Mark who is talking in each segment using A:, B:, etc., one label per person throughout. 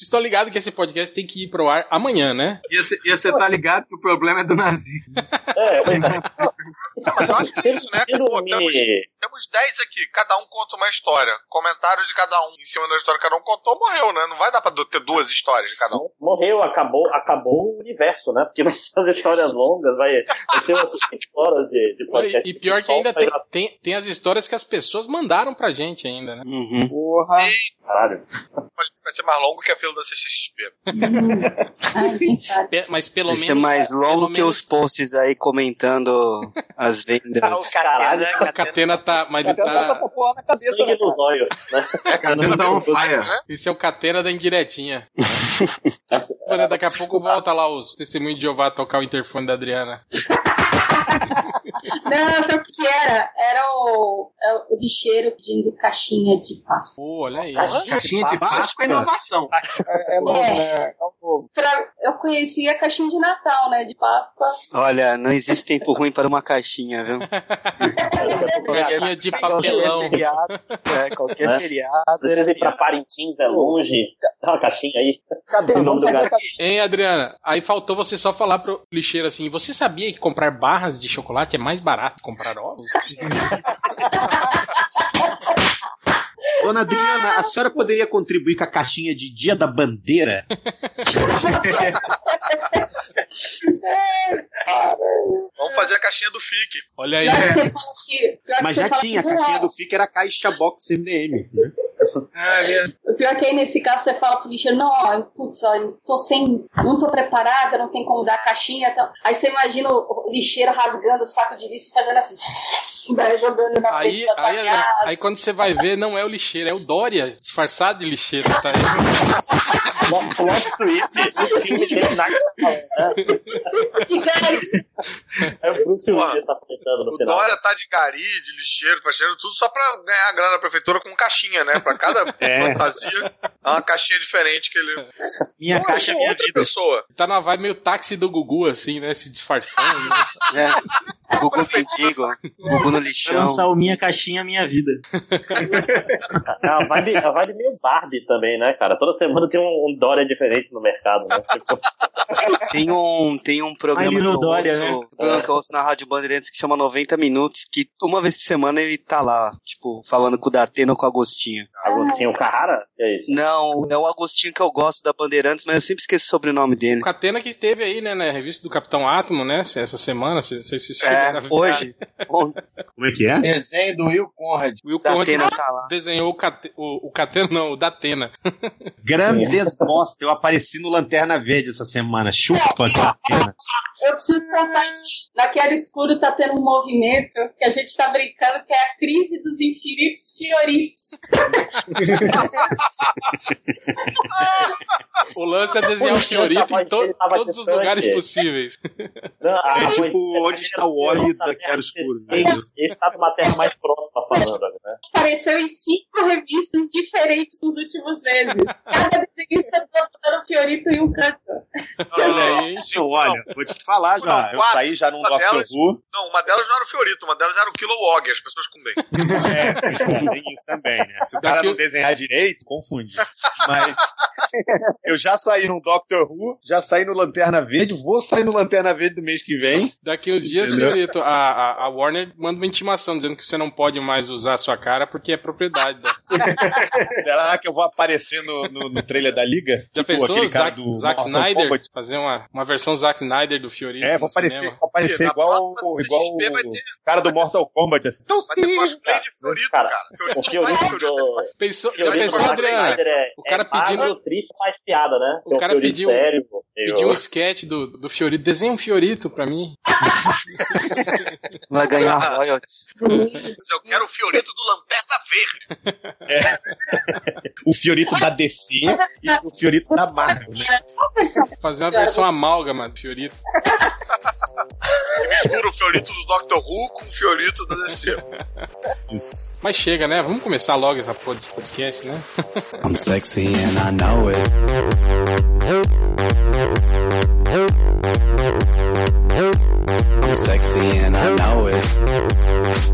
A: Vocês estão ligados que esse podcast tem que ir pro ar amanhã, né?
B: E você tá ligado que o problema é do nazismo.
C: É, mas
D: Mas eu acho que é isso, né? Pô, temos, temos 10 aqui, cada um conta uma história. Comentários de cada um em cima da história que cada um contou, morreu, né? Não vai dar pra ter duas histórias de cada um.
C: morreu, acabou, acabou o universo, né? Porque vai ser as histórias longas, vai, vai ser umas 5 horas de, de podcast.
A: E pior que ainda tem, tem, tem as histórias que as pessoas mandaram pra gente ainda, né?
E: Uhum.
B: Porra.
C: Caralho.
D: Mas vai ser mais longo que a fila da CXP.
A: Mas pelo
E: Vai
A: menos.
E: ser mais longo que
A: menos-
E: os posts aí comentando as vendas.
F: Ah, o Caralho, né?
A: O Catena tá. Mas ele
G: Até tá
A: tá.
G: essa porra na cabeça,
C: Sangue
G: né,
C: nos olhos, né?
B: Cadê tá on fire?
D: Né?
A: Esse é o Catena da indiretinha. Olha, daqui a pouco volta lá os testemunhos de Jeová tocar o interfone da Adriana.
H: Não, sabe o que era? Era o, é o lixeiro pedindo caixinha de Páscoa.
A: Pô, olha aí.
B: Caixinha de Páscoa é inovação.
G: É, é novo,
H: É.
G: né? É um novo.
H: Pra- eu conhecia a caixinha de Natal, né? De Páscoa.
E: Olha, não existe tempo ruim para uma caixinha, viu?
A: Caixinha de papelão.
E: Qualquer feriado, é, qualquer
C: Né?
E: feriado.
C: Precisa ir pra Parintins, é longe. Dá uma caixinha aí.
G: Cadê?
C: Em nome do gato.
G: caixinha.
A: Hein, Adriana? Aí faltou você só falar pro lixeiro assim: você sabia que comprar barras de chocolate é mais barato que comprar ovos?
I: Dona Adriana, a senhora poderia contribuir com a caixinha de Dia da Bandeira?
D: Vamos fazer a caixinha do FIC.
A: Olha aí.
H: Pior que
I: Mas já tinha, a caixinha
H: "Ué,
I: do FIC era a caixa box MDM. Né?
H: O pior é que aí nesse caso você fala pro lixeiro, não, ó, putz, ó, tô sem. não tô preparada, não tem como dar a caixinha e tal. Aí você imagina o lixeiro rasgando o saco de lixo e fazendo assim, vai jogando na
A: Aí,
H: frente
A: aí,
H: casa.
A: aí quando você vai ver, não é o lixeiro, é o Dória, disfarçado de lixeiro. Tá aí.
C: Plot twist, o filme dele na. É o Bruce Willis tá apresentando no
D: O
C: final.
D: Dória tá de gari, de lixeiro, faxineiro, tudo só pra ganhar a grana da prefeitura com caixinha, né? Pra cada
I: É.
D: fantasia, é uma caixinha diferente que ele.
I: Minha
D: Pô,
I: caixa é minha
D: outra
I: vida.
D: pessoa.
A: Tá na vibe meio táxi do Gugu, assim, né? Se disfarçando. né?
E: É. Gugu mendigo, Gugu no
J: Vai
E: lixão.
J: lançar o Minha Caixinha Minha Vida.
C: É a vibe, a vibe meio Barbie também, né, cara? Toda semana tem um, um Dória diferente no mercado, né? Tipo,
E: Tem um, tem um programa que eu,
J: Dória,
E: ouço,
J: né?
E: que eu ouço na Rádio Bandeirantes que chama 90 Minutos, que uma vez por semana ele tá lá, tipo, falando com o Datena ou com o Agostinho.
C: Agostinho Carrara? Que é isso?
E: Não, é o Agostinho que eu gosto da Bandeirantes, mas eu sempre esqueço o sobrenome dele.
A: O Catena que teve aí, né, na revista do Capitão Átomo, né? Essa semana, se vocês se
E: É, hoje.
I: Como é que é?
B: Desenho do Will Conrad.
A: O Will Conrad
E: Datena tá lá.
A: desenhou o, Cate, o, o Catena, não, o Datena.
I: Grandes bosta. Eu apareci no Lanterna Verde essa semana. Chupa, Datena.
H: Eu preciso contar isso. Naquele escuro tá tendo um movimento que a gente tá brincando que é a crise dos infinitos fioritos.
A: O lance é desenhar o
C: Ele
A: Fiorito
C: tava-
A: em to-
C: ele
A: todos os lugares possíveis.
C: Não,
I: É tipo, onde está o óleo da Quero Escuro. né?
C: Esse, esse tá numa terra mais próxima falando, né?
H: Apareceu em cinco revistas diferentes nos últimos meses. Cada desenhista tá botando o fiorito em um canto.
A: Olha aí.
I: Olha, vou te falar já.
D: Não,
I: Eu
D: quatro,
I: saí já num Doctor
D: delas-
I: Who.
D: Não, uma delas não era o Fiorito, uma delas era o Kilowog, as pessoas com bem.
I: É, tem isso também, né? Se o cara não desenhar direito, confunde. Mas eu já saí no Doctor Who, já saí no Lanterna Verde, vou sair no Lanterna Verde do mês que vem.
A: Daqui uns dias? Fiorito, a, a, a Warner manda uma intimação dizendo que você não pode mais usar a sua cara porque é propriedade da.
I: Será que eu vou aparecer no, no, no trailer da Liga?
A: Já
I: Tipo
A: pensou o Zack,
I: do
A: Zack Snyder
I: Kombat?
A: fazer uma, uma versão Zack Snyder do Fiorito?
I: É, vou aparecer, vou aparecer
D: Na
I: igual,
D: próxima
I: igual o
D: ter-
I: cara do Mortal Kombat. Assim. Então,
D: Vai ter cosplay de Fiorito,
C: Cara,
D: cara.
C: O
D: Fiorito
C: do.
A: Pensou, já
C: Fiorito
A: pensou,
C: do Zack
A: Adriana?
C: Snyder é,
A: O cara
C: é magro,
A: pedindo-
C: triste faz piada, né?
A: O cara
C: Fiorito
A: pediu- Pediu um sketch do, do Fiorito. Desenha um Fiorito pra mim.
E: Vai ganhar royalties.
D: Eu quero o Fiorito do Lanterna Verde.
I: O Fiorito da DC e o Fiorito da Marvel, né?
A: Fazer uma versão amálgama do Fiorito.
D: Mistura o Fiorito do Doctor Who com o Fiorito da DC.
I: Isso.
A: Mas chega, né? Vamos começar logo essa porra desse podcast, né?
K: I'm sexy and I know it. I'm sexy and I know it.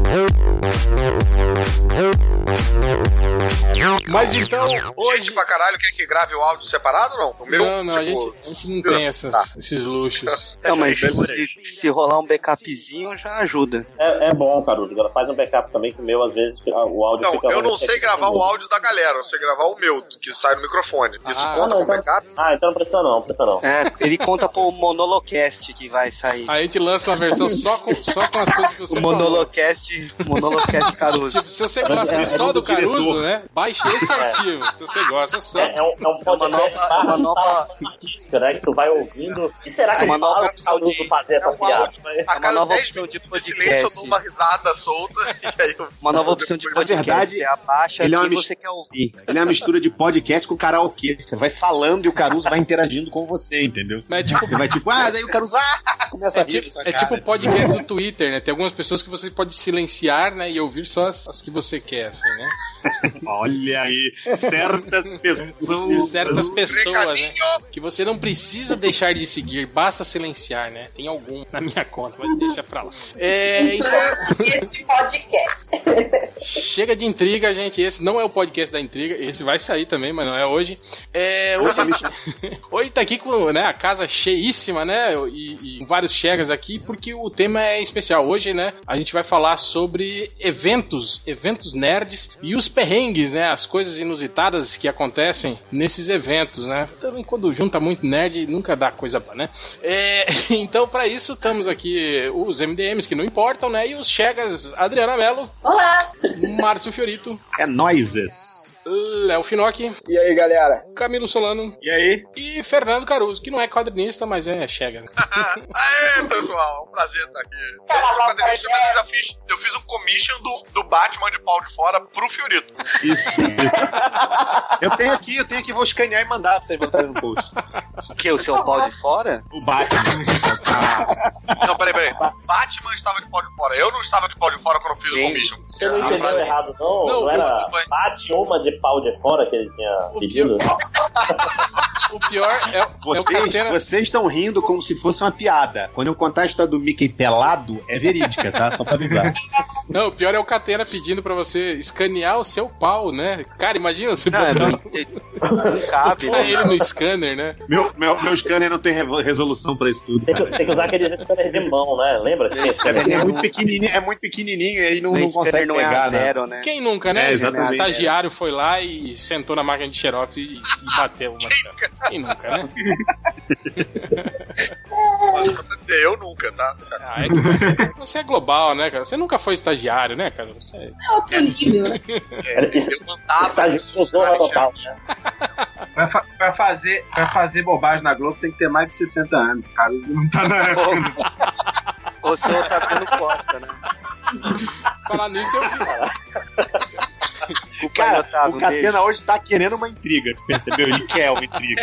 A: Mas então, hoje
D: doente pra caralho quer que grave o áudio separado ou não? O meu,
A: não, não, a,
D: tipo,
A: gente, a gente não tem essas,
D: Tá.
A: esses luxos.
E: Não, mas se, se rolar um backupzinho já ajuda.
C: É, é bom, Caruso. Agora faz um backup também, que o meu, às vezes, o áudio
D: Não,
C: fica...
D: eu não sei gravar o áudio da galera, eu sei gravar o meu, que sai no microfone. Isso
A: Ah,
D: conta
C: não,
D: com
C: então-
D: backup?
C: Ah, então não precisa não, não precisa não.
E: É, ele conta pro Monolocast que vai sair.
A: Aí a gente lança uma versão só com, só com as coisas que você
E: O
A: falou.
E: Monolocast, Monolocast Caruso.
A: Tipo, se você gosta
C: É, é
A: só do
I: do diretor.
A: Caruso, né? Baixe esse arquivo. Se você gosta só.
C: É, é um, é um podcast
E: nova-
C: barra
E: uma nova-
C: artística, né? Que tu vai ouvindo. E será que
E: É uma
C: ele
E: nova
C: fala
E: opção
C: o Caruso
E: de-
C: fazer essa
D: É uma
C: piada?
D: A cada
E: nova
D: 10
E: opção de podcast.
D: silêncio, eu dou uma risada solta e.
E: Uma nova opção de
I: Na
E: podcast.
I: verdade,
E: abaixa
I: ele é uma
E: quer ouvir.
I: Ele é uma mistura de podcast com karaokê. Você vai falando e o Caruso vai interagindo com você, entendeu?
A: Mas é tipo,
I: Você vai tipo, ah, daí o Caruso ah, começa a rir
A: é
I: cara.
A: tipo o podcast do Twitter, né? Tem algumas pessoas que você pode silenciar, né? E ouvir só as, as que você quer, assim, né?
I: Olha aí, certas
A: E
I: pessoas.
A: certas pessoas, né? Que você não precisa deixar de seguir, basta silenciar, né? Tem algum na minha conta, mas deixa pra lá. É, então,
H: Esse podcast.
A: chega de intriga, gente. Esse não é o podcast da intriga. Esse vai sair também, mas não é hoje. É, hoje, hoje tá aqui com né, a casa cheíssima, né? E, e vários chegas aqui, porque o tema é especial. Hoje, né? A gente vai falar sobre eventos, eventos nerds e os perrengues, né? As coisas inusitadas que acontecem nesses eventos, né? Também quando junta muito nerd, nunca dá coisa boa, né? É, então, pra isso, estamos aqui os MDMs que não importam, né? E os chegas Adriana Mello,
H: Olá!
A: Márcio Fiorito,
I: É noises.
A: Léo Finocchi,
G: E aí, galera?
A: Camilo Solano
I: E aí?
A: e Fernando Caruso, que não é quadrinista, mas é chega. né?
D: Aê, pessoal, um prazer estar aqui. Eu não sou quadrinista, mas eu já fiz, eu fiz um commission do, do Batman de pau de fora pro Fiorito.
I: Isso, isso. Eu tenho aqui, eu tenho aqui, vou escanear e mandar pra vocês botarem no post.
E: O que? O seu pau de fora?
I: O Batman.
D: Não, peraí, peraí. Batman estava de pau de fora. Eu não estava de pau de fora quando eu fiz o
E: Sim.
D: commission.
C: Você não
D: Ah,
C: entendeu errado, não? Não,
A: Não,
C: era uma de pau de fora que ele tinha
A: O
C: pedido?
A: O pior é, é o
I: Vocês,
A: carteira.
I: vocês estão rindo como se fosse uma piada. Quando eu contar a história do Mickey pelado, é verídica, tá? Só pra avisar.
A: Não, o pior é o Catena pedindo pra você escanear o seu pau, né? Cara, imagina você
E: Não, eu
A: botar
E: não. Não cabe, né?
A: ele no scanner, né?
I: Meu, meu, meu scanner não tem resolução pra isso tudo,
C: Tem que, tem que usar aqueles scanners de mão, né? Lembra?
I: É, é muito pequenininho, é muito pequenininho e aí não, não consegue
E: não é
I: pegar, né?
E: zero, né?
A: Quem nunca, né?
I: É, exatamente.
A: O estagiário foi lá e sentou na máquina de xerox e, e bateu uma Quem nunca, né?
D: Eu nunca, tá?
A: Ah, é que você, você é global, né, cara? Você nunca foi estagiário, né, cara? Você é-
H: É outro nível, né?
C: Era-
D: Eu mandava. Caras
C: total. né?
B: Pra, fa- pra fazer, pra fazer bobagem na Globo tem que ter mais de 60 anos, cara. Não tá na época.
E: Ou seu Otaviano Costa, né?
A: Falar nisso, eu
E: O pai
I: Cara,
E: Otávio,
I: o Catena hoje tá querendo uma intriga, tu percebeu? Ele quer uma intriga.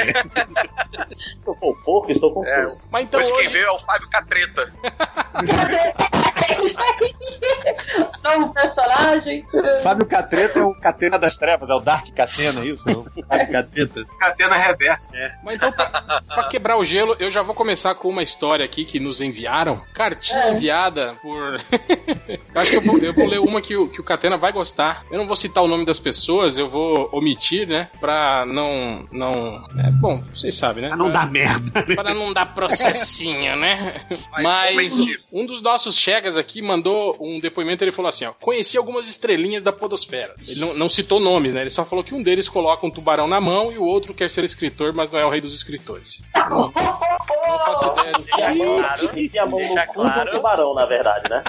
C: Estou com pouco, estou com
D: É,
C: pouco.
A: Mas então
D: Hoje quem
A: hoje,
D: veio é o Fábio Catreta.
H: Novo personagem.
I: Fábio Catreta é o Catena das Trevas, é o Dark Catena, é isso? O Fábio Catreta.
B: Catena reversa.
A: mas então pra, pra quebrar o gelo, eu já vou começar com uma história aqui que nos enviaram. Cartinha enviada por. eu acho que eu vou, eu vou ler uma que o, que o Catena vai gostar. Eu não vou citar o nome das pessoas, eu vou omitir, né? Pra não. não é, bom, vocês sabem, né?
I: Pra não
A: Pra-
I: dar merda, né?
A: para não dar processinho, né?
D: Vai,
A: Mas um dos nossos chegas aqui mandou um depoimento, ele falou assim, ó, conheci algumas estrelinhas da podosfera. Ele não, não citou nomes, né? Ele só falou que um deles coloca um tubarão na mão e o outro quer ser escritor, mas não é o rei dos escritores. Não, não faço ideia do que é.
J: Claro.
C: A mão no cu do tubarão, na verdade, né?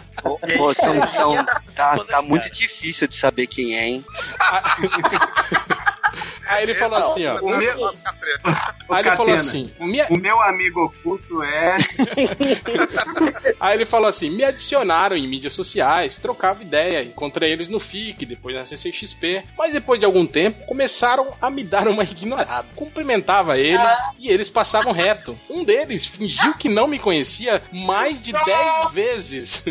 E: Pô, são, são, tá, tá muito difícil de saber quem é, hein?
A: Aí ele falou assim, ó.
B: O meu-
A: Aí ele falou assim, minha-
B: O meu amigo oculto é.
A: Aí ele falou assim: me adicionaram em mídias sociais, trocava ideia, encontrei eles no FIC, depois na CCXP, mas depois de algum tempo começaram a me dar uma ignorada. Cumprimentava eles e eles passavam reto. Um deles fingiu que não me conhecia mais de 10 vezes.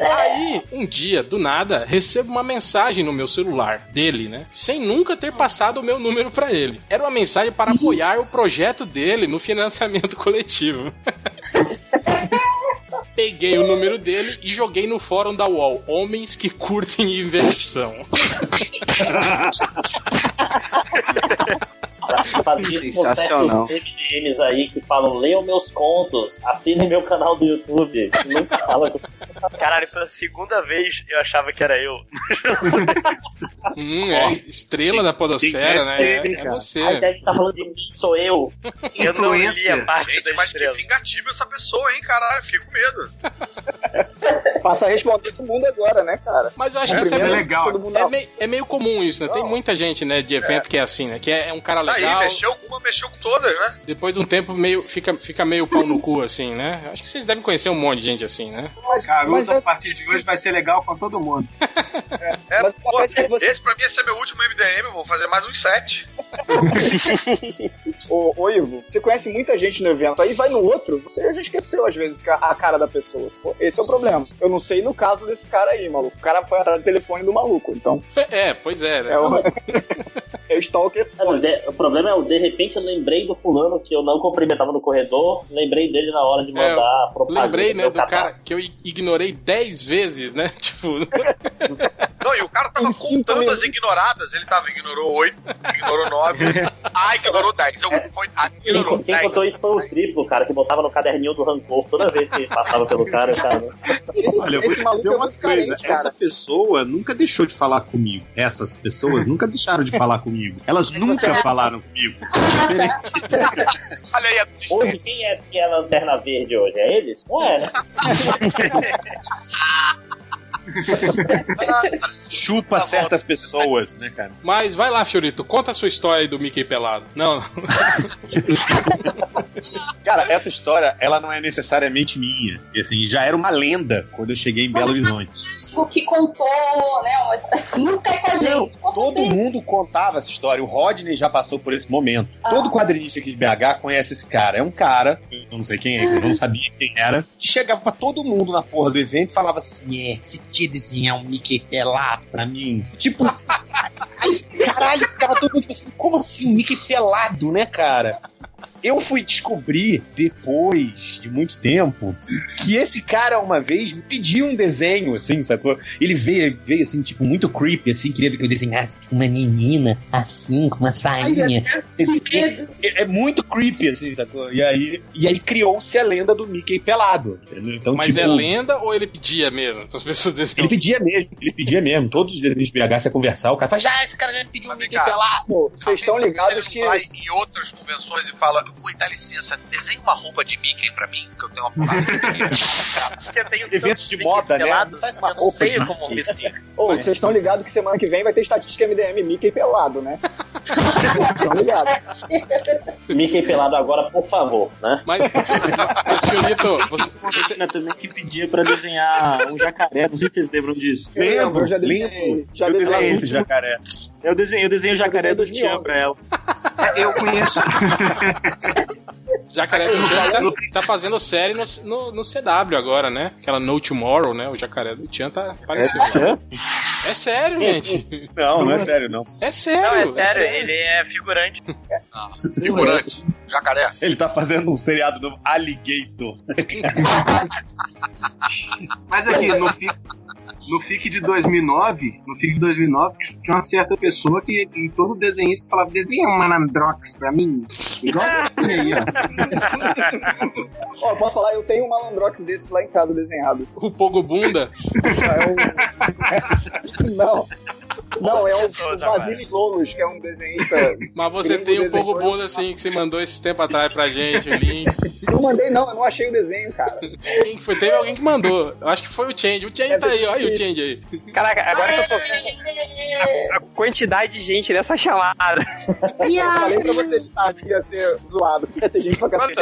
A: Aí, um dia, do nada, recebo uma mensagem no meu celular dele, né? Sem nunca ter passado o meu número pra ele. Era uma mensagem para apoiar o projeto dele no financiamento coletivo. Peguei o número dele e joguei no fórum da UOL. Homens que curtem inversão.
C: Fazia isso com certos MDMs aí que falam, leiam meus contos, assinem meu canal do YouTube. Nunca fala com
F: Caralho, pela segunda vez eu achava que era eu.
A: Hum, é estrela da podosfera, né? É, é você.
C: Aí deve estar falando de mim, sou eu.
F: Eu não li a parte
D: Gente,
F: da
D: mas que
F: estrela.
D: vingativo essa pessoa, hein, caralho. Fiquei com medo.
G: Passa a responder todo mundo agora, né, cara?
A: Mas eu acho
B: É,
A: que isso é,
B: é
A: meio,
B: legal.
G: Todo mundo
A: é, meio, é meio comum isso, né? Tem muita gente, né, de evento que é assim, né? Que é, é um cara legal,
D: mexeu com uma, mexeu com todas, né?
A: depois de um tempo meio, fica, fica meio pau no cu, assim, né? Acho que vocês devem conhecer um monte de gente assim, né?
G: Mas,
B: Caruso,
G: mas,
B: a
G: é-
B: partir de hoje, vai ser legal com todo mundo.
D: É,
G: Mas
D: pô,
G: que você-
D: esse pra mim esse é meu último MDM, eu vou fazer mais uns sete.
G: ô, ô, Ivo, você conhece muita gente no evento, aí vai no outro, você já esqueceu às vezes a cara da pessoa. Pô, Esse é o problema. Eu não sei no caso desse cara aí, maluco. O cara foi atrás do telefone do maluco, então
A: É, pois é, né?
G: é o, é o stalker.
C: É, problema é o de repente eu lembrei do fulano que eu não cumprimentava no corredor, lembrei dele na hora de mandar propaganda.
A: Lembrei, né, do cara que eu ignorei 10 vezes, né? Tipo,
D: Não, e o cara tava contando as ignoradas. Ele tava, ignorou oito, ignorou nove. ah, ignorou dez. Eu, foi, ah,
C: Quem,
D: ignorou
C: quem
D: dez.
C: contou isso foi o triplo, cara, que botava no caderninho do rancor toda vez que passava pelo cara, cara.
G: Esse,
I: Olha, eu vou
G: esse
I: te
G: maluco
I: dizer
G: é muito
I: coisa.
G: carente,
I: Essa
G: cara.
I: pessoa nunca deixou de falar comigo. Essas pessoas nunca deixaram de falar comigo. Elas nunca falaram comigo.
F: Olha aí a
C: Hoje, quem é que é a lanterna verde hoje? É eles? Não é, né?
I: Chupa
D: Tá bom.
I: certas pessoas, né, cara?
A: mas vai lá, Fiorito, conta a sua história aí do Mickey pelado. Não, não.
I: Cara, essa história, ela não é necessariamente minha. E assim, já era uma lenda quando eu cheguei em Belo Horizonte.
H: O que contou, né? Mas nunca é com a gente. com
I: Todo
H: certeza.
I: mundo contava essa história. O Rodney já passou por esse momento. Todo quadrinista aqui de BH conhece esse cara. É um cara, eu não sei quem é, eu não sabia quem era, que chegava pra todo mundo na porra do evento e falava assim: é, você tinha desenhar um Mickey pelado pra mim? Tipo, aí, caralho, ficava todo mundo assim: como assim, Mickey pelado, né, cara? Eu fui descobrir, depois de muito tempo, que esse cara uma vez me pediu um desenho, assim, sacou? Ele veio, veio assim, tipo, muito creepy, assim, queria que eu desenhasse tipo, uma menina, assim, com uma sainha. É, é muito creepy, assim, sacou? E aí, e aí criou-se a lenda do Mickey pelado. entendeu? Então,
A: Mas
I: tipo,
A: é lenda ou ele pedia mesmo? As pessoas
I: Ele
A: desenham.
I: pedia mesmo, ele pedia mesmo. Todos os desenhos de BH, você conversar, o cara fala, já, esse cara já me pediu um Mickey pelado.
G: Vocês estão ligados que.
D: vai em outras convenções e fala, ui, dá licença, desenha uma roupa de Mickey pra mim, que eu tenho uma porrada de Mickey."
F: eu tenho
I: Eventos de moda, né? Faz uma
F: eu não
I: roupa
F: sei
I: de
F: como.
G: Ô, vocês estão ligados que semana que vem vai ter estatística MDM Mickey pelado, né? Estão ligados.
C: Mickey pelado agora, por favor, né?
A: Mas, mas Fiorito, você,
J: também que pedia pra desenhar um jacaré. Não sei se vocês lembram disso.
G: Eu lembro,
I: Lembro,
G: eu já desenhei,
I: lembro.
G: já
I: eu
G: desenhei
I: esse jacaré.
J: Eu desenhei, eu desenhei o jacaré do Tchan
G: 2011.
J: pra ela.
B: Eu conheço.
A: Jacaré do Tchan tá, tá fazendo série no, no, no CW agora, né? Aquela No Tomorrow, né? O Jacaré do Tchan tá aparecendo. É sério, gente.
I: Não, não é sério, não.
A: É sério.
F: Não, é sério, ele é figurante.
D: Figurante, jacaré.
I: Ele tá fazendo um seriado novo, Alligator.
B: Mas aqui, no no FIC de 2009, no FIC de 2009, tinha uma certa pessoa que em todo desenhista falava, desenha um Manandrox pra mim. Igual aí, ó.
G: Ó, posso falar, eu tenho um malandrox desses lá em casa desenhado.
A: O Pogo Bunda.
G: É um... Não. Não, é o, o. Vasilis Lolos, que é um desenhista.
A: Mas você tem o
G: desenhou.
A: Pogo Bunda assim que você mandou esse tempo atrás pra gente, o link.
G: Não mandei, não, eu não achei o desenho, cara.
A: Quem que foi? Teve alguém que mandou. Eu acho que foi o Change. O Change tá aí, olha o Change aí.
L: Caraca, agora que eu tô vendo a, a quantidade de gente nessa chamada.
G: Eu falei pra você editar que ia ser zoado. Ia ter gente pra cacete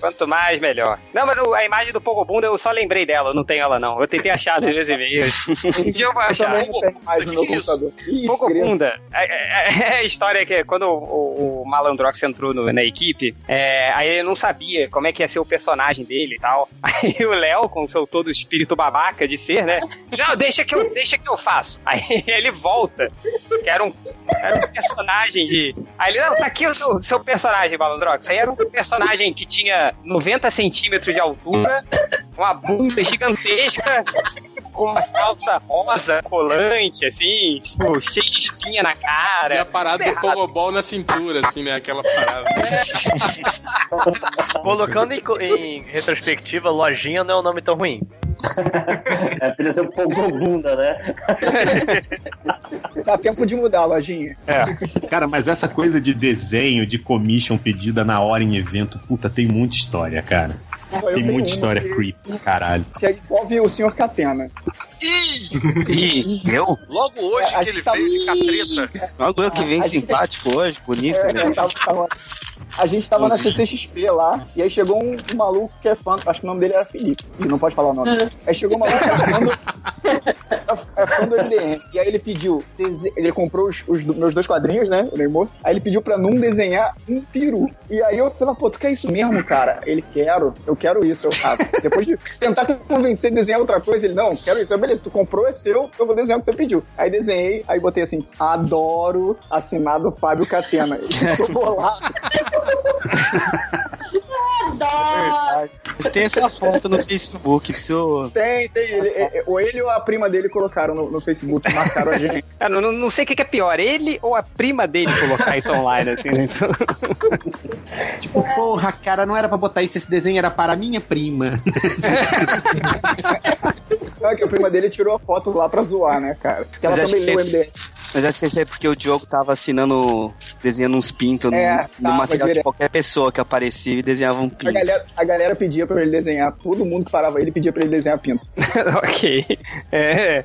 L: Quanto? mais, melhor. Não, mas a imagem do Pogobunda eu só lembrei dela, eu não tenho ela não. Eu tentei achar nos meus e-mails. Um dia eu vou
G: Eu
L: achar.
G: também não tenho mais no meu
D: Que isso?
G: computador. Ih, segredo.
L: Pogobunda. É, é- é a história que quando o, o, o Malandrox entrou no- na equipe, é, aí ele não sabia como é que ia ser o personagem dele e tal. Aí o Léo, com o seu todo espírito babaca de ser, né? Não, deixa que eu, deixa que eu faço. Aí ele volta, que era um, era um personagem de. Aí ele, não, tá aqui o seu, seu personagem, Malandrox. Aí era um personagem que tinha 90 centímetros de altura, uma bunda gigantesca, com uma calça rosa, colante, assim, tipo, cheio de espinha na cara.
A: E a parada do pogobol na cintura, assim, né? Aquela parada.
F: Colocando em, em retrospectiva, lojinha não é um nome tão ruim.
C: É, podia ser um pogobunda, né?
G: Dá tempo de mudar, lojinha.
I: Cara, mas essa coisa de desenho, de commission pedida na hora em evento, puta, tem muita história, cara.
G: Eu
I: Tem muita história
G: que-
I: creepy, caralho.
G: Que envolve o senhor Catena.
E: Ih, eu?
D: Logo hoje
G: É,
D: que ele
G: tá-
D: veio de catreta.
E: Logo eu que vem
G: A gente-
E: simpático hoje, bonito,
G: É,
E: né?
G: tava- tava- a gente tava na CCXP lá, e aí chegou um, um maluco que é fã, acho que o nome dele era Felipe, e não pode falar o nome. Aí chegou um maluco que é fã do, é fã do MDM, e aí ele pediu, ele comprou os, os meus dois quadrinhos, né, o Neymar, aí ele pediu pra não desenhar um peru. E aí eu falei, pô, tu quer isso mesmo, cara? Ele, quero, eu quero isso, eu faço. Depois de tentar convencer a desenhar outra coisa, ele, não, quero isso. Eu, beleza, tu comprou, é seu, eu vou desenhar o que você pediu. Aí desenhei, aí botei assim, adoro, assinado Fábio Catena. Ficou bolado.
H: Adoro!
E: Mas tem essa foto no Facebook, preciso...
G: Tem, tem. Ele, é- ou ele ou a prima dele colocaram no, no Facebook, marcaram a gente.
L: Eu não, não- sei o que que é pior, ele ou a prima dele colocar isso online, assim, né? Então,
I: Tipo, porra, cara, não era pra botar isso, esse desenho era para minha prima.
G: Não, é que a prima dele tirou a foto lá pra zoar, né, cara? Porque ela
E: Mas acho
G: também
E: que
G: leu o MDM.
E: Mas acho que isso é porque o Diogo tava assinando, desenhando uns pintos no,
G: É,
E: no
G: tava
E: material de qualquer pessoa que aparecia e desenhava um
G: A
E: pinto.
G: galera, a galera pedia pra ele desenhar, todo mundo que parava ele pedia pra ele desenhar pinto.
L: ok. É,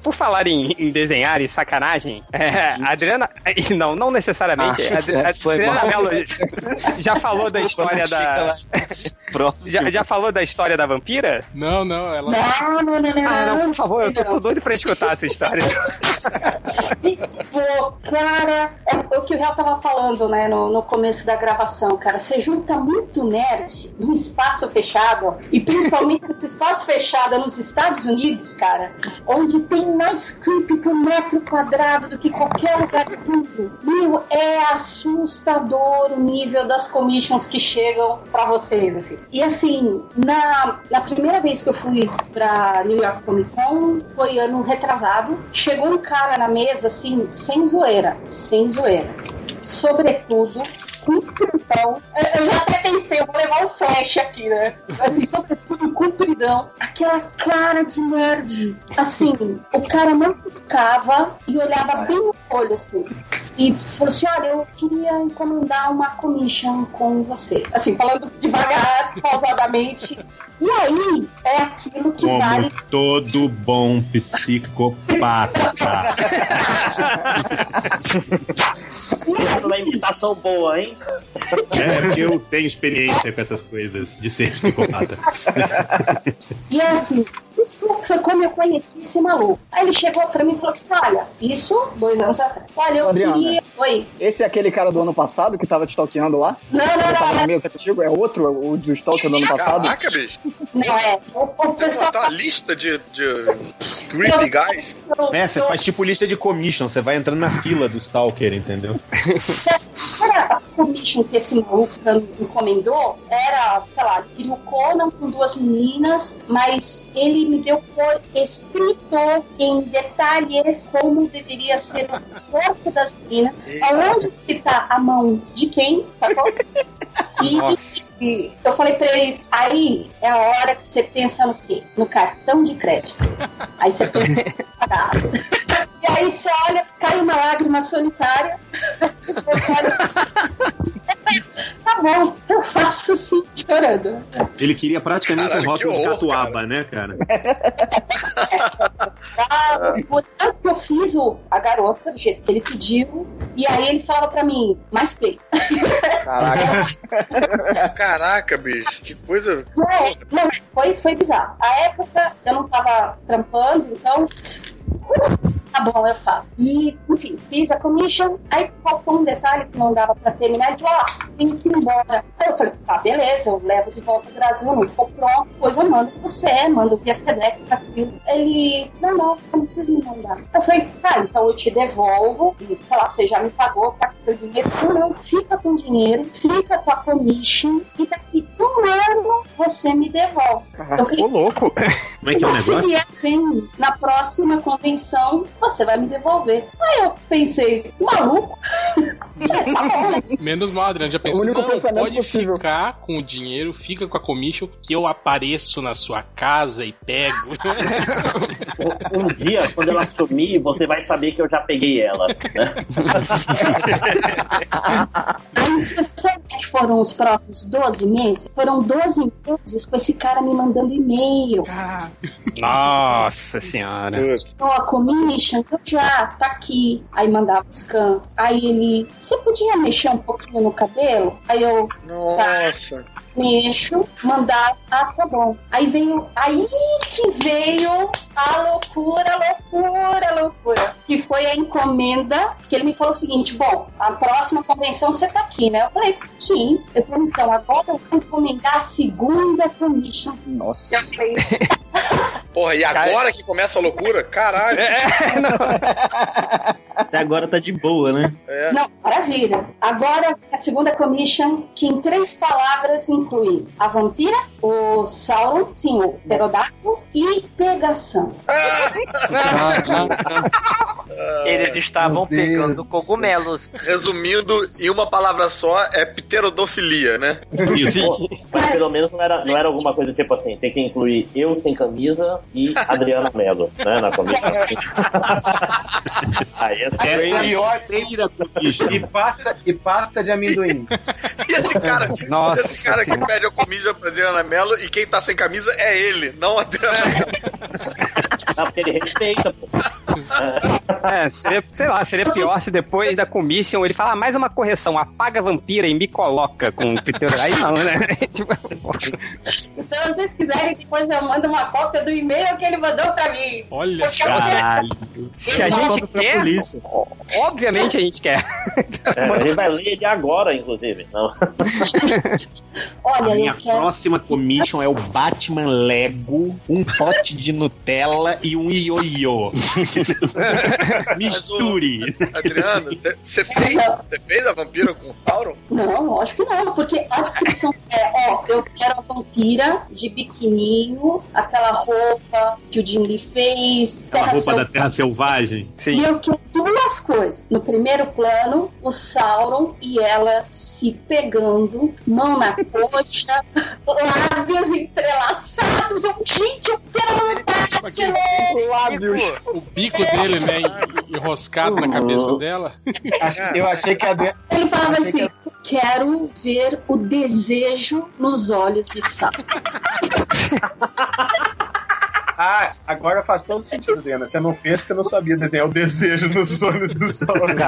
L: por falar em, em desenhar e sacanagem, é, a Adriana. Não, não necessariamente.
E: Ah,
L: a Adri- a
E: foi
L: Adriana. Mello já falou da história da. Já, já falou da história da vampira?
A: Não, não, ela.
H: Não, não, não, não.
L: Ah, não, por favor, eu tô,
H: Não.
L: doido pra escutar essa história.
H: Pô, cara, é o que o Real tava falando, né, no, no começo da gravação, cara. Você junta muito nerd num espaço fechado, e principalmente esse espaço fechado é nos Estados Unidos, cara, onde tem mais creep por metro quadrado do que qualquer lugar do mundo. Meu, é assustador o nível das commissions que chegam pra vocês, assim. E assim, na, na primeira vez que eu fui pra New York Comic Con, foi ano retrasado, chegou um cara na mesa, assim, sem zoeira, sem zoeira. Sobretudo, compridão. Eu já até pensei, eu vou levar um flash aqui, né? Assim, sobretudo, compridão. Aquela cara de nerd. Assim, o cara não piscava e olhava bem no olho, assim. E falou assim: Olha, eu queria encomendar uma commission com você. Assim, falando devagar, pausadamente. E aí, é aquilo que vale
I: Como todo bom psicopata.
C: Uma imitação boa, hein?
I: É porque eu tenho experiência com essas coisas de ser psicopata.
H: E é assim, isso foi como eu conheci esse maluco. Aí ele chegou pra mim e falou assim: Olha, isso dois anos atrás. Olha, eu
G: Adriana.
H: queria. Oi.
G: Esse é aquele cara do ano passado que tava te stalkeando lá?
H: Não, não,
G: Ele
H: não,
G: tava na mesa contigo? É outro? O do stalker do ano passado?
D: Caraca, bicho.
H: Não é. O, o pessoal.
D: tem uma lista de, de creepy guys.
I: É, você faz tipo lista de commission, você vai entrando na fila do Stalker, entendeu?
H: Cara, a commission que esse maluco me encomendou era, sei lá, ele queria o Conan com duas meninas, mas ele me deu por escrito em detalhes como deveria ser o corpo das meninas, aonde que tá a mão de quem, sacou? E, e eu falei pra ele, aí é a hora que você pensa no quê? No cartão de crédito. Aí você pensa "Ah." E aí você olha, cai uma lágrima solitária. Tá bom, eu faço sim, chorando.
I: Ele queria praticamente
D: Caralho,
I: um rótulo de catuaba, né, cara?
H: Ah, eu fiz o, a garota do jeito que ele pediu. E aí ele falava pra mim, mais peito.
G: Caraca.
D: Caraca, bicho. Que coisa.
H: Não, é, não, foi, foi bizarro. A época eu não tava trampando, então. Tá bom, eu faço. E, enfim, fiz a commission. Aí faltou um detalhe que não dava pra terminar. Ele falou: ah, tem que ir embora. Aí eu falei: tá, beleza, eu levo de volta pro Brasil, não ficou pronto. Depois eu mando pra você, mando via FedEx, tá tudo. Ele: não, não, não precisa me mandar. Eu falei: tá, então eu te devolvo. E, sei lá, você já me pagou, tá com o dinheiro. Não, não, fica com o dinheiro, fica com a commission. E daqui um ano você me devolve. Eu falei,
L: Ô, louco.
I: Como é que é o
H: se
I: negócio?
H: vier bem na próxima convenção, você vai me devolver. Aí eu pensei, maluco? É, tá bom, né?
A: Menos mal, Adriano. Já pensou,
G: O único
A: não,
G: pensamento
A: pode
G: possível.
A: ficar com o dinheiro, fica com a commission, que eu apareço na sua casa e pego.
C: Um dia, quando ela sumir, você vai saber que eu já peguei ela. Né?
H: Aí você sabe que foram os próximos 12 meses? Foram 12 meses com esse cara me mandando e-mail.
L: Nossa senhora.
H: Ó, a commission, eu já, tá aqui. Aí mandava o scan. Aí ele, você podia mexer um pouquinho no cabelo? Aí eu,
D: Nossa.
H: Mexo, mandar, ah, tá bom. Aí veio, aí que veio a loucura, loucura, loucura. Que foi a encomenda, que ele me falou o seguinte, bom, a próxima convenção você tá aqui, né? Eu falei, sim. Eu falei, então, agora eu vou encomendar a segunda commission.
G: Nossa.
H: Eu falei,
D: Porra, e agora que começa a loucura? Caralho.
J: Até agora tá de boa, né?
D: É.
H: Não, maravilha. Agora, a segunda commission, que em três palavras inclui a vampira, o Sauron, sim, o pterodáctilo e pegação.
F: Eles estavam pegando
B: do
F: cogumelos.
D: Resumindo, em uma palavra só, é pterodofilia, né?
C: Pô, Mas pelo menos não era, não era alguma coisa tipo assim, tem que incluir eu sem camisa e Adriana Mello, né, na comissão. Aí
I: é a
B: pior-
I: terceira commission.
B: E pasta, e pasta de amendoim.
D: E esse cara,
L: Nossa
D: esse cara
L: senhora.
D: pede a comida pra Adriana Mello e quem tá sem camisa é ele, não a Adriana Mello.
C: Não, porque ele respeita, pô.
L: É, seria, sei lá, seria pior se depois da commission ele falar ah, mais uma correção, apaga a vampira e me coloca com o pterodáctilo. Aí não, né? Tipo,
H: Se vocês quiserem, depois eu mando uma cópia do e-mail que ele mandou pra mim.
A: Olha
J: Caralho.
L: se a gente quer,
J: polícia.
L: obviamente a gente quer.
C: É, a gente vai ler ele agora, inclusive. Não.
I: A
H: Olha,
I: minha
H: eu quero.
I: próxima commission é o Batman Lego, um pote de Nutella e um ioiô. Misture.
D: Adriano, você fez, você fez a vampira com o Sauron?
H: Não, lógico que não, porque a descrição é, ó, eu quero a vampira de biquininho, aquela roupa que o Jim Lee fez,
I: Aquela
H: terra
I: roupa da
H: selvagem.
I: Terra Selvagem.
H: E eu quero duas coisas. No primeiro plano, o Sauron e ela se pegando, mão na coxa, lábios entrelaçados. Eu, gente, eu quero andar de novo.
G: Lábios.
A: O bico dele, né, en- enroscado na cabeça dela.
B: Eu achei que a Adriana.
H: Ele falava assim: quero ver o desejo nos olhos de Sauron.
B: Ah, agora faz todo sentido, Adriana. Você não fez porque eu não sabia desenhar o desejo nos olhos do Sauron.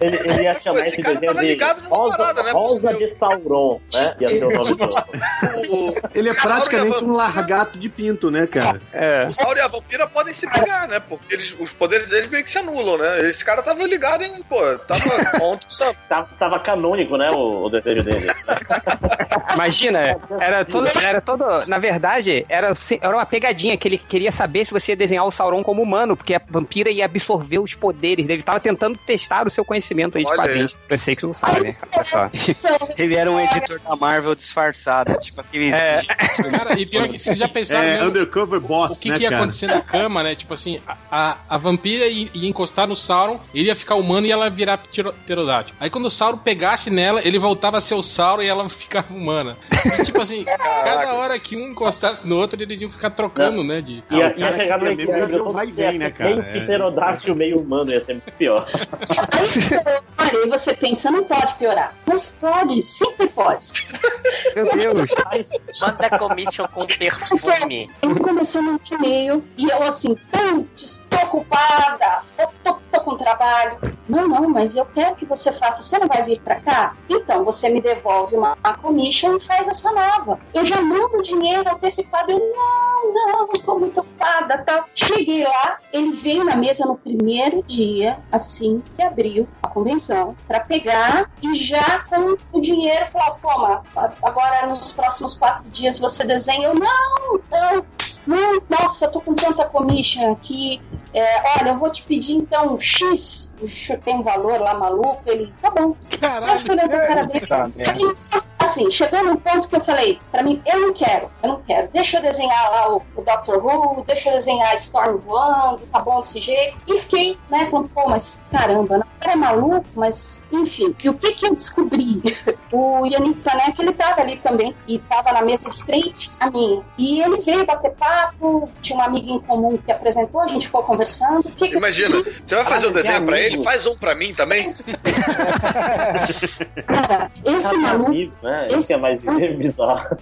C: Ele, ele ia chamar
D: Esse
C: esse, desenho de Rosa,
D: parada, né?
C: Rosa de Sauron, né? Ia ser o nome.
D: O,
I: Ele é praticamente um largato de pinto, né, cara?
L: É.
D: o Sauron e a vampira podem se pegar, né? Porque eles, os poderes deles meio que se anulam, né? Esse cara tava ligado em, pô, tava ponto, sabe?
C: Tava, tava canônico, né? O, o desejo dele.
L: Imagina, era todo, era todo. Na verdade, era, se- era uma pegadinha que ele queria saber se você ia desenhar o Sauron como humano, porque a vampira ia absorver os poderes dele. Ele tava tentando testar o seu conhecimento aí de quadrinhos. Eu sei que você não sabe, né? Olha só.
E: Ele era um editor da Marvel disfarçado, tipo aquele.
L: É.
A: Cara, e pior que vocês já pensaram
I: É,
A: mesmo
I: Undercover Boss,
A: o que,
I: né,
A: que ia
I: cara?
A: acontecer na cama, né? Tipo assim, a, a, vampira ia, ia encostar no Sauron, ele ia ficar humano e ela ia virar ptero- pterodáctilo. Aí quando o Sauron pegasse nela, ele voltava a ser o Sauron e ela ficava humana. E, tipo assim, cada hora que um encostasse no outro, eles iam ficar trocando, né? De...
C: Ia,
I: Ah, o
C: ia
I: cara
C: chegar no equilíbrio.
I: ver o vai e
C: ia
I: vem, né, cara?
C: Meio
I: É.
C: pterodáctilo, meio humano, ia ser muito pior.
H: Aí você pensa, não pode piorar. Mas pode, sempre pode.
L: Meu Deus.
F: Manda commission com perfume.
H: Ele começou no e-mail e eu assim, putz, tô ocupada, tô, tô, tô com trabalho. Não, não, mas eu quero que você faça. Você não vai vir pra cá? Então você me devolve uma, commission e faz essa nova. Eu já mando dinheiro antecipado. Eu, não, não, tô muito ocupada, tal. Cheguei lá, ele veio na mesa no primeiro dia, assim que abriu a convenção, pra pegar e já com o dinheiro falar, toma, agora nos próximos quatro dias você desenha. Eu, não, não, não, nossa, eu tô com tanta commission aqui. É, olha, eu vou te pedir então um X. O X tem um valor lá maluco. Ele, tá bom.
A: Caralho.
H: Eu fiquei olhando pra cara dele.
B: Tá, né?
H: Tá assim, chegou num ponto que eu falei, pra mim, eu não quero, eu não quero. Deixa eu desenhar lá o, o Doctor Who, deixa eu desenhar a Storm voando, tá bom desse jeito. E fiquei, né, falando, pô, mas caramba, não era maluco, mas enfim. E o que que eu descobri? O Yannick Panek, ele tava ali também, e tava na mesa de frente a minha. E ele veio bater papo, tinha uma amiga em comum que apresentou, a gente ficou conversando. Que que
D: Imagina, você vai fazer um desenho pra
H: amigo.
D: ele? Faz um pra mim também.
H: Cara, esse maluco.
C: né? Esse é mais bizarro.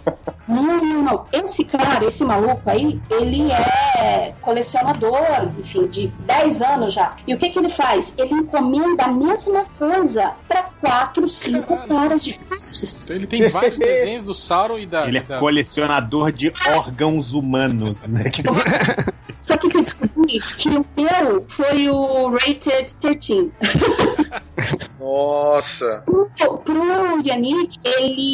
H: Não, não, não. Esse cara, esse maluco aí, ele é colecionador, enfim, de 10 anos já. E o que que ele faz? Ele encomenda a mesma coisa pra 4, 5 caras diferentes.
A: Então ele tem vários desenhos do Sauron e da.
I: Ele é
A: da-
I: colecionador de órgãos humanos, né?
H: Só que o que eu descobri que o meu foi o Rated 13.
D: Nossa.
H: Pro, pro Yannick, ele.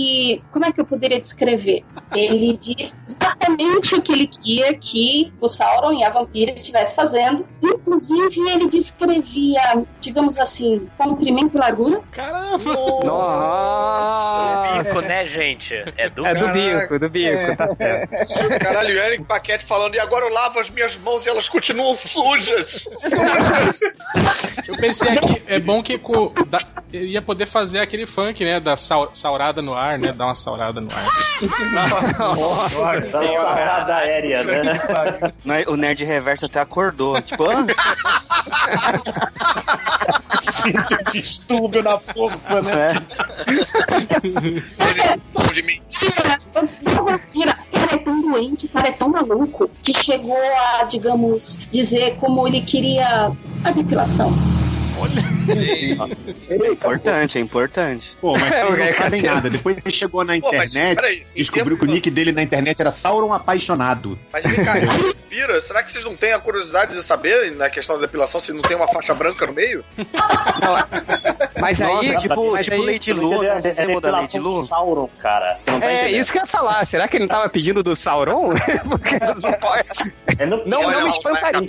H: Como é que eu poderia descrever? Ele disse exatamente o que ele queria que o Sauron e a vampira estivessem fazendo. Inclusive, ele descrevia, digamos assim, comprimento e largura.
A: Caramba!
F: Bico, né, gente? É do
L: É do
F: bico.
L: do bico, tá certo.
D: Caralho, o Eric Paquete falando, e agora eu lavo as minhas mãos e elas continuam sujas. Sujas.
A: Eu pensei aqui, é bom que co- da- eu ia poder fazer aquele funk, né? Da sau- saurada no ar, né? Dar uma saurada no ar.
C: Dá uma parada aérea, né?
E: É- O Nerd Reverso até acordou. Tipo, ah,
I: Sinto distúrbio na força, né?
D: de mim.
H: Vampira, cara é tão doente, cara é tão maluco, que chegou a, digamos, dizer como ele queria a depilação.
E: É importante, é importante.
I: Pô, mas vocês
L: É,
I: não
L: é,
I: sabem
L: Cassiano.
I: nada. Depois ele chegou na
D: Pô, mas
I: internet,
D: peraí, em
I: descobriu que o nick dele na internet era Sauron Apaixonado.
D: Mas vem cá, Pira, será que vocês não têm a curiosidade de saber, na questão da depilação, se não tem uma faixa branca no meio?
L: Mas aí,
E: Nossa, tipo,
L: mas
E: tipo
L: aí-
E: Lady Lu,
C: É,
E: né? Vocês lembram da Lady Lu?
C: Sauron, cara. Você não tá
L: É
C: entendendo.
L: isso que eu ia falar. Será que ele não tava pedindo do Sauron? Porque não pode.
C: É no-
L: Não,
D: Olha
L: não me espantaria.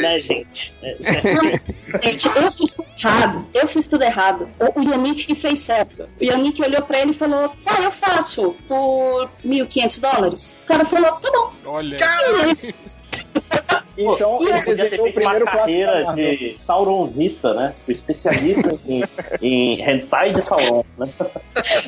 C: né, gente? É,
H: Gente, eu fiz tudo errado. Eu fiz tudo errado. O, Yannick que fez certo. O Yannick olhou pra ele e falou: Ah, eu faço por 1.500 dólares. O cara falou: Tá bom.
A: Olha.
G: Então
H: E
G: ele desenhou o
C: uma
G: primeiro clássico da
C: carreira de Sauronzista, né? O especialista em, em hentai de Sauron, né?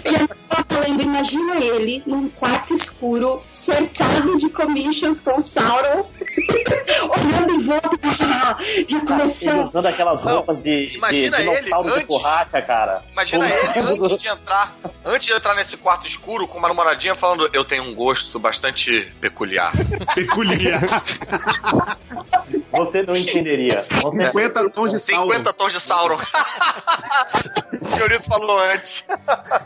H: E eu tava falando, imagina ele num quarto escuro, cercado de commissions com Sauron, olhando em volta e ah, já
C: Ele
H: começou.
C: usando aquelas
D: Não,
C: roupas de, de
D: imagina ele
C: dinossauro de
D: antes-
C: borracha, cara.
D: Imagina
C: Como-
D: ele antes de entrar, antes de entrar nesse quarto escuro com uma namoradinha falando, eu tenho um gosto bastante peculiar.
I: Peculiar.
C: Você não entenderia. Você-
I: 50 tons de Sauron.
D: 50 tons de Sauron. o senhorito falou antes.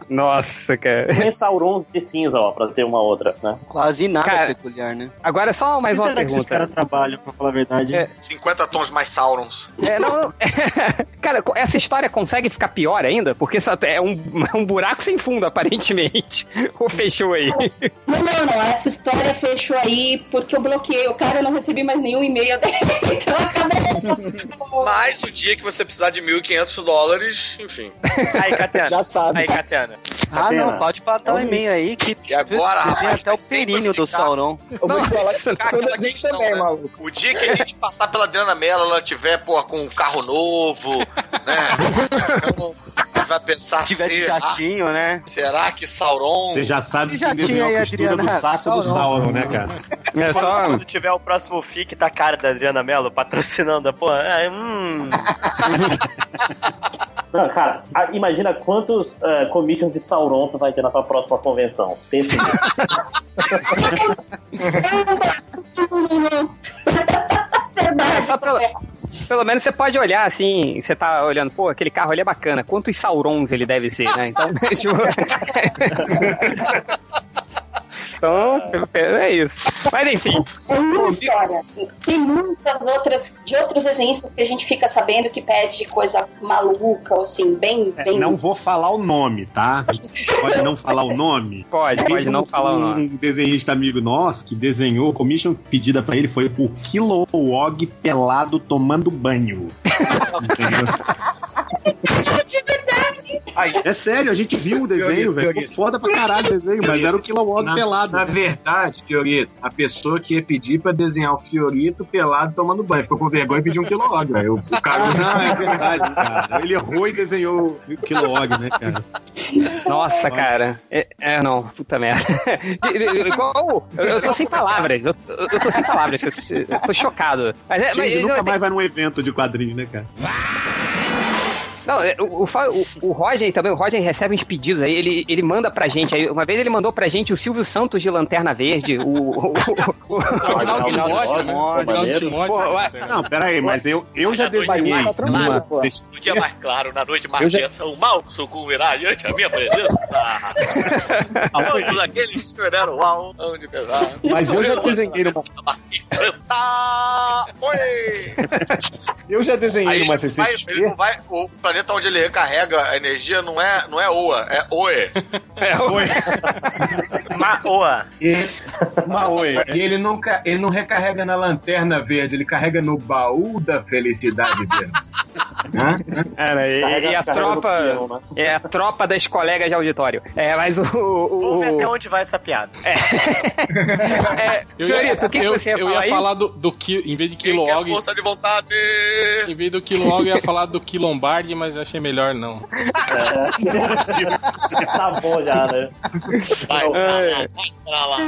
L: Nossa, cara.
C: Tem Sauron de cinza, ó, pra ter uma outra, né?
E: Quase nada
L: Cara,
E: peculiar, né?
L: Agora só mais
J: Por
L: uma
J: que será que esses
L: pergunta.
J: caras trabalham, pra falar a verdade?
L: É.
D: 50 tons mais Saurons.
L: É, não, cara, essa história consegue ficar pior ainda? Porque é um, é um buraco sem fundo, aparentemente. Ou fechou aí?
H: Não, não, não. Essa história fechou aí porque eu bloqueei o cara, eu não recebi mais nenhum e-mail dele. Então.
D: Mas o dia que você precisar de 1.500 dólares, enfim.
F: Aí, Catena.
G: Já sabe.
F: Aí, Catena.
E: Ah, não, pode botar o e-mail aí que
D: E agora,
E: desenha
D: rapaz,
E: até o períneo do Sauron.
G: Eu vou te falar que
D: Cara, questão,
G: também,
D: né?
G: maluco.
D: O dia que a gente passar pela Adriana Mello, ela tiver, pô, com um carro novo, né? Vai pensar
E: Se tiver de
D: será,
E: jatinho, né?
D: será que Sauron...
I: Você já sabe
E: Você
I: que
E: tinha aí,
I: a costura do
E: Adriana,
I: saco do
E: Sauron.
I: Sauron, né, cara?
L: É
F: Quando,
L: só.
F: quando tiver o próximo FIC da cara da Adriana Mello patrocinando a porra. É, hum.
C: Não, cara, a- imagina quantos uh, commissions de Sauron tu vai ter na tua próxima convenção. Pense nisso.
L: É só pelo, pelo menos você pode olhar assim, você tá olhando, pô, aquele carro ali é bacana, quantos Saurons ele deve ser, né? Então, tipo... Então, é isso. Mas enfim.
H: É uma história. Tem muitas outras, de outros desenhos que a gente fica sabendo que pede coisa maluca, ou assim, bem.
I: É,
H: bem...
I: não vou falar o nome, tá? Pode não falar o nome?
L: Pode,
I: Tem
L: pode não
I: um-
L: falar o nome.
I: Um desenhista amigo nosso que desenhou, a commission pedida pra ele foi o Kilowog pelado tomando banho. Entendeu?
H: De verdade!
I: É sério, a gente viu o desenho, velho. Ficou foda pra caralho o desenho, mas era o Kilowog pelado.
B: Na verdade, Fiorito, a pessoa que ia pedir pra desenhar o Fiorito pelado tomando banho. Ficou com vergonha e pediu um Kilowog, velho. O cara
I: Não, é verdade, cara. Ele errou e desenhou o Kilowog, né, cara?
L: Nossa, cara. É, é, não, puta merda. Eu, eu tô sem palavras. Eu, eu tô sem palavras. Eu, eu tô chocado. Mas, é, mas
I: Gente, nunca
L: eu-
I: mais vai num evento de quadrinhos, né, cara?
L: Não, é, o, o, o, Roger também, o Roger recebe uns pedidos aí, ele, ele manda pra gente. Aí, uma vez ele mandou pra gente o Silvio Santos de Lanterna Verde, o. o, o, o
A: né?
I: Não, peraí, mas eu, eu já desenhei.
G: Tá
I: uma-.
M: No dia mais claro, na noite mais
I: Eu já-
M: densa, o mal sucumbirá diante a minha presença. Todos aqueles que esperam o mal, onde pesar.
I: Mas eu já desenhei
M: Tá! Oi!
I: eu já desenhei
M: vai,
I: CCXP.
M: O planeta onde ele recarrega a energia não é, não é Oa, é Oe.
L: é, o-
I: Oi,
F: Maoa.
I: uma oi.
B: E ele não, ca- ele não recarrega na lanterna verde, ele carrega no baú da felicidade verde. Hã?
L: é, né, e, e a tropa.
C: peão, né?
L: É a tropa das colegas de auditório. É, mas o. o,
F: Vamos ver
L: o-
F: até onde vai essa piada.
L: é,
A: Eu ia,
L: Fiorito, o que, que
A: eu,
L: você ia
A: eu
L: falar
A: ia
L: aí?
A: falar do, do ki- em vez de Kilowog,
M: força de vontade?
A: em vez do Kilowog eu ia falar do Quilombardi, mas eu achei melhor não.
C: Tá bom já, né?
M: Vai, vai pra lá.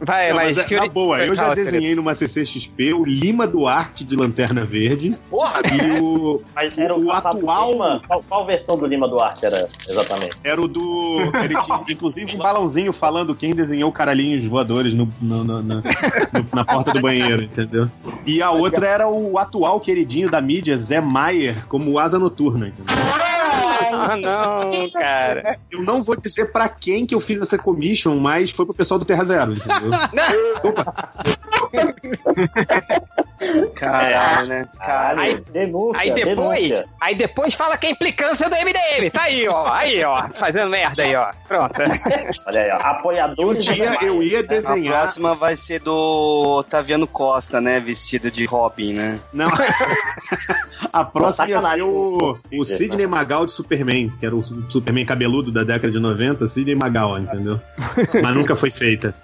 L: Vai,
I: Não,
L: mas,
I: mas, é- na boa, eu já desenhei numa CCXP o Lima Duarte de Lanterna Verde
M: Porra,
I: e o,
C: Mas era o,
I: o atual
C: Lima? Qual, qual versão do Lima Duarte era exatamente?
I: era o do. Ele tinha, inclusive, um balãozinho falando quem desenhou caralhinhos voadores no, no- no- na- no- na porta do banheiro, entendeu? E a outra era o atual queridinho da mídia, Zé Maier, como asa noturna?
L: Ah, não, cara.
I: Eu não vou dizer pra quem que eu fiz essa commission, mas foi pro pessoal do Terra Zero, entendeu?
E: Caralho, né? Caralho.
L: Aí-
C: denúncia,
L: Aí depois,
C: denúncia.
L: aí depois fala que é implicância do MDM. Tá aí, ó. Aí, ó. Fazendo merda aí, ó. Pronto.
C: Olha aí, ó,
I: Um
C: apoiadores
I: dia eu ia
E: A
I: desenhar.
E: próxima vai ser do Otaviano Costa, né? Vestido de Robin, né?
I: Não. A próxima ia ser o, o Sidney Magal de Superman, que era o Superman cabeludo da década de 90, Sidney Magal, entendeu? Mas nunca foi feita.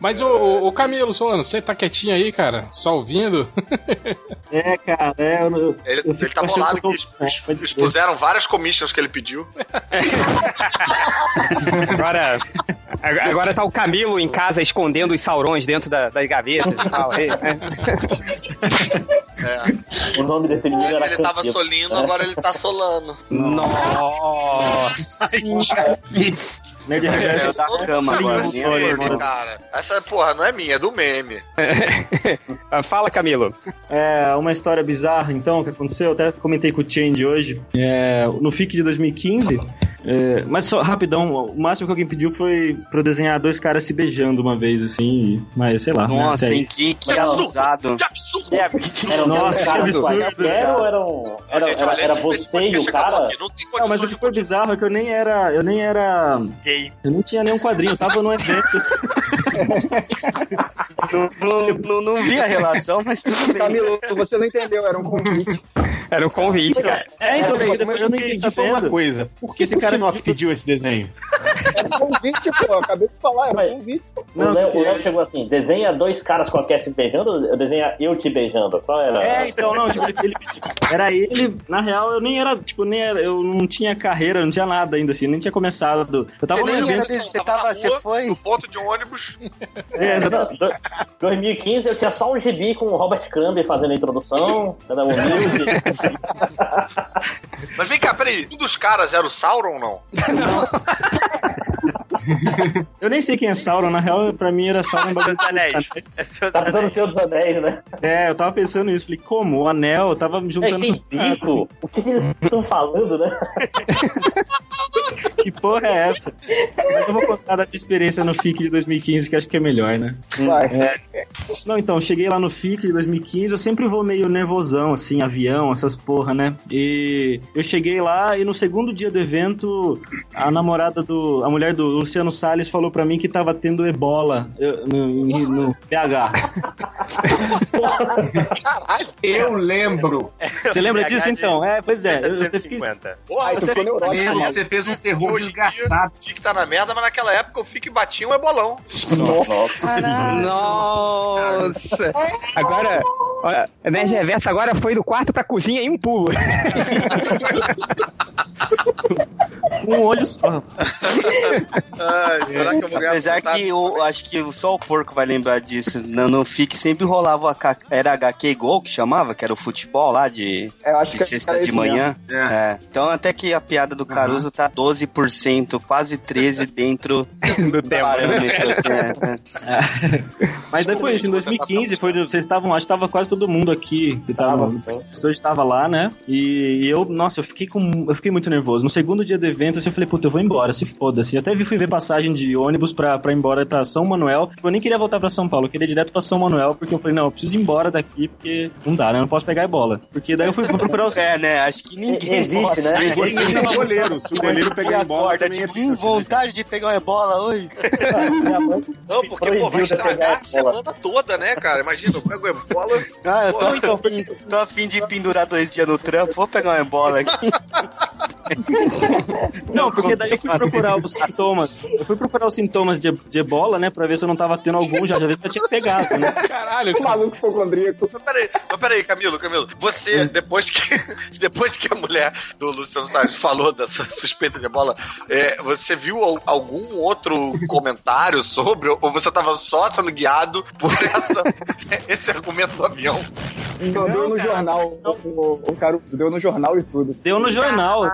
A: Mas o, o Camilo Solano, você tá quietinho aí, cara? Só ouvindo?
J: É, cara, é, eu,
M: Ele,
J: eu
M: ele tá bolado
J: que é,
M: expuseram várias commissions que ele pediu.
L: Agora, ag- agora tá o Camilo em casa escondendo os saurões dentro da- das gavetas e tal. Aí, né?
M: É.
C: O nome desse menino era
M: Ele tava
C: Campito.
M: solindo, agora ele tá solando.
L: Nossa.
J: Reverso
E: Eu da cama agora.
M: Meme, cara. Essa porra não é minha, é do meme.
L: Fala, Camilo.
J: É uma história bizarra, então, que aconteceu. Eu até comentei com o Change hoje. É, no FIC de 2015. É, mas só rapidão, o máximo que alguém pediu foi pra eu desenhar dois caras se beijando uma vez, assim. Mas sei lá. né,
E: Nossa,
J: aí.
E: hein? Que, que.
M: Que absurdo!
J: Nossa,
C: caras
J: que absurdo.
C: era,
M: Gente,
C: era, era você e o cara?
M: aqui, Não
J: Não, mas o que foi bizarro é que eu nem era. Eu nem era.
F: Gay.
J: Eu não tinha nenhum quadrinho, eu tava num evento.
E: Não, não, não, não vi a relação, mas tudo bem.
G: Camilo, você não entendeu, era um convite.
L: Era um convite, cara.
J: É, então,
I: Mas
J: depois
I: eu não entendi foi uma coisa. Por que
J: Esse cara fica-
I: pediu esse desenho?
G: Era um convite, pô. Acabei de falar, era um convite.
C: O
J: Não,
C: Léo, o
J: porque-
C: Léo chegou assim, desenha dois caras qualquer se beijando, eu desenha eu te beijando. Qual era?
J: É, então, não, tipo, ele, ele pediu- era ele, na real, eu nem era, tipo, nem era, eu não tinha carreira, não tinha nada ainda, assim, nem tinha começado. Eu tava
E: Você nem era desse, você, tava, você
M: rua,
E: foi.
M: No ponto de ônibus.
J: É, exatamente.
C: Do- 2015 eu tinha só um gibi com o Robert Crumb fazendo a introdução, cada humilde.
M: Mas vem cá, peraí. Um dos caras era o Sauron ou não?
J: Eu nem sei quem é Sauron, na real, pra mim era Sauron
F: Senhor dos Anéis. É Senhor dos
C: Tá pensando no. Senhor dos Anéis, né?
J: É, eu tava pensando nisso, falei, como? O anel, eu tava me
C: É,
J: juntando
C: tem
J: essas
C: bico. O que, que eles estão falando, né?
J: assim, que porra é essa? Mas eu vou contar da minha experiência no FIC de 2015, que acho que é melhor, né?
G: Vai.
J: Não, então, eu cheguei lá no FIC de 2015, eu sempre vou meio nervosão, assim, avião, essas porra, né? E eu cheguei lá e no segundo dia do evento, a namorada do. A mulher do Luciano Salles falou pra mim que tava tendo ebola eu- no, em- no PH.
D: Caralho.
B: Eu lembro.
J: Você lembra disso então? É, pois é. Eu.
D: Porra,
G: neurótico. Né?
B: você fez um terror
D: Hoje
B: desgraçado.
D: o Fique tá na merda, mas naquela época o Fique batia um ebolão.
L: Nossa! Agora, olha, Nerd Reverso agora foi do quarto pra cozinha em um pulo.
J: Um olho só.
D: Ai, será que eu vou ganhar
E: Apesar que eu acho que só o porco vai lembrar disso. No, no FIC sempre rolava a era HQ Gol que chamava, que era o futebol lá de,
G: acho
E: de
G: que
E: sexta de manhã.
B: mesmo.
E: É. Então até que a piada do Caruso tá 12%, quase 13% dentro
L: do
E: parâmetro. Assim, é, é.
J: Mas daí foi isso, em 2015, foi, vocês estavam, acho que tava quase todo mundo aqui, que tava, o professor estava lá, né? E, e eu, nossa, eu fiquei com, eu fiquei muito nervoso. No segundo dia do evento, assim, eu falei, puta, eu vou embora, se foda, assim. Eu até vi, fui ver passagem de ônibus pra, pra ir embora pra São Manuel. Eu nem queria voltar pra São Paulo, eu queria ir direto pra São Manuel, porque eu falei, não, eu preciso ir embora daqui, porque não dá, né? Eu não posso pegar ebola. Porque daí eu fui, fui procurar os...
E: É, né? Acho que ninguém
F: Existe,
E: pode.
F: né?
I: Ninguém imagina goleiro. Se o goleiro pegar a bola,
E: Acorda,
I: também é
E: tipo, hum, vontade de pegar uma bola hoje.
D: Não, porque, pô, vai estragar a semana toda, né, cara? Imagina, eu pego ebola.
E: Ah, eu tô,
D: então,
E: tô afim de pendurar dois dias no trampo, vou pegar uma bola aqui.
J: Não, porque daí eu fui procurar os sintomas. Eu fui procurar os sintomas de, de ebola, né? Pra ver se eu não tava tendo algum, já, já ver se eu tinha pegado, né?
A: Caralho,
G: O maluco hipocondríaco.
D: Mas peraí, mas peraí, Camilo, Camilo. Você, depois que, depois que a mulher do Luciano Salles falou dessa suspeita de ebola, é, você viu al- algum outro comentário sobre, ou você tava só sendo guiado por essa, esse argumento do avião?
G: Não, deu no jornal. O, o, o Caruso deu no jornal e tudo.
J: Deu no jornal.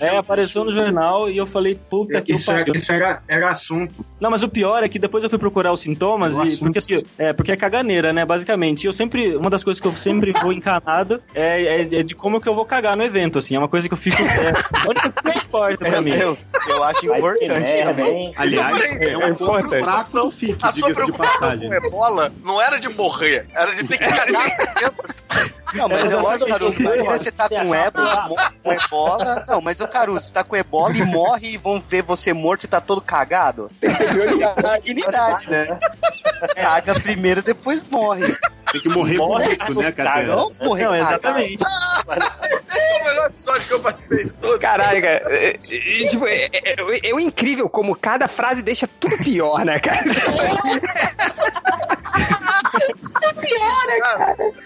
J: É, apareceu no jornal e eu falei, puta que
B: Isso, era,
J: pariu.
B: isso era, era assunto.
J: Não, mas o pior é que depois eu fui procurar os sintomas
B: Eu
J: e. Porque assim, é, porque é caganeira, né? Basicamente. Eu sempre. Uma das coisas que eu sempre vou encanado é, é- é de como que eu vou cagar no evento, assim. É uma coisa que eu fico. É, a única coisa que importa pra mim.
E: Eu, eu acho importante. também.
F: hein?
I: Aliás, é um ponto fraco do FIC,
D: A sua
I: diga-se de
D: preocupação
I: passagem.
D: com ebola não era de morrer, era de ter que cagar dentro.
E: Não, mas eu acho, Caruso, imagina você tá
F: Você
E: com ébola, com ebola. Não, mas o Caruso, você tá com ebola e morre e vão ver você morto, você tá todo cagado? Dignidade, né? Caga primeiro, depois morre.
I: Tem que morrer bonito, né, cara?
E: Não morrer
J: Não, exatamente.
D: Esse é o melhor episódio que eu participei de.
L: Caralho, cara. É, é, tipo, é, é- é o incrível como cada frase deixa tudo pior, né, cara?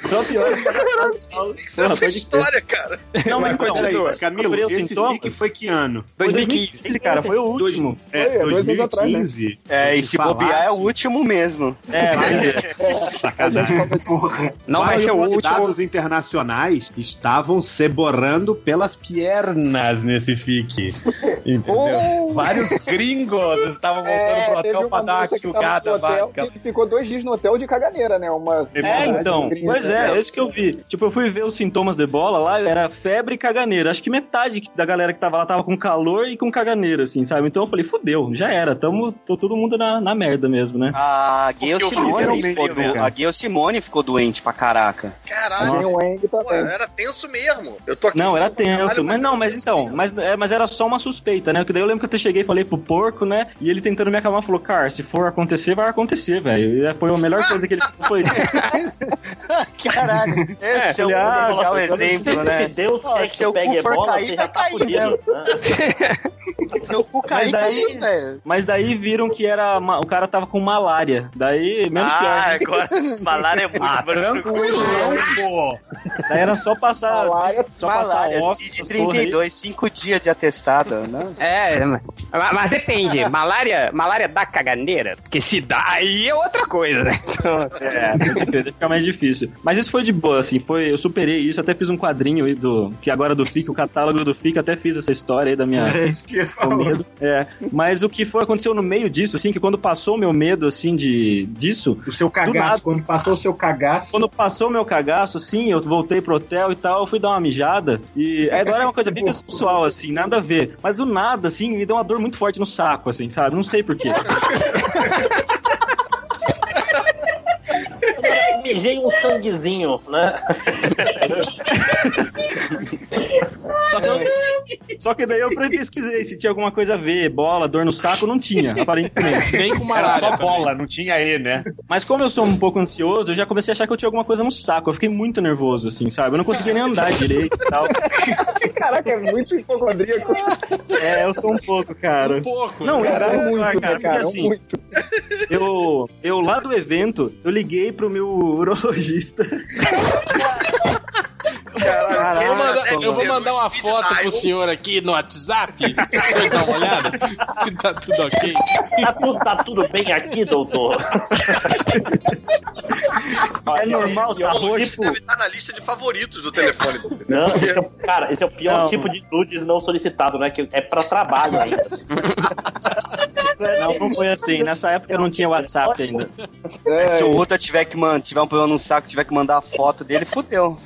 J: Só pior.
D: Essa história, cara.
J: Não, mas continua.
I: peraí, Camilo,
J: os
I: esse
J: sintomas.
I: FIC foi que ano?
J: 2015, cara, foi o último.
I: É,
G: Foi, dois anos atrás, né?
I: 2015.
E: É, e se bobear é o último mesmo.
J: É, mas,
I: Sacanagem.
L: Não vai ser o último.
I: convidados internacionais estavam se borrando pelas pernas nesse FIC. Entendeu? Vários gringos estavam voltando
G: É,
I: pro hotel pra dar uma chugada
G: ficou dois dias no hotel de caganeira, né? Uma,
J: É, então. Pois é, é isso que eu vi. Tipo, eu fui ver os sintomas de ebola lá, era febre e caganeira. Acho que metade da galera que tava lá tava com calor e com caganeira, assim, sabe? Então eu falei, fudeu, já era, tamo tô todo mundo na, na merda mesmo, né?
E: A Gayle Simone ficou do... A Gayle Simone ficou doente pra caraca.
D: Caralho, pô, era tenso mesmo. Eu tô aqui
J: Não, era tenso.
D: caralho,
J: Mas não, mas então,
D: mesmo.
J: mas, é, mas era só uma suspeita, né? Porque daí eu lembro que eu até cheguei e falei pro porco, né? E ele tentando me acalmar falou, cara, se for acontecer, vai acontecer, velho. E Foi a melhor coisa que ele foi.
E: Caralho, esse é, um
J: ah,
E: legal
J: mas
E: exemplo,
F: Se
E: né?
F: Deus
E: Ó,
F: quer que
E: se
F: pegue ebola,
E: cair,
F: você já tá fudido.
E: mesmo.
F: né?
E: Se o cu cair,
J: daí-
E: cair, velho.
J: Mas daí viram que era o cara tava com malária. Daí, menos
F: Ah,
J: pior.
F: agora malária é muito
I: Ah, tranquilo, pô.
J: Daí era só passar.
G: Malária,
J: só passar
E: Malária,
J: óculos,
E: CID
J: essas porra aí.
E: 32, 5 dias de atestado, né?
L: É, mas, mas depende. Malária, malária dá caganeira? Porque se dá, aí é outra coisa, né? Então,
J: É, vai ficar mais difícil. Mas isso foi de boa, assim, foi, eu superei isso, até fiz um quadrinho aí do, que agora do FIC, o catálogo do FIC, até fiz essa história aí da minha,
B: É isso que eu
J: medo. É, mas o que foi, aconteceu no meio disso, assim, que quando passou o meu medo, assim, de, disso,
B: O seu
J: Do nada.
B: cagaço, quando passou o seu cagaço.
J: quando passou o meu cagaço, assim, eu voltei pro hotel e tal, eu fui dar uma mijada, e aí agora é uma coisa bem pessoal, assim, nada a ver, mas do nada, assim, me deu uma dor muito forte no saco, assim, sabe, não sei porquê.
F: Mijei um sanguezinho, né?
L: Só que eu,
J: Só que daí eu pesquisei se tinha alguma coisa a ver, bola, dor no saco, não tinha, aparentemente.
A: Nem com
I: Era só
A: também.
I: bola, não tinha E, né?
J: Mas como eu sou um pouco ansioso, eu já comecei a achar que eu tinha alguma coisa no saco. Eu fiquei muito nervoso, assim, sabe? Eu não conseguia nem andar direito e tal.
G: Caraca, é muito hipocondríaco.
J: É, eu sou um pouco, cara.
A: Um pouco.
J: Não,
A: né?
G: Caralho,
J: eu-
G: muito,
J: cara,
G: né,
J: porque
G: cara?
J: assim,
G: Muito.
J: eu, eu lá do evento, eu liguei pro meu urologista.
D: Caralho,
A: Eu vou mandar,
D: Caraca,
A: eu vou mandar uma foto pro senhor aqui no WhatsApp. Pra você dar uma olhada. Se tá tudo ok.
C: Tá tudo, tá tudo bem aqui, doutor?
J: É normal, tá
D: O
J: roxo.
D: deve estar na lista de favoritos do telefone.
C: Não, esse é, cara, esse é o pior
J: Não.
C: tipo de nudes não solicitado, né? Que é pra trabalho ainda.
J: Não, não foi assim. Nessa época eu não tinha WhatsApp ainda.
G: É,
E: Se o outro tiver que man, tiver um problema no saco, tiver que mandar a foto dele, fudeu.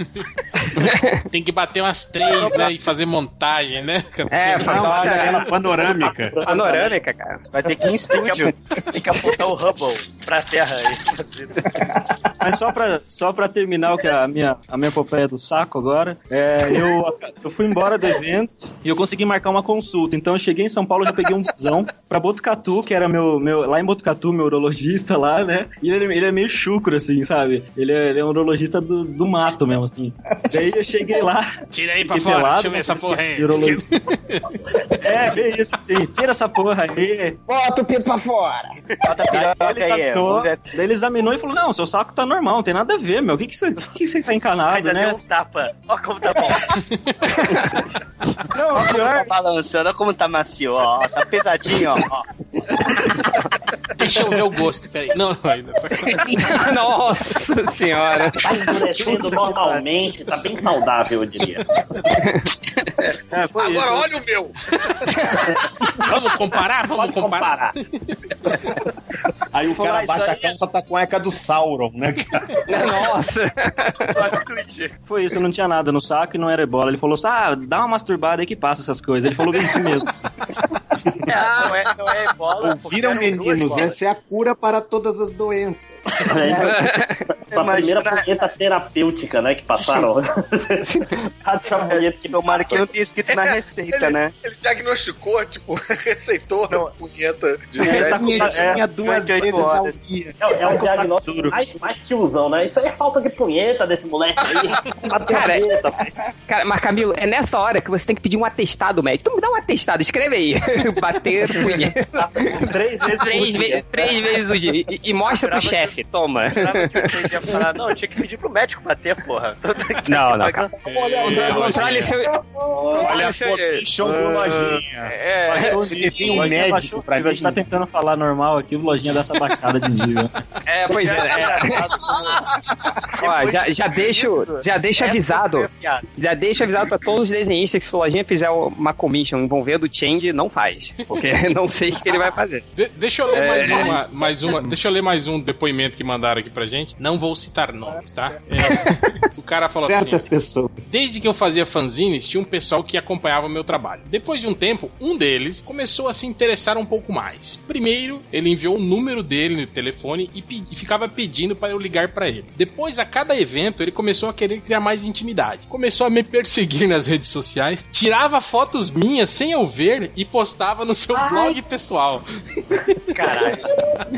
A: Tem que bater umas três, né? E fazer montagem, né?
L: É,
I: Não,
L: falar
I: olha ela panorâmica.
L: panorâmica, cara.
E: Vai ter que ir em estúdio.
F: Tem que apontar o Hubble pra terra aí.
J: Mas só pra, só pra terminar o que é a minha, a minha epopeia do saco agora, é, eu, eu fui embora do evento e eu consegui marcar uma consulta. Então eu cheguei em São Paulo, já peguei um busão pra Botucatu, que era meu, meu. Lá em Botucatu, meu urologista lá, né? E ele, ele é meio chucro, assim, sabe? Ele é, ele é um urologista do, do mato mesmo, assim. Daí eu cheguei lá.
A: Tira aí pra fora,
J: pelado,
A: deixa eu ver essa
J: mas
A: porra aí.
J: É, bem isso, assim. Tira essa porra aí.
G: Bota o pito pra fora.
E: Bota a piroca
J: Daí ele,
E: aí,
J: examinou,
E: ver.
J: daí ele examinou e falou: Não, seu saco tá normal, não tem nada a ver, meu. O que que você, que que você tá encanado,
F: Ainda
J: né?
F: deu um tapa. Ó como tá bom.
J: Não,
E: Olha como
J: pior.
E: tá balançando, olha como tá macio, ó. Tá pesadinho, ó.
A: Deixa eu ver o gosto, peraí. Não, não, ainda. Só...
L: Nossa senhora.
C: Tá endurecendo normalmente, tá bem saudável, eu diria.
J: É,
D: Agora
J: isso.
D: olha o meu.
A: Vamos comparar? Vamos
C: Pode
A: comparar.
C: comparar.
I: Aí o cara baixa a calça, tá com a eca do Sauron, né? cara?
L: Nossa.
J: Foi isso, não tinha nada no saco e não era ebola. Ele falou assim: ah, dá uma masturbada aí que passa essas coisas. Ele falou bem isso mesmo.
F: É, não é, não é ebola.
I: Ouviram, meninos? Essa é a cura para todas as doenças.
C: É, a primeira punheta terapêutica, né? Que passaram. Punheta que
E: Tomara que não tenha escrito na receita, né?
D: Ele diagnosticou, tipo, receitou uma punheta de
J: É, tá com-
I: Tinha,
J: é,
I: tinha duas
E: 48
I: vezes ao
E: horas.
C: É, é um diagnóstico mais, mais tiozão, né? Isso aí é falta de punheta desse moleque aí.
L: Cara. Cara, mas Camilo, é nessa hora que você tem que pedir um atestado médico. Então me dá um atestado, escreve aí. Bater punheta.
C: Três vezes
L: Três, ve três vezes o dia. E, e mostra pro chefe, toma.
F: Que vocês iam falar, não, eu tinha que pedir pro médico bater, porra.
L: Não, não, cara. Controle seu.
I: Olha
L: seu-
I: só, show do lojinha.
L: É,
I: tem um médico pra
J: nível, A gente tá
I: mim.
J: tentando falar normal aqui, o lojinha dessa baixada de nível.
L: é, pois é. é. Ó, já, já deixo, já deixo avisado. Já deixa avisado pra todos os desenhistas que se o Lojinha fizer uma commission envolvendo o Change, não faz. Porque não sei o que ele vai fazer.
A: De- deixa eu ler mais uma, mais uma. Deixa eu ler mais um depoimento que mandaram aqui pra gente. Não vou citar nomes, tá? É, o cara falou
I: Certas
A: assim.
I: pessoas.
A: Desde que eu fazia fanzines, tinha um pessoal que acompanhava o meu trabalho. Depois de um tempo, um deles começou a se interessar um pouco mais. Primeiro, ele enviou o número dele no telefone e, pe- e ficava pedindo para eu ligar para ele. Depois, a cada evento, ele começou a querer criar mais intimidade. Começou a me perseguir nas redes sociais, tirava fotos minhas sem eu ver e postava no seu blog pessoal.
F: Caralho.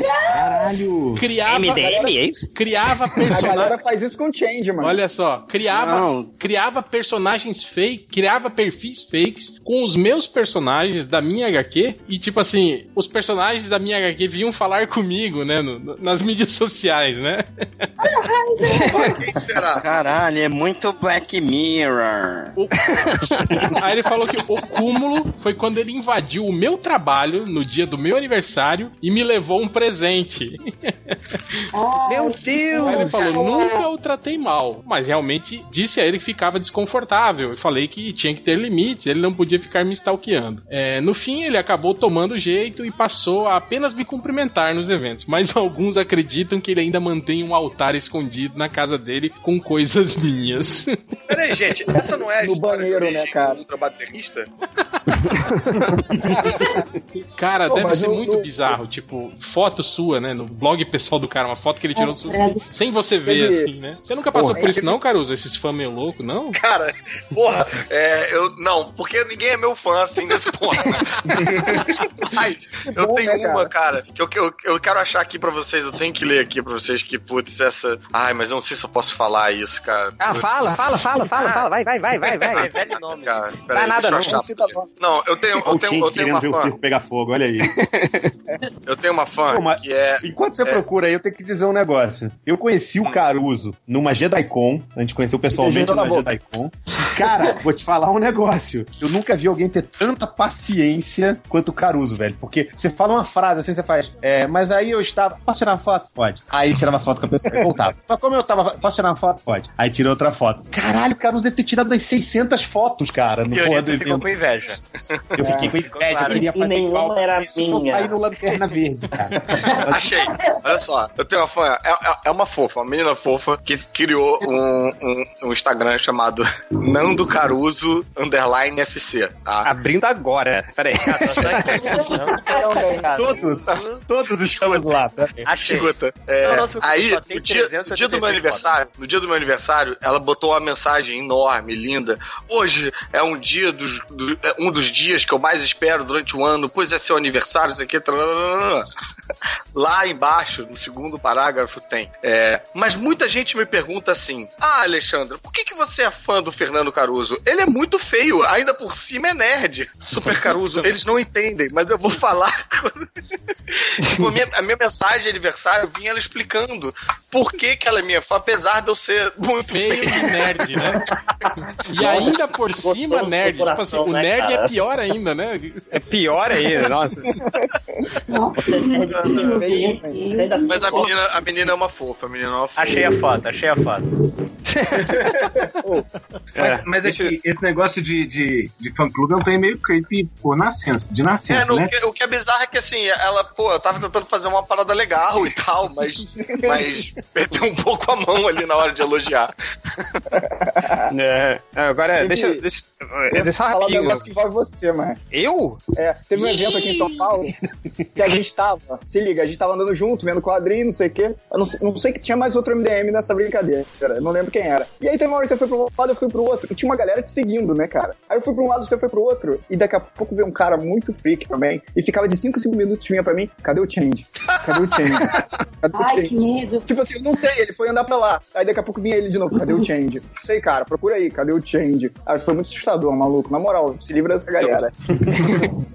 I: Caralho.
A: Criava,
L: MDM, é isso?
A: criava
G: A
A: personagens.
G: galera faz isso com change, mano.
A: Olha só, criava,
E: Não.
A: criava personagens fake, criava perfis fakes com os meus personagens da minha HQ e tipo assim, os personagens da minha HQ vinham falar comigo, né, no- no- nas mídias sociais, né?
E: Caralho, é muito Black Mirror.
A: Aí ele falou que o cúmulo foi quando ele invadiu o meu trabalho no dia do meu aniversário e me levou um presente.
L: Meu Deus!
A: Aí ele falou, nunca o tratei mal, mas realmente disse a ele que ficava desconfortável. Eu falei que tinha que ter limites, ele não podia ficar me stalkeando. É, no fim, ele acabou tomando jeito e passou a apenas me cumprimentar nos eventos, mas alguns acreditam que ele ainda mantém um altar escondido na casa dele com coisas minhas.
D: Peraí, gente, essa não é a
G: No
D: história
G: banheiro, né, cara?
D: do ultra baterista?
A: Cara,
G: Pô,
A: deve ser
G: no-
A: muito
G: no-
A: bizarro. Tipo, foto sua, né? No blog pessoal do cara, uma foto que ele tirou su-
H: credo.
A: sem você ver,
G: Teve-
A: assim, né? Você nunca passou
G: Porra,
A: por
G: é
A: isso, não, Caruso? Esses fãs meio louco, não?
D: Cara, porra, é, eu. Não, porque ninguém é meu fã assim nesse ponto. Mas eu
G: bom,
D: tenho
G: né,
D: uma, cara, que eu, eu, eu quero achar aqui pra vocês, eu tenho que ler aqui pra vocês que, putz, essa. Ai, mas eu não sei se eu posso falar isso, cara.
L: Ah, fala, fala, fala, fala, fala. Vai, vai, vai, vai, vai.
F: Velho nome.
D: Cara, peraí,
L: nada
D: deixa eu
L: não.
D: Não, eu tenho, eu tenho, eu tenho
I: querendo
D: uma
I: ver o
D: fã.
I: circo pegar fogo, olha aí.
D: Eu tenho uma fã
I: Pô,
D: que é.
I: Enquanto você
D: É.
I: procura aí, eu tenho que dizer um negócio. Eu conheci o Caruso numa JediCon, a gente conheceu pessoalmente numa. JediCon. Cara, vou te falar um negócio. Eu nunca vi alguém ter tanta paciência quanto o Caruso, velho. Porque você fala uma frase assim, você faz, é, mas aí eu estava. Posso tirar uma foto? Pode. Aí tirava foto com a pessoa e voltava. Mas como eu tava. Posso tirar uma foto? Pode. Aí tira outra foto. Caralho, o Caruso deve ter tirado umas 600 fotos, cara, no
F: E
I: porra do
F: Nito ficou
I: evento.
F: com inveja.
I: Eu fiquei com
F: Ficou
I: inveja, eu
F: claro.
I: queria
C: E
I: fazer
C: nenhuma
I: igual.
C: era minha.
I: sair no Lanterna Verde, cara.
D: Achei. Olha só, eu tenho uma fã. É, é- é uma fofa, uma menina fofa que criou um, um, um Instagram chamado Nando Caruso Underline FC. Tá?
L: Abrindo agora. Pera aí.
I: Todos, todos estamos lá. tá?
F: Achei.
D: Escuta, é,
F: Não, nossa,
D: aí,
F: só tem
D: no dia,
F: 386
D: no dia do meu aniversário, no dia do meu aniversário, ela botou uma mensagem enorme, linda. Hoje é um dia dos, do- é um dos dias que eu mais espero durante o ano, pois é seu aniversário, isso aqui. tralala. Lá embaixo, no segundo parágrafo, tem. é, mas muita gente me pergunta assim: Ah, Alexandre, por que, que você é fã do Fernando Caruso? Ele é muito feio, ainda por cima é nerd. Super Caruso, eles não entendem, mas eu vou falar. Tipo, a, minha, a minha mensagem de aniversário vinha ela explicando por que, que ela é minha fã, apesar de eu ser muito
A: Feio
D: feio.
A: e nerd, né? E ainda por cima, nerd. Tipo assim,
C: coração,
A: o
C: né,
A: nerd
C: cara?
A: é pior ainda, né?
L: É pior ainda, nossa.
H: Não.
D: Mas a menina, a menina é uma fofa, a menina é uma fofa.
F: Achei a foto, achei a foto.
B: Mas, mas é que esse negócio de, de, de fã-clube é um trem meio creepy por nascença, de nascença,
D: É, no-
B: né?
D: o, que, o que é bizarro é que assim, ela, pô, eu tava tentando fazer uma parada legal e tal, mas, mas perdeu um pouco a mão ali na hora de elogiar.
L: É, agora,
G: Teve-
L: deixa, deixa,
G: Eu
L: deixa
G: falar um
L: rapidinho.
G: negócio que envolve você, mas.
L: Eu?
G: É, teve um evento aqui em São Paulo que a gente tava, se liga, a gente tava andando junto, vendo quadrinho, não sei o quê. Eu não sei, não sei que tinha mais outro MDM nessa brincadeira, eu não lembro quem era. E aí teve uma hora que você foi pro lado, eu fui pro outro, e tinha uma galera te seguindo, né, cara? Aí eu fui pra um lado, você foi pro outro, e daqui a pouco veio um cara muito freak também, e ficava de 5 5 minutos vinha pra mim, cadê o change? Cadê o change? Cadê o
H: Ai,
G: change?
H: que medo.
G: Tipo assim, eu não sei, ele foi andar pra lá. Aí daqui a pouco vinha ele de novo, cadê o change? Não sei, cara, procura aí, cadê o change? Aí foi muito assustador, maluco. Na moral, se livra dessa galera.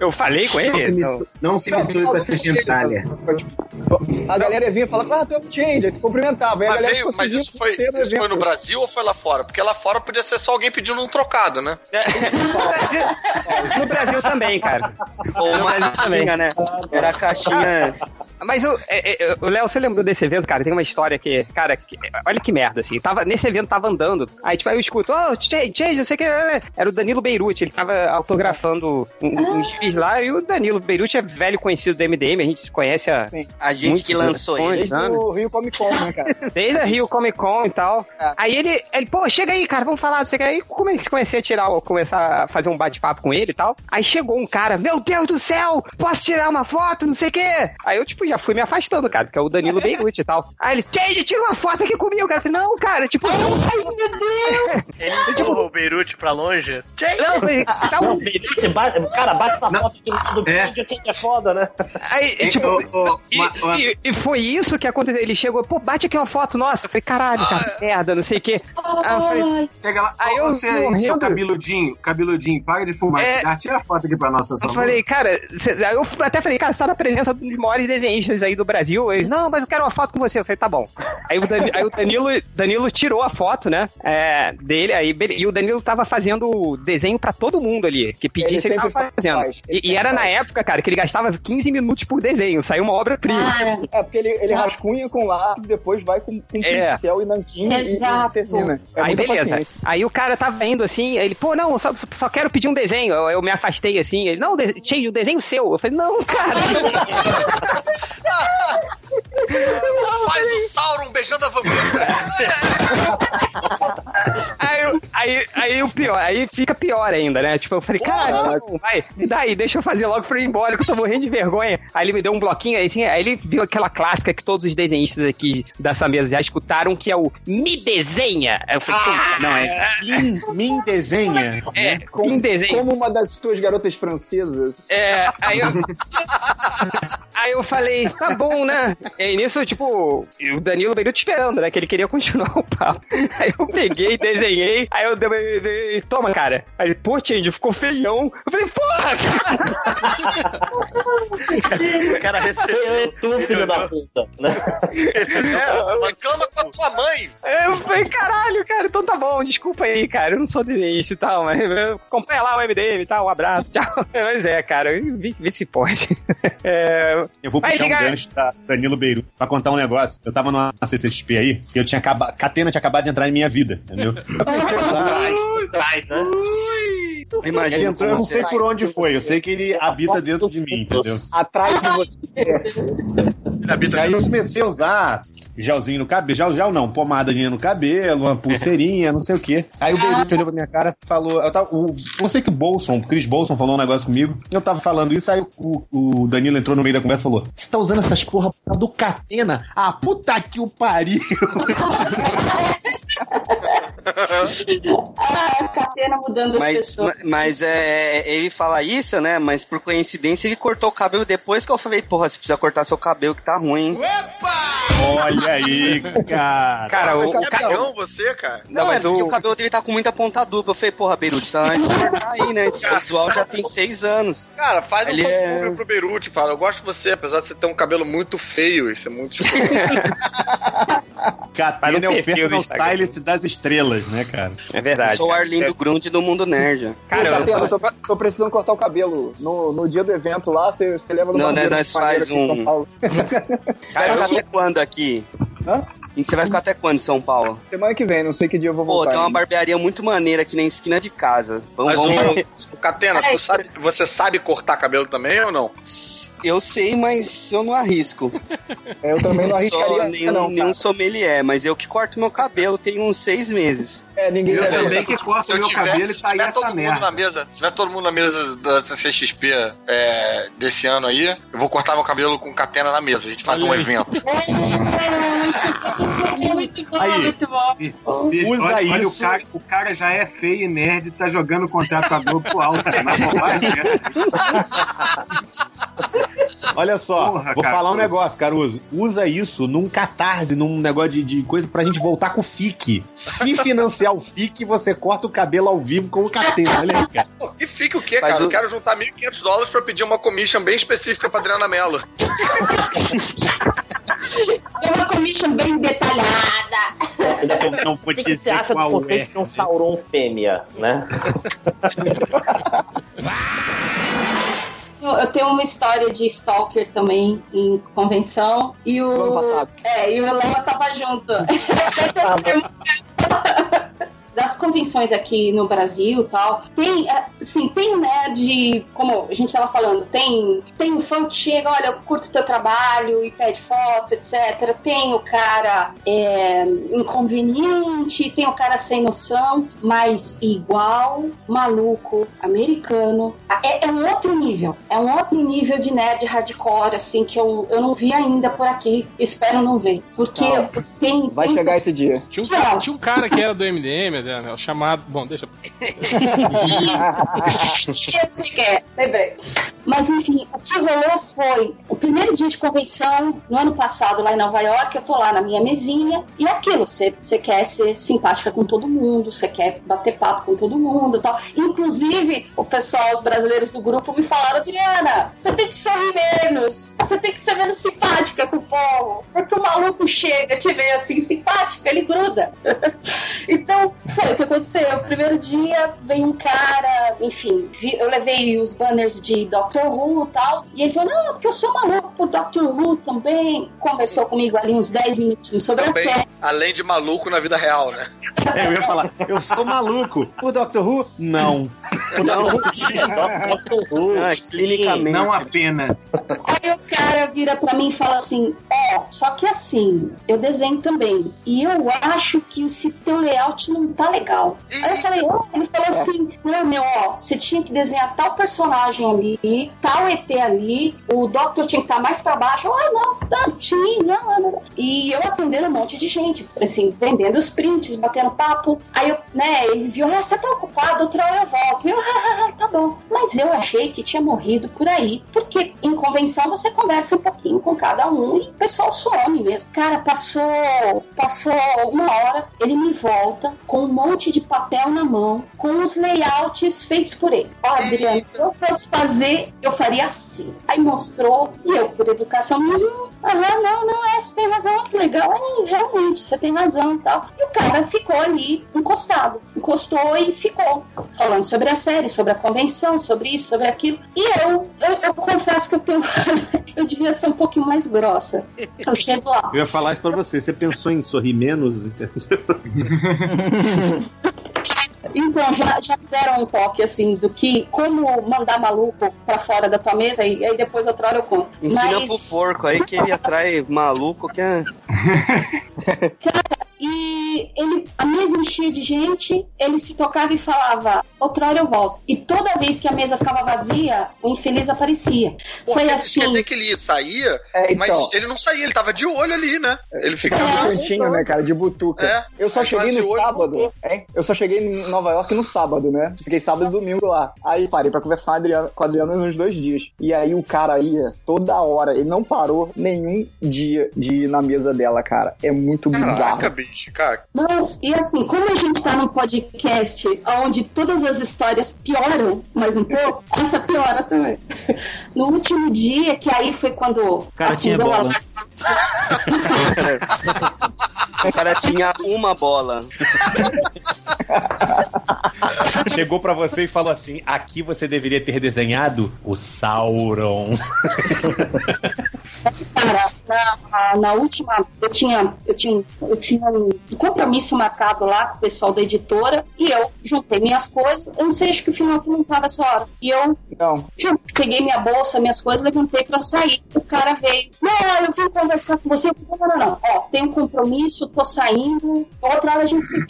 L: Eu falei com
B: Não se
L: ele?
B: misture, não se misture com essa gentalha.
G: A galera vinha e falava, ah, tu é o change, aí tu cumprimentava. Aí a
D: Mas,
G: galera
D: veio, mas isso, foi, isso foi no Brasil ou foi lá fora? Porque lá fora podia ser só alguém pedindo um trocado, né?
L: No Brasil, no Brasil também, cara.
C: Ou uma
L: Brasil também.
C: caixinha, né? Era a caixinha.
L: Mas o, é, é, o Léo, você lembrou desse evento, cara? Tem uma história que, cara, que- olha que merda, assim. Tava, nesse evento tava andando, aí tipo, aí eu escuto, ô, oh, Change, não sei o que. Era o Danilo Beirute, ele tava autografando um- uns gibis lá, e o Danilo Beirute é velho conhecido do MDM, a gente se conhece há.
C: A gente que lançou
L: anos,
C: ele.
G: Desde o Rio Comic Con, né, cara?
L: Desde a Rio Comic Con e tal.
G: É.
L: Aí ele, ele, pô, chega aí, cara, vamos falar, não sei o que. Aí come- comecei a tirar, começar a fazer um bate-papo com ele e tal. Aí chegou um cara, meu Deus do céu, posso tirar uma foto, não sei o que. Aí eu, tipo, já fui me afastando, cara, porque é o Danilo Beirute e tal. Aí ele, Change, tira uma foto aqui comigo, cara. Eu falei, não, cara, tipo, não, ai, meu Deus.
F: Ele empurrou o Beirute pra longe.
L: Não, eu falei, tá um...
C: Você bate- Cara, bate essa foto aqui no lado do
B: É.
C: vídeo que é foda, né?
L: Aí,
B: Hein,
L: tipo,
B: ô, ô,
L: e,
B: uma- uma-
L: e- e foi isso que aconteceu. Ele chegou, pô, bate aqui uma foto nossa. Eu falei, caralho, cara, que merda, não sei o quê. Aí eu falei,
B: lá,
L: Aí eu
B: você aí,
L: morrendo.
B: seu cabeludinho, cabeludinho, para de fumar.
L: É.
B: Tira a foto aqui pra nós,
L: Eu falei, cara, cê- eu até falei, cara, você tá na presença dos maiores desenhistas aí do Brasil. Eles, não, mas eu quero uma foto com você. Eu falei, tá bom. Aí o, aí o Danilo, Danilo tirou a foto, né, é, dele, aí, e o Danilo tava fazendo desenho pra todo mundo ali, que pedisse, ele,
G: Ele
L: tava fazendo.
G: faz, ele
L: E, e era
G: sempre
L: na
G: faz.
L: época, cara, que ele gastava 15 minutos por desenho, saiu uma obra-prima.
H: Cara,
G: É, porque ele, ele rascunha com lápis, depois vai com, com
L: É.
G: pincel e nanquim e-
H: Exato.
G: e termina. É
L: aí beleza.
G: paciência.
L: Aí o cara tava indo assim, ele, pô, não, só, só quero pedir um desenho. Eu, eu me afastei assim, ele, não, de- Change, o desenho seu. Eu falei, não, cara.
D: Faz o Sauron beijando a vampira.
L: Aí, aí, aí o pior, aí fica pior ainda, né? Tipo, eu falei, cara, vai, me dá aí, deixa eu fazer logo pra eu ir embora, que eu tô morrendo de vergonha. Aí ele me deu um bloquinho, aí, assim, aí ele viu aquela clássica que todos os desenhistas aqui dessa mesa já escutaram, que é o Me Desenha. Aí eu falei, puta,
I: Não, é Min, min desenha.
L: é, me desenha.
G: Como uma das suas garotas francesas.
L: É, aí eu. Aí eu falei, tá bom, né? E aí nisso, tipo, o Danilo veio te esperando, né? Que ele queria continuar o papo. Aí eu peguei, desenhei, aí eu dei, dei- toma, cara. Aí ele, pô, Change, ficou feião. Eu falei, porra,
F: O cara recebeu.
C: Tu, filho da puta, né?
D: É, reclama com a tua mãe.
L: cara. Eu falei, caralho, cara, então tá bom, desculpa aí, cara. Eu não sou desenhista e tal, mas comprei lá o MDM e tal, um abraço, tchau. Mas é, cara, vê, vê se pode. É,
I: Eu vou
L: Mas
I: puxar um gancho da Danilo Beirut pra contar um negócio. Eu tava numa CCXP aí, e eu tinha acabado. Catena tinha acabado de entrar em minha vida, entendeu?
F: Traz, né?
I: Ele
E: Imagina
I: entrou, eu não sei por onde foi. Eu sei que ele habita dentro de mim, entendeu?
G: Atrás de você.
D: Ele habita
I: E aí eu comecei a usar gelzinho no cabelo, gel, gel não, pomadinha no cabelo, uma pulseirinha, não sei o quê. Aí o Beirut olhou pra minha cara e falou, eu tava, o, eu sei que o Bolson, o Chris Bolson falou um negócio comigo, eu tava falando isso, aí o, o Danilo entrou no meio da conversa e falou, você tá usando essas porra por causa do Catena? Ah, puta que o pariu!
H: Ah, catena mudando as
E: Mas,
H: pessoas.
E: ma- mas é, é, ele fala isso, né? Mas por coincidência ele cortou o cabelo depois que eu falei, porra, você precisa cortar seu cabelo que tá ruim.
I: Olha aí, cara.
L: cara, o, o
D: É
L: cara.
D: amigão você, cara.
E: Não,
L: mas
E: é porque
L: o-
E: o... cabelo dele tá com muita ponta dupla. Eu falei, porra, Beirute, tá aí, né? Esse visual já tem seis anos.
D: Cara, faz um
E: Ele
D: fã
E: é-
D: pro Beirute, fala. Eu gosto de você, apesar de você ter um cabelo muito feio. Isso é muito
I: Catena é
L: um
I: o
L: perfil
I: Das estrelas, né, cara?
L: É verdade.
E: Eu sou o
L: cara.
E: Arlindo Grund do Mundo Nerd.
L: Cara, eu,
G: eu tô, tô precisando cortar o cabelo. No, no dia do evento lá, você, você leva no
E: Não, né, nós faz
G: em São
E: um-
G: Paulo.
E: Ficar até quando aqui?
G: Hã?
E: E você vai ficar até quando em São Paulo?
G: Semana que vem, não sei que dia eu vou
E: Pô,
G: voltar.
E: tem uma barbearia muito maneira aqui na esquina de casa. Vamos,
D: Mas
E: vamos.
D: o, o Catena, tu sabe, você sabe cortar cabelo também ou não?
E: Eu sei, mas eu não arrisco.
G: É, Eu também não arriscaria
E: nenhum,
G: não,
E: nenhum sommelier, mas eu que corto meu cabelo tem uns seis meses.
G: É, ninguém
B: Eu também que corto
D: eu
B: meu
D: tiver,
B: cabelo e
D: se
B: tá aí
D: tiver todo
B: essa
D: mundo
B: merda.
D: na mesa, se tiver todo mundo na mesa da CCXP é, desse ano aí, eu vou cortar meu cabelo com catena na mesa. A gente faz um evento.
H: Muito bom,
I: Aí.
H: muito bom.
B: Bicho,
I: Usa
B: olha, olha
I: isso.
B: o, cara, o cara já é feio e nerd, tá jogando o contrato Globo pro alto. cara, na bobagem, né?
I: Olha só,
B: Porra,
I: vou
B: cara.
I: falar um negócio, Caruso. Usa isso num catarse, num negócio de, de coisa pra gente voltar com o FIC. Se financiar o FIC, você corta o cabelo ao vivo com o Catena. Olha aí, cara.
D: E fica o quê,
E: Mas
D: cara? Eu
E: o-
D: quero juntar 1.500 dólares pra pedir uma commission bem específica pra Adriana Mello.
H: É uma commission bem detalhada.
I: Não
F: O
I: vou
F: que, que você acha do conceito de um Sauron fêmea, né?
H: Eu, tenho uma história de stalker também em convenção. E o. É, e o Léo tava junto. Das convenções aqui no Brasil e tal, tem, assim, tem nerd, como a gente tava falando, tem, tem o fã que chega, olha, eu curto teu trabalho e pede foto, etc. Tem o cara é, inconveniente, tem o cara sem noção, mas igual maluco americano. É, é um outro nível, é um outro nível de nerd hardcore, assim, que eu, eu não vi ainda por aqui, espero não ver. Porque
G: Não.
H: tem.
G: Vai
H: tem
G: chegar esse dia.
A: Tinha um, cara, tinha um cara que era do MDM, Adriano, chamado. Bom, deixa.
H: Você quer, lembrei. Mas enfim, o que rolou foi o primeiro dia de convenção, no ano passado, lá em Nova York, eu tô lá na minha mesinha, e é aquilo, você você quer ser simpática com todo mundo, você quer bater papo com todo mundo e tal. Inclusive, o pessoal, os brasileiros do grupo, me falaram, Adriana, você tem que sorrir menos, você tem que ser menos simpática com o povo, porque o maluco chega, te vê assim, simpática, ele gruda. então, foi o que aconteceu. O primeiro dia veio um cara, enfim, vi- eu levei os banners de Doctor Who e tal, e ele falou: Não, porque eu sou maluco por Doctor Who também. Conversou comigo ali uns 10 minutinhos sobre a
D: Também,
H: série.
D: além de maluco na vida real, né?
I: É, eu ia falar, eu sou maluco. O Doctor Who? Não.
E: Não,
F: Doctor Who.
E: ah, clinicamente.
B: Não apenas.
H: Aí o cara vira pra mim e fala assim: Ó, só que assim, eu desenho também. E eu acho que o se teu layout não tá legal. Aí eu falei, ó, ele falou assim: não, meu, ó, você tinha que desenhar tal personagem ali, tal ET ali, o Doctor tinha que estar mais pra baixo. Eu, ah, não, não, sim, não, não. E eu atendendo um monte de gente, assim, vendendo os prints, batendo papo. Aí eu, né, ele viu, ah, você tá ocupado, outra hora eu volto. E eu, ah, ah, tá bom. Mas eu achei que tinha morrido por aí, porque em convenção você conversa um pouquinho com cada um e o pessoal some mesmo. Cara, passou, passou uma hora, ele me volta com um monte de papel na mão, com os layouts feitos por ele. Ó, Adriano, se eu fosse fazer, eu faria assim. Aí mostrou, e eu, por educação, hum, aham, não, não é, você tem razão, que legal, é, realmente, você tem razão e tal. E o cara ficou ali, encostado, encostou e ficou, falando sobre a série, sobre a convenção, sobre isso, sobre aquilo. E eu, eu, eu confesso que eu tenho, eu devia ser um pouquinho mais grossa. Eu chego lá.
I: Eu ia falar isso pra você. Você pensou em sorrir menos?
H: Então, já, já deram um toque, assim, do que, como mandar maluco pra fora da tua mesa, e aí depois outra hora eu conto.
E: Ensina
H: Mas-
E: pro porco aí que ele atrai maluco que é.
H: Cara, e ele, a mesa enchia de gente, ele se tocava e falava, outra hora eu volto. E toda vez que a mesa ficava vazia, o infeliz aparecia.
D: Pô,
H: Foi assim.
D: Quer dizer que ele saía,
G: É,
D: mas
G: então.
D: ele não saía, ele tava de olho ali, né? Ele
G: Fica
D: ficava.
G: no cantinho, né, cara, de butuca.
D: É.
G: Eu só
D: Aí
G: cheguei no sábado, hein? Eu só cheguei em Nova York no sábado, né? Fiquei sábado e domingo lá. Aí parei pra conversar com a Adriana, com a Adriana uns dois dias. E aí o cara ia toda hora, ele não parou nenhum dia de ir na mesa dela, cara. É muito
D: Caraca,
G: bizarro.
D: bicho, cara.
H: Não, e assim, como a gente tá num podcast onde todas as histórias pioram mais um pouco, essa piora também. No último dia, que aí foi quando.
J: Cara, tinha
H: acendeu a
J: bola.
E: O cara tinha uma bola.
I: Chegou pra você e falou assim: aqui você deveria ter desenhado o Sauron.
H: Cara, na, na última, eu tinha, eu tinha, eu tinha um compromisso marcado lá com o pessoal da editora e eu juntei minhas coisas. Eu não sei, acho que o final que não tava essa hora. E eu
G: Não.
H: já peguei minha bolsa, minhas coisas, levantei pra sair. O cara veio, não, eu vim conversar com você. Eu falei, não, não, não. Ó, tem um compromisso, tô saindo. Outra hora a gente se.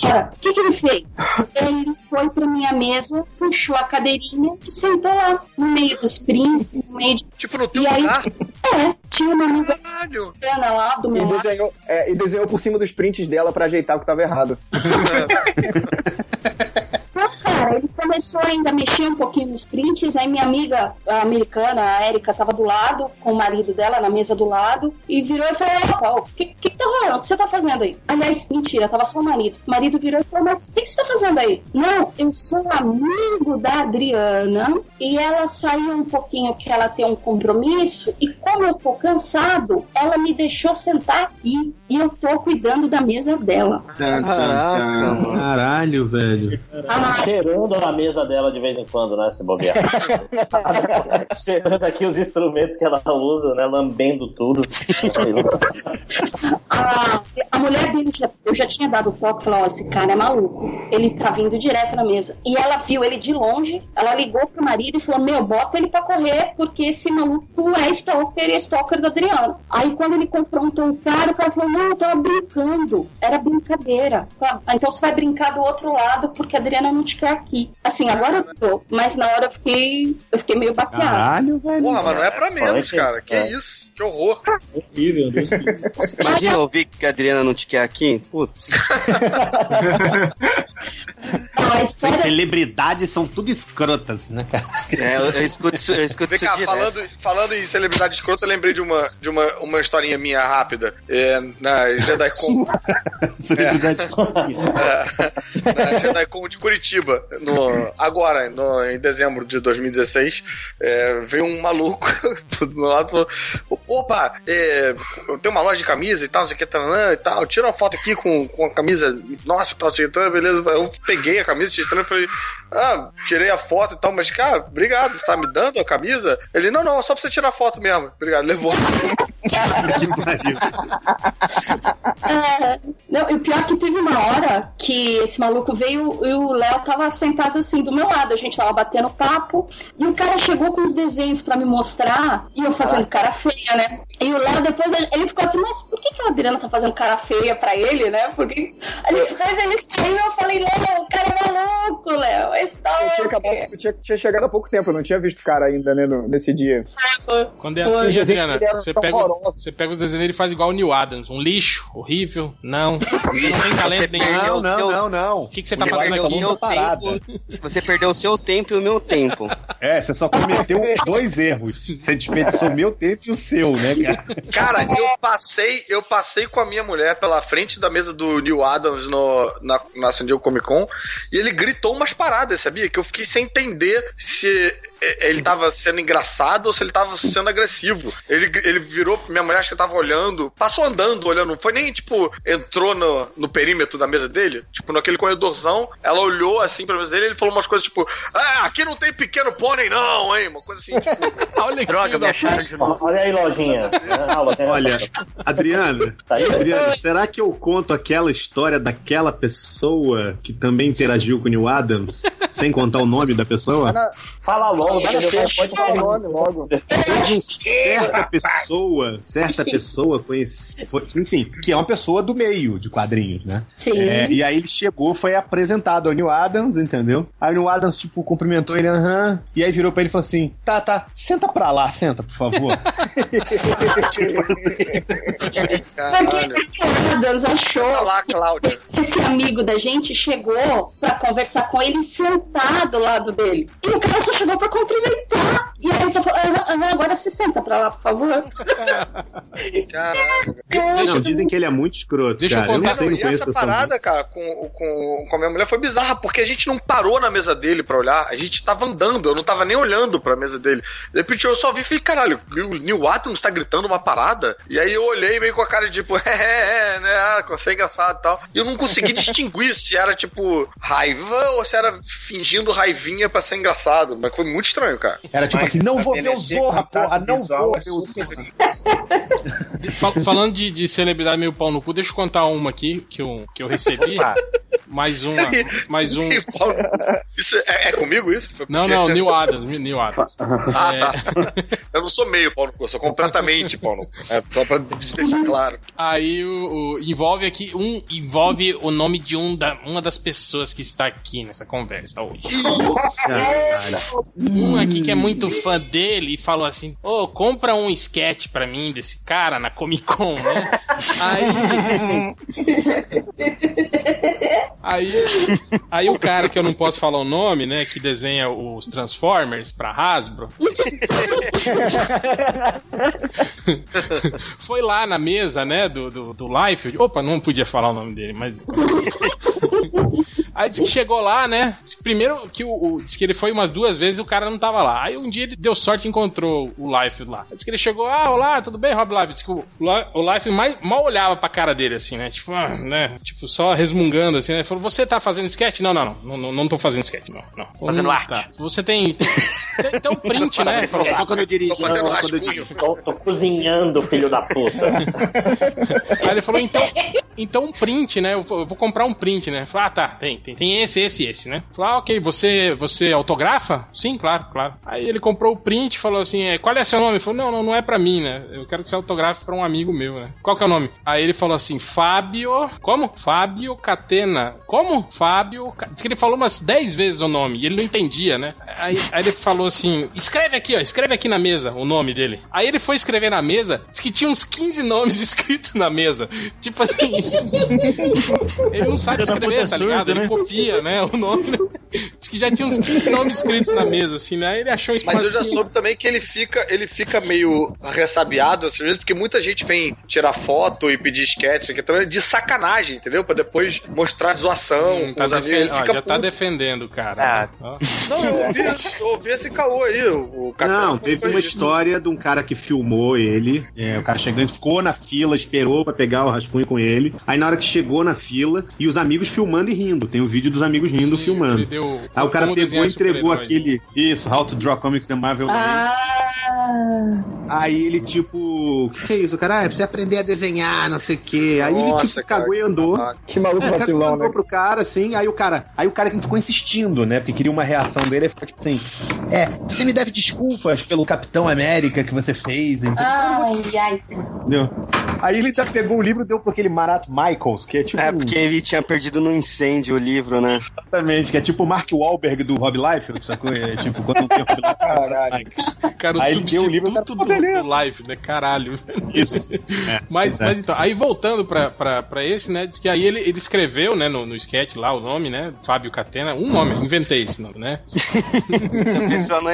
H: Cara, o que, que ele fez? Ele foi pra minha mesa, puxou a cadeirinha e sentou lá, no meio dos prints, no meio de.
D: Tipo no teu
H: E aí,
D: lugar.
H: É, tinha uma. Ana lá do
G: E
H: meu lado.
G: desenhou, é, e desenhou por cima dos prints dela pra ajeitar o que tava errado.
H: Cara, ele começou ainda a mexer um pouquinho nos prints, aí minha amiga a americana, a Erika, tava do lado, com o marido dela na mesa do lado, e virou e falou, opa, o que, que que tá rolando? O que você tá fazendo aí? Aliás, mentira, tava só o marido. O marido virou e falou, mas o que, que você tá fazendo aí? Não, eu sou amigo da Adriana, e ela saiu um pouquinho que ela tem um compromisso, e como eu tô cansado, ela me deixou sentar aqui, e eu tô cuidando da mesa dela.
E: Caraca, mano.
I: Caralho, velho.
C: Cheirando na mesa dela de vez em quando, né? Se bobear. Cheirando aqui os instrumentos que ela usa, né? Lambendo tudo.
H: a, a mulher dele, já, eu já tinha dado toque, falou, ó, esse cara é maluco. Ele tá vindo direto na mesa. E ela viu ele de longe, ela ligou pro marido e falou, meu, bota ele pra correr, porque esse maluco é stalker e é stalker da Adriana. Aí quando ele confrontou o cara, o cara falou, não, eu tava brincando. Era brincadeira. Ah, então você vai brincar do outro lado, porque a Adriana não te quer aqui. Assim, agora eu tô, mas na hora eu fiquei, eu fiquei meio baqueada.
I: Caralho, velho.
D: Porra, mas não é pra menos, cara. Que
C: é.
D: isso? Que horror.
J: Horrível, livre.
E: Imagina ouvir que a Adriana não te quer aqui? Putz.
H: História
I: celebridades são tudo escrotas, né, cara?
E: É, eu, eu escuto isso, eu escuto
D: Vem cá, falando, falando em celebridade escrota, eu lembrei de uma, de uma, uma historinha minha rápida. É, na JediCon.
I: Celebridade
D: na JediCon de Curitiba, no, agora, no, em dezembro de 2016, é, veio um maluco do meu lado e falou: opa, é, eu tenho uma loja de camisa e tal, não sei o que, tal, e tal, tira uma foto aqui com, com a camisa, nossa, tal, assim, então, beleza. Eu peguei a camisa, tirei e falei, ah, tirei a foto e tal, mas, cara, obrigado, você tá me dando a camisa? Ele, não, não, só pra você tirar a foto mesmo. Obrigado, levou.
H: É, não, e o pior é que teve uma hora que esse maluco veio e o Léo tava sentado assim do meu lado. A gente tava batendo papo e o cara chegou com os desenhos pra me mostrar e eu fazendo cara feia, né? E o Léo depois ele ficou assim, mas por que, que a Adriana tá fazendo cara feia pra ele, né? Porque aí depois ele saiu e eu falei, Léo, o cara é maluco, Léo. É história.
G: Eu tinha, acabado, eu tinha, tinha chegado há pouco tempo, eu não tinha visto o cara ainda, né, no- nesse dia.
A: Quando é assim, Adriana,
G: que
A: você pega, você pega os desenhos dele e faz igual o Neil Adams. Um lixo, horrível. Não. Você não tem talento nenhum.
E: perdeu o seu-
I: não.
A: O que, que você tá
E: Você
A: fazendo
E: perdeu o
A: aqui?
E: seu
I: parada.
E: Você perdeu o seu tempo e o meu tempo.
I: É, você só cometeu dois erros. Você desperdiçou o meu tempo e o seu, né, cara?
D: Cara, eu passei, eu passei com a minha mulher pela frente da mesa do Neil Adams no, na, na San Diego Comic Con e ele gritou umas paradas, sabia? Que eu fiquei sem entender se ele tava sendo engraçado ou se ele tava sendo agressivo. Ele, ele virou, minha mulher acho que tava olhando, passou andando, olhando, não foi nem tipo, entrou no, no perímetro da mesa dele, tipo, naquele corredorzão, ela olhou assim pra mesa dele e ele falou umas coisas tipo, ah, aqui não tem pequeno pônei não, hein? Uma coisa assim, tipo,
A: Olha
F: Droga, me acharam de novo.
C: Olha aí, lojinha.
I: Olha. Adriana,
C: Tá aí?
I: Adriana, será que eu conto aquela história daquela pessoa que também interagiu com o Neil Adams, sem contar o nome da pessoa?
C: Fala logo,
G: O nome logo.
I: Certa pessoa, certa pessoa conhecida, enfim, que é uma pessoa do meio de quadrinhos, né?
H: Sim.
I: É, e aí ele chegou, foi apresentado ao Neil Adams, entendeu? Aí o Neil Adams, tipo, cumprimentou ele, aham. E aí virou pra ele e falou assim: tá, tá, senta pra lá, senta, por favor.
H: Porque esse Adams achou
D: Olha lá, Cláudia.
H: que esse amigo da gente chegou pra conversar com ele sentado do lado dele. E o cara só chegou pra cumprimentar. E aí só falou, "Ah, ah, agora se senta pra lá, por favor.
D: Caralho.
I: Não, dizem que ele é muito escroto,
A: Deixa eu
I: cara. Eu, não
A: contar-
I: sei, não
D: e
I: conheço
D: essa parada, cara, com, com, com a minha mulher foi bizarra, porque a gente não parou na mesa dele pra olhar, a gente tava andando, eu não tava nem olhando pra mesa dele. De repente eu só vi e falei, caralho, o Neil Adams tá gritando uma parada? E aí eu olhei meio com a cara de tipo, é, é, é, né, ah, você é engraçado e tal. E eu não consegui distinguir se era tipo raiva ou se era fingindo raivinha pra ser engraçado, mas foi muito estranho, cara.
I: Era tipo assim, não vou ver o Zorra, porra, não vou
G: é
I: ver o Zorra.
A: Fal- falando de, de celebridade meio pau no cu, deixa eu contar uma aqui que eu, que eu recebi. Mais uma. Mais um.
D: Isso é, é comigo isso? Foi
A: Não,
D: porque-
A: não, Neil Adams. Neil Adams.
D: Ah,
A: É,
D: tá. Eu não sou meio pau no cu, eu sou completamente pau no cu. É, só pra deixar claro.
A: Aí o, o- envolve aqui um envolve o nome de um da, uma das pessoas que está aqui nessa conversa hoje. Um aqui que é muito fã dele e falou assim: Ô, compra um sketch pra mim desse cara na Comic Con, né? Aí. Aí, aí o cara que eu não posso falar o nome, né? Que desenha os Transformers pra Hasbro. Foi lá na mesa, né? Do, do, do Life. Opa, não podia falar o nome dele, mas. Aí disse que chegou lá, né? Primeiro que o, o- disse que ele foi umas duas vezes e o cara não tava lá. Aí um dia ele deu sorte e encontrou o Life lá. Disse que ele chegou, ah, olá, tudo bem, Rob Life? Disse que o, o Life mais, mal olhava pra cara dele, assim, né? Tipo, ah, né? Tipo, só resmungando, assim, né? Ele falou, você tá fazendo sketch? Não, não, não. Não, não, tô fazendo sketch, não. não.
F: Fazendo
A: Não,
F: arte.
A: tá. Você tem. Tem, tem um print, né? Falou,
I: Só quando eu dirigi.
D: Tô fazendo
I: Só quando eu
D: rascunho.
C: Tô, tô cozinhando, filho da puta.
A: Aí ele falou, então, então um print, né? Eu vou, eu vou comprar um print, né? Falei, ah, tá, tem, tem, tem esse, esse, esse, né? Falei, ah, ok, você, você autografa? Sim, claro, claro. Aí ele comprou o print e falou assim, é, qual é seu nome? Ele falou, não, não, não é pra mim, né? Eu quero que você autografe pra um amigo meu, né? Qual que é o nome? Aí ele falou assim, Fábio... Como? Fábio Catena. Como? Fábio... Diz que ele falou umas 10 vezes o nome e ele não entendia, né? Aí, aí ele falou assim, escreve aqui, ó, escreve aqui na mesa o nome dele. Aí ele foi escrever na mesa, diz que tinha uns 15 nomes escritos na mesa. Tipo assim... ele não sabe escrever, tá ligado? Ele
J: né?
A: Copia, né, o nome. né? Diz que já tinha uns 15 nomes escritos na mesa, assim, né? Ele achou isso
D: Mas eu já soube também que ele fica, ele fica meio ressabiado, às vezes, porque muita gente vem tirar foto e pedir sketch aqui também de sacanagem, entendeu? Pra depois mostrar zoação com
A: Tá
D: os amigos.
A: defen-
D: Ele
A: ó,
D: fica
A: já tá
D: puto.
A: defendendo, cara. Ó.
D: Não, eu ouvi, eu ouvi esse caô aí, o, o
I: Não, teve uma
D: isso.
I: história de um cara que filmou ele. é, o cara chegando, ficou na fila, esperou pra pegar o rascunho com ele. Aí na hora que chegou na fila, e os amigos filmando e rindo. Tem o vídeo dos amigos rindo filmando.
A: ele deu-
I: Aí o cara pegou e entregou
A: super-heróis.
I: aquele. Isso, How to Draw Comics The Marvel.
H: Ah,
I: Aí ele, tipo, o que, que é isso? O cara, ah, precisa aprender a desenhar, não sei o quê. Aí ele,
D: Nossa,
I: tipo,
D: cara,
I: cagou e andou.
G: Que maluco
I: É, cagou e
G: vacilão,
I: andou
G: né?
I: pro cara, assim, aí o cara, aí o cara que ficou insistindo, né? Porque queria uma reação dele, aí ficou tipo assim: É, você me deve desculpas pelo Capitão América que você fez, entendeu?
H: Ai, ai.
I: Entendeu? Aí ele ainda pegou o livro e deu pro aquele Marat Michaels, que é tipo.
E: É, porque ele tinha perdido no incêndio o livro, né?
I: Exatamente, que é tipo o Mark Wahlberg do Rob Liefeld, sacou? É tipo, quando não tem o Rob.
G: Caralho.
A: Cara, o
I: Aí ele deu o livro,
A: substituto do, do live, né? Caralho.
I: Isso. É,
A: Mas,
I: é.
A: mas então, aí voltando pra, pra, pra esse, né? Diz que aí ele, ele escreveu, né, no, no sketch lá o nome, né? Fábio Catena, um nome, inventei esse nome, né?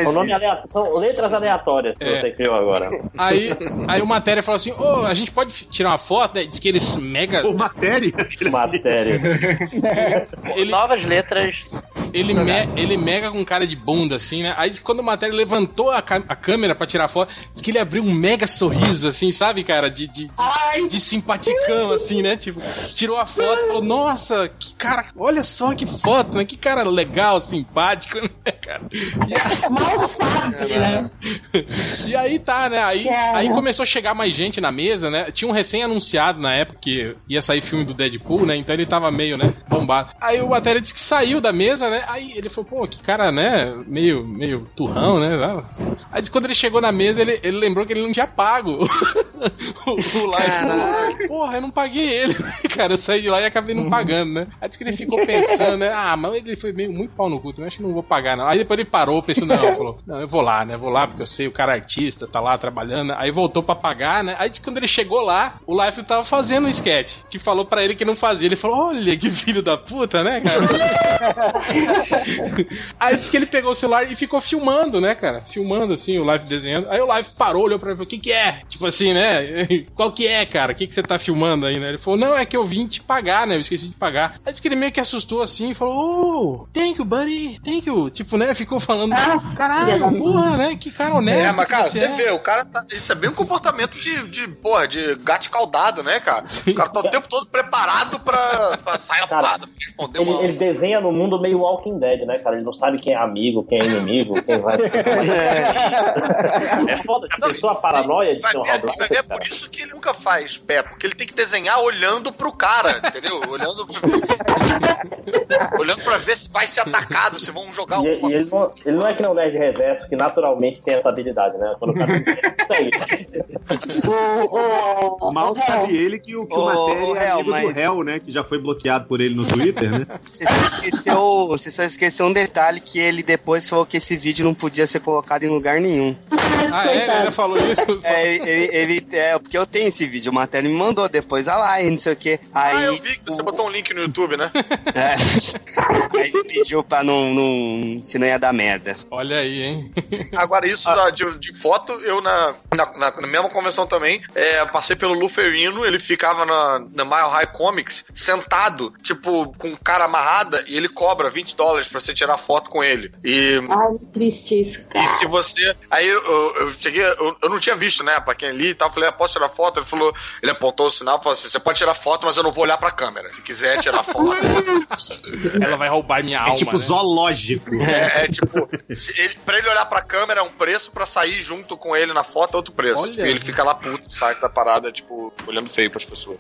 C: O nome
E: existe.
C: alea- São letras aleatórias que
A: É.
C: você criou agora.
A: Aí, aí o Matéria falou assim: Ô, a gente pode tirar uma foto, né? Diz que eles mega.
I: Pô, matéria?
C: Matéria.
A: Ele,
F: Novas letras.
A: Ele, me- ele mega com cara de bunda, assim, né? Aí quando o Matéria levantou a, a câmera pra tirar foto, diz que ele abriu um mega sorriso, assim, sabe, cara? De, de,
H: Ai,
A: de simpaticão, assim, né? Tipo, tirou a foto e falou, nossa, que cara, olha só que foto, né? Que cara legal, simpático, né, cara? E,
H: mal sabe, né?
A: e aí tá, né? Aí,
H: Cara.
A: aí começou a chegar mais gente na mesa, né? Tinha um recém-anunciado na época que ia sair filme do Deadpool, né? Então ele tava meio, né, bombado. Aí o Matéria disse que saiu da mesa, né? Aí ele falou, pô, que cara, né? Meio, meio turrão, né? Aí quando ele chegou na mesa, ele, ele lembrou que ele não tinha pago o, o live. Falou, Porra, eu não paguei ele, cara. Eu saí de lá e acabei não pagando, né? Aí disse que ele ficou pensando, né? Ah, mas ele foi meio muito pau no culto, eu acho que não vou pagar, não. Aí depois ele parou, pensou, não, falou, não, eu vou lá, né? Vou lá porque eu sei, o cara é artista, tá lá trabalhando. Aí voltou pra pagar, né? Aí disse que quando ele chegou lá, o Life tava fazendo um sketch, que falou pra ele que não fazia. Ele falou, olha que filho da puta, né, cara? Aí disse que ele pegou o celular e ficou filmando, né, cara? Filmando, assim, o Live desenhando. Aí o Live parou, olhou pra ele e falou, o que que é? Tipo assim, né? Qual que é, cara? O que que você tá filmando aí, né? Ele falou, não, é que eu vim te pagar, né? Eu esqueci de pagar. Aí disse que ele meio que assustou assim e falou, oh, thank you, buddy, thank you. Tipo, né? Ficou falando, caralho, porra, né? Que cara honesto
D: É, mas cara,
A: você
D: você
A: é.
D: vê, o cara tá. Isso é bem um comportamento de, de porra, de gato escaldado, né, cara? O cara tá o tempo todo preparado pra, pra sair a porrada, pra responder
C: Ele,
D: uma.
C: ele desenha no mundo meio Walking Dead, né, cara? Ele não sabe quem é amigo, quem é inimigo, quem vai. É foda, a pessoa paranoia de ser um
D: ver,
C: Rob
D: vai ver, é por isso que ele nunca faz pé, porque ele tem que desenhar olhando pro cara, entendeu? Olhando, olhando pra ver se vai ser atacado, se vão jogar
C: E,
D: alguma
C: e ele, não, ele não é que não Nerd Reverso, que naturalmente tem essa habilidade, né? Quando o cara ali.
I: Mal sabe ele que o, que o
E: Ô,
I: Matéria é amigo do
E: mas-
I: réu, né? Que já foi bloqueado por ele no Twitter, né?
E: Você esqueceu, você só esqueceu um detalhe que ele depois falou que esse vídeo não podia ser colocado em lugar nenhum.
A: Ah, é? Ele ainda falou isso?
E: É, ele, ele- é, porque eu tenho esse vídeo, o Matéria me mandou depois, ah lá, e não sei o que. Aí,
D: Ah, eu vi que você botou um link no YouTube, né?
E: é, aí ele pediu pra não, não. Se não ia dar merda.
A: Olha aí, hein?
D: Agora, isso da- de, de foto, eu na, na, na- na mesma convenção também, é, passei pelo Luferino, ele ficava na, na Mile High Comics, sentado, tipo, com cara amarrada, e ele cobra 20 dólares pra você tirar foto com ele. E.
H: Ai, triste isso, cara.
D: E se você. Aí eu, eu, eu cheguei, eu, eu não tinha visto, né? Pra quem li e tal, eu falei, ah, posso tirar foto? Ele falou, ele apontou o sinal, falou assim: você pode tirar foto, mas eu não vou olhar pra câmera. Se quiser tirar foto.
A: Ela vai roubar minha
I: É
A: alma.
I: tipo
A: né?
I: zoológico.
D: É, é tipo, se ele, pra ele olhar pra câmera é um preço, pra sair junto com ele na foto é outro preço.
A: Olha.
D: E ele fica lá puto, sai da parada, tipo, olhando feio pras pessoas.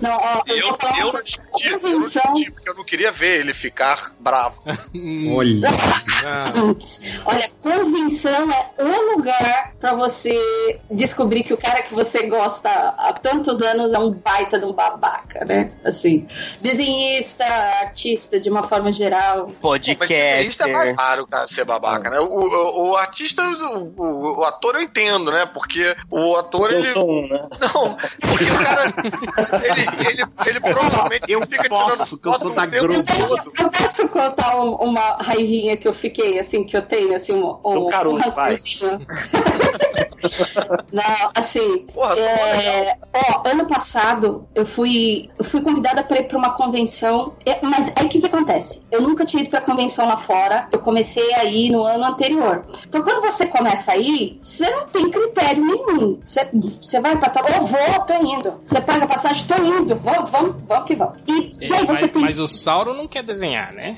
H: Não, ó,
D: E eu, eu
H: uma
D: não discuti, eu não discuti, porque eu não queria ver ele ficar bravo.
I: Olha.
H: Olha, convenção é o lugar pra você descobrir que o cara que você gosta há tantos anos é um baita de um babaca, né? Assim, desenhista, artista de uma forma geral.
D: Isso é mais raro, cara, ser babaca, né? O, o, o artista, o, o, o ator eu entendo, né? Porque o ator,
C: Eu
D: ele.
C: sou um, né?
D: Não, porque o cara. Ele, ele, ele provavelmente
I: Eu
D: fica
I: posso,
D: tirando
I: que eu sou da
D: tempo
I: Globo.
D: todo.
H: Eu posso contar um- uma raivinha que eu fiquei, assim, que eu tenho, assim, um, um,
C: caroço, vai.
H: rancorzinho. Não, assim,
D: Porra,
H: é, ó, ano passado eu fui, eu fui convidada para ir para uma convenção, é, mas aí o que, que acontece? Eu nunca tinha ido para convenção lá fora, eu comecei a ir no ano anterior. Então quando você começa a ir, você não tem critério nenhum. Você, você vai para tal, eu vou, tô indo. Você paga a passagem, tô indo, vamos, vamos, vamos que vamos. E, e aí você
A: mas,
H: tem
A: mas o Sauro não quer desenhar, né?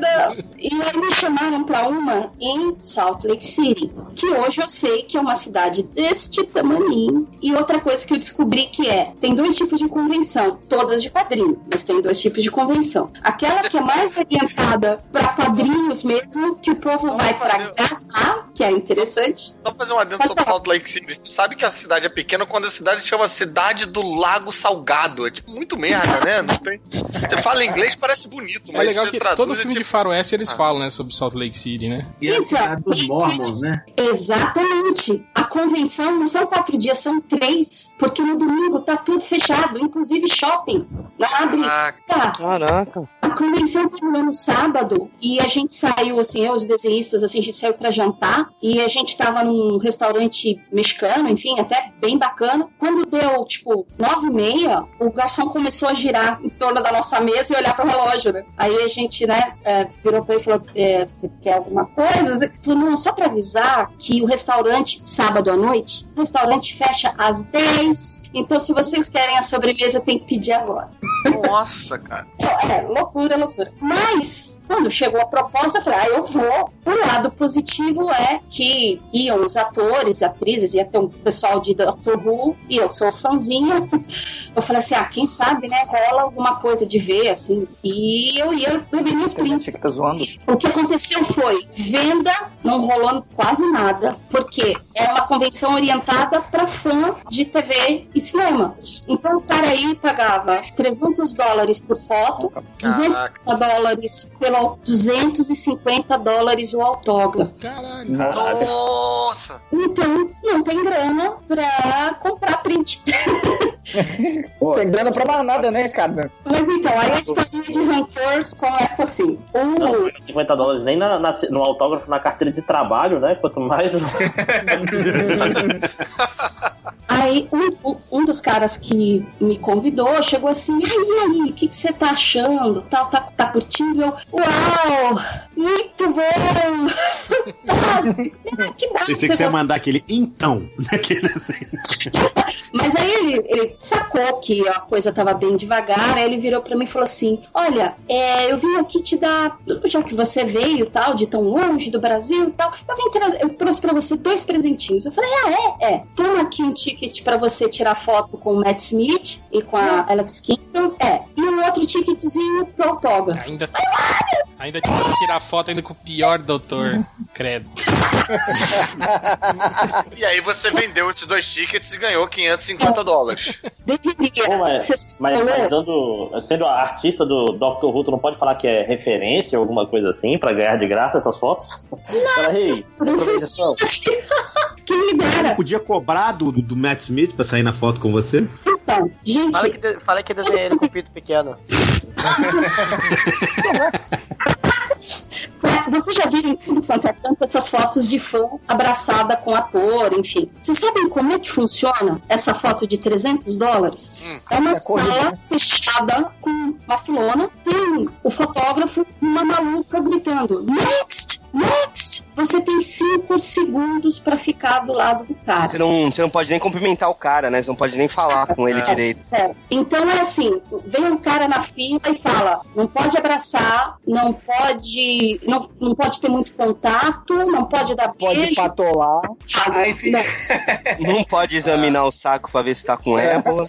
H: Não. E aí me chamaram pra uma em Salt Lake City. Que hoje eu sei que é uma cidade deste tamanho. E outra coisa que eu descobri que é, tem dois tipos de convenção, todas de quadrinho, mas tem dois tipos de convenção. Aquela que é mais orientada para quadrinhos mesmo, que o povo vai para gastar, que é interessante.
D: Só fazer um adendo sobre Salt Lake City. Você sabe que a cidade é pequena quando a cidade chama Cidade do Lago Salgado. É tipo muito merda, né? Não tem... Você fala inglês, parece bonito,
A: É
D: mas
A: legal
D: você
A: que
D: traduz
A: todo
D: é
A: filme
D: tipo...
A: de faroeste eles falam, né, sobre Salt Lake City, né?
B: E a cidade dos Mormons, né?
H: Exatamente. A convenção não são quatro dias, são três. Porque no domingo tá tudo fechado, inclusive shopping. Abre. Tá.
E: Caraca.
H: A convenção terminou no sábado e a gente saiu, assim, eu, os desenhistas, assim, a gente saiu pra jantar e a gente tava num restaurante mexicano, enfim, até bem bacana. Quando deu, tipo, nove e meia, o garçom começou a girar em torno da nossa mesa e olhar pro relógio, né? Aí a gente, né, é, virou pra ele e falou, é, você quer alguma coisa? Ele falou, não, só pra avisar que o restaurante, sábado à noite, o restaurante fecha às 10. Então, se vocês querem a sobremesa, tem que pedir agora.
D: Nossa, cara.
H: É, loucura, loucura. Mas, quando chegou a proposta, eu falei, ah, eu vou. O lado positivo é que iam os atores, atrizes, ia ter um pessoal de Doctor Who, e eu sou fãzinha. Eu falei assim, ah, quem sabe, né, rola alguma coisa de ver, assim. E eu ia beber meus prints.
G: Tá zoando?
H: O que aconteceu foi, venda não rolou quase nada, porque é uma convenção orientada para fã de TV e cinema. Então o cara aí pagava 300 dólares por foto, 250 dólares pelo 250 dólares o autógrafo.
A: Caralho.
D: Nossa!
H: Então não tem grana pra comprar print.
G: Não tem grana pra mais nada, né, cara?
H: Mas então, aí a história de rancor começa assim. O,
C: 50 dólares nem na- na- no autógrafo na carteira de trabalho, né? Quanto mais.
H: Aí um, um- dos caras que me convidou chegou assim, "Ai, e aí, o que que você tá achando? Tá, tá, tá curtindo? Eu, uau, muito bom! Fantástico! Que bom
I: Pensei que você ia
H: gostou."
I: mandar aquele então. Naquele
H: Mas aí ele, ele sacou que a coisa tava bem devagar, aí ele virou pra mim e falou assim: Olha, é, eu vim aqui te dar, já que você veio tal, de tão longe do Brasil e tal, eu vim trazer, eu trouxe pra você dois presentinhos. Eu falei: Ah, é? É. Toma aqui um ticket pra você tirar foto com o Matt Smith e com a Alex Kingston. É. E um outro ticketzinho pro autógrafo.
A: Ainda, ainda tinha que tirar foto ainda com o pior doutor. Credo.
D: E aí você vendeu esses dois tickets e ganhou 550 dólares.
H: Deveria.
C: mas, mas, mas dando, sendo a artista do Dr. Who, tu não pode falar que é referência ou alguma coisa assim pra ganhar de graça essas fotos? Peraí, aproveitação.
H: Quem me dera.
I: Podia cobrar do, do Matt Smith pra sair na foto com você?
H: Então, gente.
F: Fala que, de- fala que desenhei ele com o pito pequeno.
H: É, Vocês já viram em tudo quanto é tanto essas fotos de fã abraçada com ator, enfim. Vocês sabem como é que funciona essa foto de 300 dólares? É uma sala fechada com uma filona, tem o fotógrafo e uma maluca gritando: Next! Next! Você tem 5 segundos pra ficar do lado do cara.
E: Você não, você não pode nem cumprimentar o cara, né? Você não pode nem falar com ele
H: É.
E: direito.
H: É. Então é assim, vem um cara na fila e fala, não pode abraçar, não pode, não, não pode ter muito contato, não pode dar
G: Pode
H: beijo.
G: patolar.
B: Aí fica,
E: Não pode examinar o saco pra ver se tá com ébola.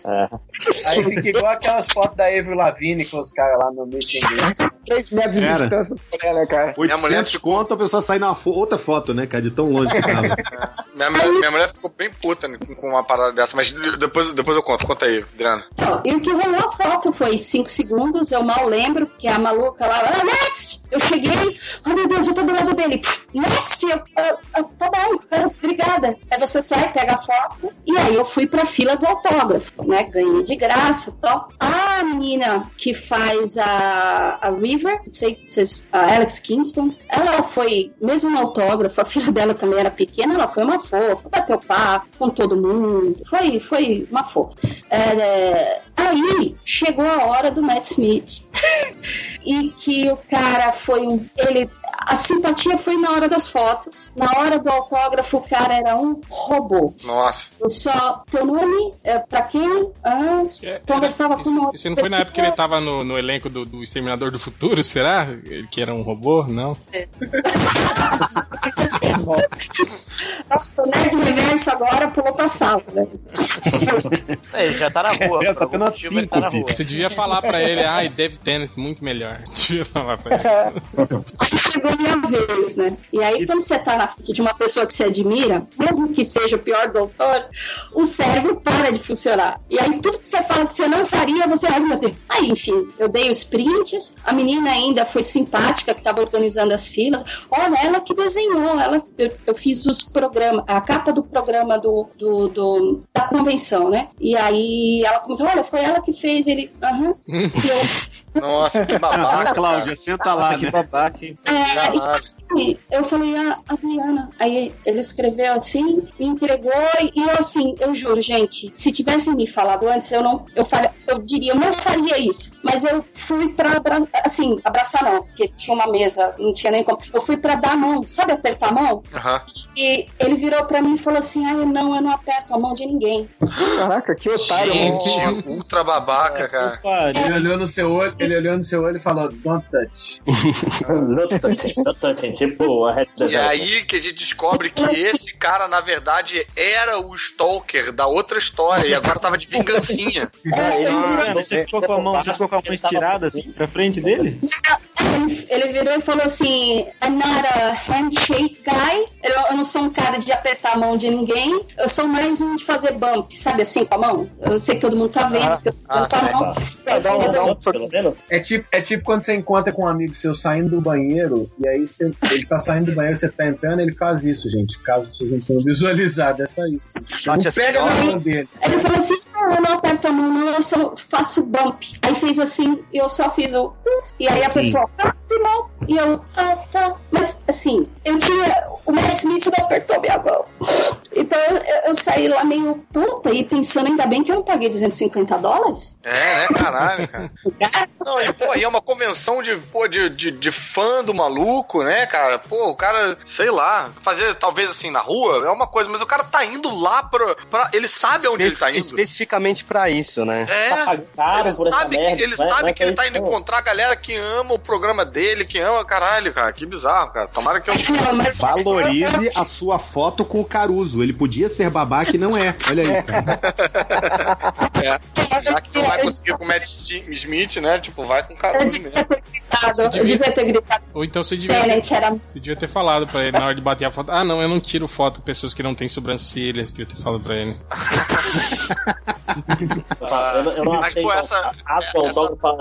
B: aí fica igual aquelas fotos da Avril Lavigne com os caras lá no meeting dele.
G: 3 metros de distância, é, né, cara?
I: 800 conto, a pessoa sai na fo- outra foto, né, cara? De tão longe que tava.
D: Minha, mulher- minha mulher ficou bem puta né, com uma parada dessa, mas de- depois, depois eu conto. Conta aí, Adriana.
H: E o que rolou a foto foi 5 segundos, eu mal lembro, porque a maluca lá, ah, next! Eu cheguei, oh meu Deus, eu tô do lado dele, next! Eu, "Ah, ah, tá bom, obrigada. Aí você sai, pega a foto, e aí eu fui pra fila do autógrafo, né? Ganhei de graça tal. A menina que faz a, a River, não sei, vocês, a Alex Kingston, ela foi, mesmo no autógrafo, a fila dela também era pequena, ela foi uma fofa, bateu papo com todo mundo, foi, foi uma fofa. É, aí chegou a hora do Matt Smith. e que o cara foi um. Ele. A simpatia foi na hora das fotos. Na hora do autógrafo, o cara era um robô.
D: Nossa.
H: Eu só, teu nome, é, pra quem? Ah, conversava com uma
A: Isso não foi na época que ele tava no, no elenco do, do Exterminador do Futuro, será? Ele que era um robô? Não.
H: Nossa, o Nerd Reverso agora pulou pra sala, né?
F: É, ele já tá na rua.
A: É,
F: por algum motivo ele tá na rua.
A: Você devia falar pra ele, ai, Dave Tennant, muito melhor. Devia falar pra ele.
H: Aí chegou a minha vez, né? E aí, quando você tá na frente de uma pessoa que você admira, mesmo que seja o pior doutor, o cérebro para de funcionar. E aí, tudo que você fala que você não faria, você, ai meu Deus. Aí, enfim, eu dei os prints, a menina ainda foi simpática, que tava organizando as filas. Olha, ela que desenhou, ela, eu, eu fiz os programas, a capa do programa do, do, do- da convenção, né? E aí, ela comentou, olha, foi ela que fez ele. Aham. Eu,
D: Nossa, que babaca.
I: Ah, Cláudia, senta lá,
J: que
I: né?
J: babaca. hein?
H: É, assim, eu falei, a Adriana. Aí ele escreveu assim, me entregou, e eu assim, eu juro, gente, se tivessem me falado antes, eu não, eu, faria, eu diria, eu não faria isso. Mas eu fui pra, abra- assim, abraçar não, porque tinha uma mesa, não tinha nem como. Eu fui pra dar a mão, sabe apertar a mão?
D: Aham.
H: E ele virou pra mim e falou assim, ah, não, eu não aperto a mão de ninguém.
G: Caraca, que otário.
D: Gente, ultra babaca, cara.
B: Ele olhou no seu olho, ele olhou no seu olho e falou, don't touch.
C: Não touching, touching, tipo a
D: E aí que a gente descobre que esse cara, na verdade, era o Stalker da outra história e agora tava de vingancinha.
J: Ah, você ficou com a mão, você ficou com a mão estirada assim pra frente dele?
H: Ele, ele virou e falou assim: I'm not a handshake guy. Eu, eu não sou um cara de apertar a mão de ninguém. Eu sou mais um de fazer bump, sabe assim, com a mão? Eu sei que todo mundo tá vendo. que eu tô
D: ah,
H: mão.
G: Um- um-?
B: É tipo, é tipo quando você encontra com um amigo seu saindo do banheiro, e aí você- ele tá saindo do banheiro, você tá entrando, ele faz isso, gente. Caso vocês não tenham visualizado, é só isso. Não pega na mão dele.
H: Ele falou assim: não, eu não aperto a mão, não, eu só faço bump. Aí fez assim, e eu só fiz o. uf, E aí a pessoa, Simão. E eu, ah, tá. Mas assim, eu tinha. O Matt Smith não apertou minha mão. Então eu, eu- eu saí lá meio puta e pensando, ainda bem que eu não paguei 250 dólares.
D: É, né, caralho, cara. Não, e pô, e é uma convenção de, pô, de, de, de fã do maluco, né, cara? Pô, o cara, sei lá, fazer talvez assim na rua é uma coisa, mas o cara tá indo lá pra. pra ele sabe onde ele tá indo.
E: Especificamente pra isso, né?
D: É,
C: Tá caro
D: ele
C: por essa
D: sabe,
C: merda.
D: que, ele
C: Vai-
D: sabe
C: vai
D: que ele tá indo encontrar a galera que ama o programa dele, que ama, caralho, cara. Que bizarro, cara. Tomara que eu.
I: Valorize a sua foto com o Caruso. Ele podia ser babaca e não é. Olha aí. cara.
D: É, já que não vai conseguir com o Matt Smith, né? Tipo, vai com o
H: Eu
D: Caruso mesmo.
H: ter gritado, eu devia ter gritado.
A: Ou então você devia, ter,
H: Tenant era
A: você devia ter falado pra ele na hora de bater a foto. Ah, não, eu não tiro foto com pessoas que não têm sobrancelhas. Devia ter falado pra ele.
C: Eu, não- eu não
D: Mas,
C: aceito,
D: pô, essa-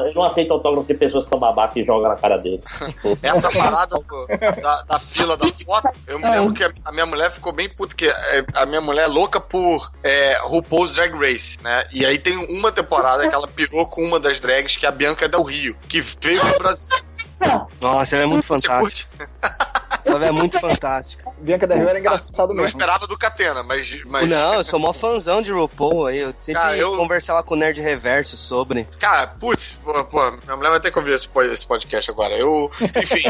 C: eu não aceito autógrafo de pessoas que são babaca e jogam na cara dele.
D: Essa parada do- da, da fila da foto, eu me
H: É.
D: lembro que a, a minha mulher ficou bem puta, que é, a minha mulher é louca por é, RuPaul's Drag Race, né? E aí tem uma temporada que ela pirou com uma das drags, que é a Bianca Del Rio, que veio pro Brasil.
E: Nossa, ela é muito fantástica. Ela é muito fantástica.
G: Bianca da Rio era engraçado
D: Não
G: mesmo.
D: esperava do Catena, mas. mas
E: Não, eu sou mó fãzão de RuPaul aí. Eu sempre
D: Cara, eu-
E: conversava com o Nerd Reverso sobre.
D: Cara, putz, pô, pô, minha mulher vai ter que ouvir esse, po- esse podcast agora. Eu, enfim.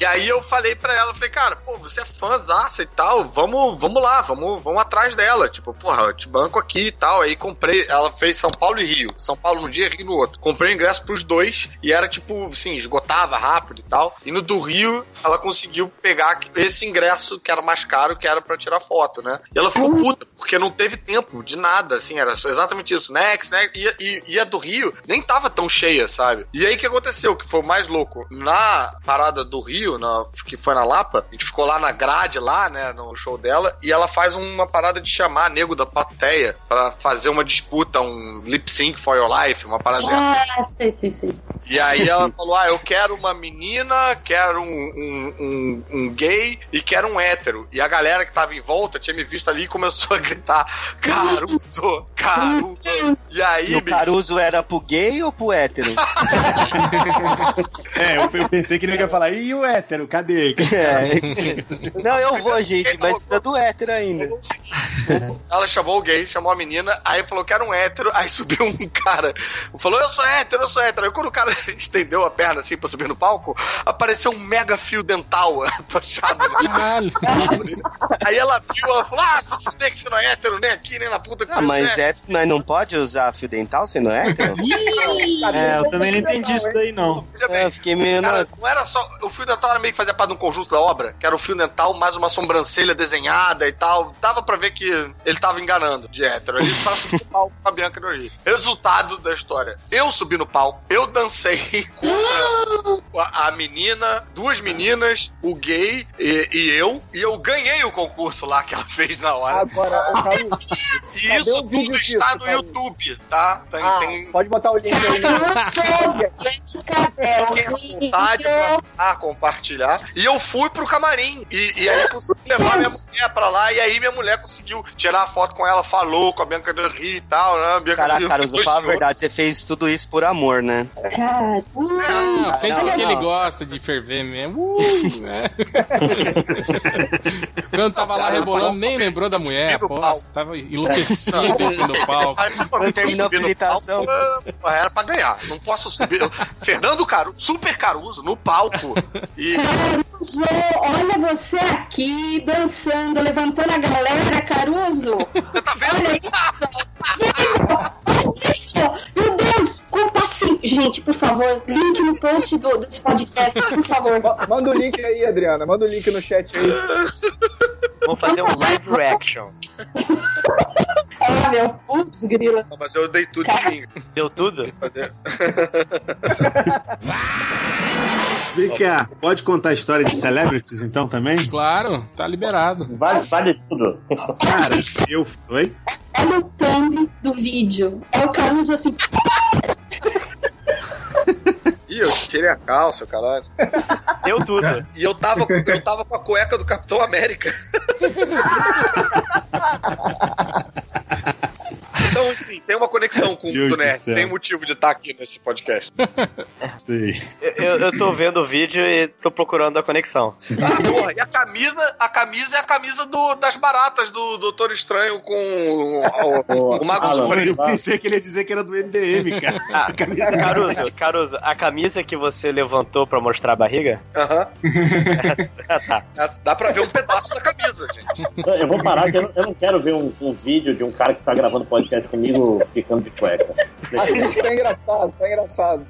D: e aí eu falei pra ela, falei, cara, pô, você é fãzaça e tal, vamos, vamos lá, vamos, vamos atrás dela. Tipo, porra, eu te banco aqui e tal. Aí comprei, ela fez São Paulo e Rio. São Paulo num dia, Rio no outro. Comprei o ingresso pros dois e era tipo, assim, esgotava rápido e tal. E no do Rio, ela conseguiu pegar esse ingresso que era mais caro, que era pra tirar foto, né? E ela ficou puta, porque não teve tempo de nada, assim, era exatamente isso. Next, next. E, e, e a do Rio nem tava tão cheia, sabe? E aí o que aconteceu? Que foi o mais louco. Na parada do Rio, na, que foi na Lapa, a gente ficou lá na grade, lá, né, no show dela, e ela faz uma parada de chamar nego da plateia pra fazer uma disputa, um lip sync for your life, uma parada.
H: Ah, sei, sei, sei.
D: E aí ela falou: Ah, eu quero uma menina, quero um, um, um, um gay e quero um hétero. E a galera que tava em volta tinha me visto ali e começou a gritar: Caruso, Caruso. E aí,
E: E o Caruso era pro gay ou pro hétero?
I: É, eu, eu pensei que ele ia falar, e o hétero, cadê?
E: É. Não, eu vou, gente, mas precisa do hétero ainda.
D: Ela chamou o gay, chamou a menina, aí falou que era um hétero, aí subiu um cara. Falou, eu sou hétero, eu sou hétero. Aí quando o cara estendeu a perna assim pra subir no palco, apareceu um mega fio dental atochado ali. Aí ela viu, ela falou, ah, se fuder que você não é hétero, nem aqui, nem na puta que
E: Ah, mas,
D: é.
E: é, mas não pode usar fio dental se não é hétero?
J: É, eu também não entendi isso daí, não.
E: É, eu fiquei meio.
D: Cara, não era só. O fio dental era meio que fazia parte de um conjunto da obra, que era o fio dental mais uma sobrancelha desenhada e tal. Dava pra ver que ele tava enganando de hétero. Ele tava no palco com a Bianca. Resultado da história: eu subi no palco, eu dancei contra a, a menina, duas meninas, o gay e, e eu, e eu ganhei o concurso lá que ela fez na hora.
G: Agora, Caio,
D: E isso tudo
G: disso,
D: está no
G: Caio?
D: YouTube, tá? Tem,
G: Ah,
D: tem
G: pode botar o link aí.
D: vontade pra compartilhar. E eu fui pro camarim. E, e aí eu consegui levar minha mulher pra lá. E aí minha mulher conseguiu tirar a foto com ela, falou com a Bianca Del Rio e tal, né? Bianca
E: Caraca,
D: Rio
E: Caruso, fala a verdade, você fez tudo isso por amor, né?
H: Cara,
A: Fez
E: não,
A: porque
E: não.
A: ele gosta de ferver mesmo. Uh, né? Quando tava lá rebolando, nem lembrou da mulher, pô. Tava enlouquecido descendo o palco.
E: Quando terminou a apresentação.
D: palco, Era pra ganhar. Não posso subir. Fernando Caruso, Super Caruso, no palco. E
H: Caruso, olha você aqui dançando, levantando a galera, Caruso.
D: você tá vendo?
H: Olha isso. Meu Deus, compassivo. Gente, por favor, link no post do, desse podcast, por favor.
G: Ma- Manda o link aí, Adriana. Manda o link no chat aí.
F: Vamos fazer um live reaction.
H: Ah, meu, putz, grila.
D: Não, Mas eu dei tudo de mim.
F: Deu tudo?
D: Fazer.
I: Vem cá, pode contar a história de celebrities então também?
A: Claro, tá liberado.
C: Vale, vale tudo.
I: Cara, eu. Oi?
H: Olha o thumb do vídeo. É o Caruso assim.
D: Ih, eu tirei a calça, caralho.
F: Deu tudo.
D: E eu tava, eu tava com a cueca do Capitão América. Então, enfim, tem uma conexão com
I: Deus
D: o Nerd. Tem motivo de estar aqui nesse podcast.
I: Sei.
F: Eu, eu tô vendo o vídeo e tô procurando a conexão.
D: Ah, porra, e a camisa, a camisa é a camisa do- das baratas do Doutor Estranho com o, o, o Mago
C: Alan.
I: Eu pensei que ele ia dizer que era do MDM, cara.
F: Ah, Caruso, Caruso, a camisa que você levantou pra mostrar a barriga?
D: Aham.
F: Ah, tá.
D: Dá pra ver um pedaço da camisa, gente.
C: Eu vou parar que eu não, eu não quero ver um, um vídeo de um cara que tá gravando podcast comigo ficando de cueca.
G: Isso tá engraçado, tá engraçado.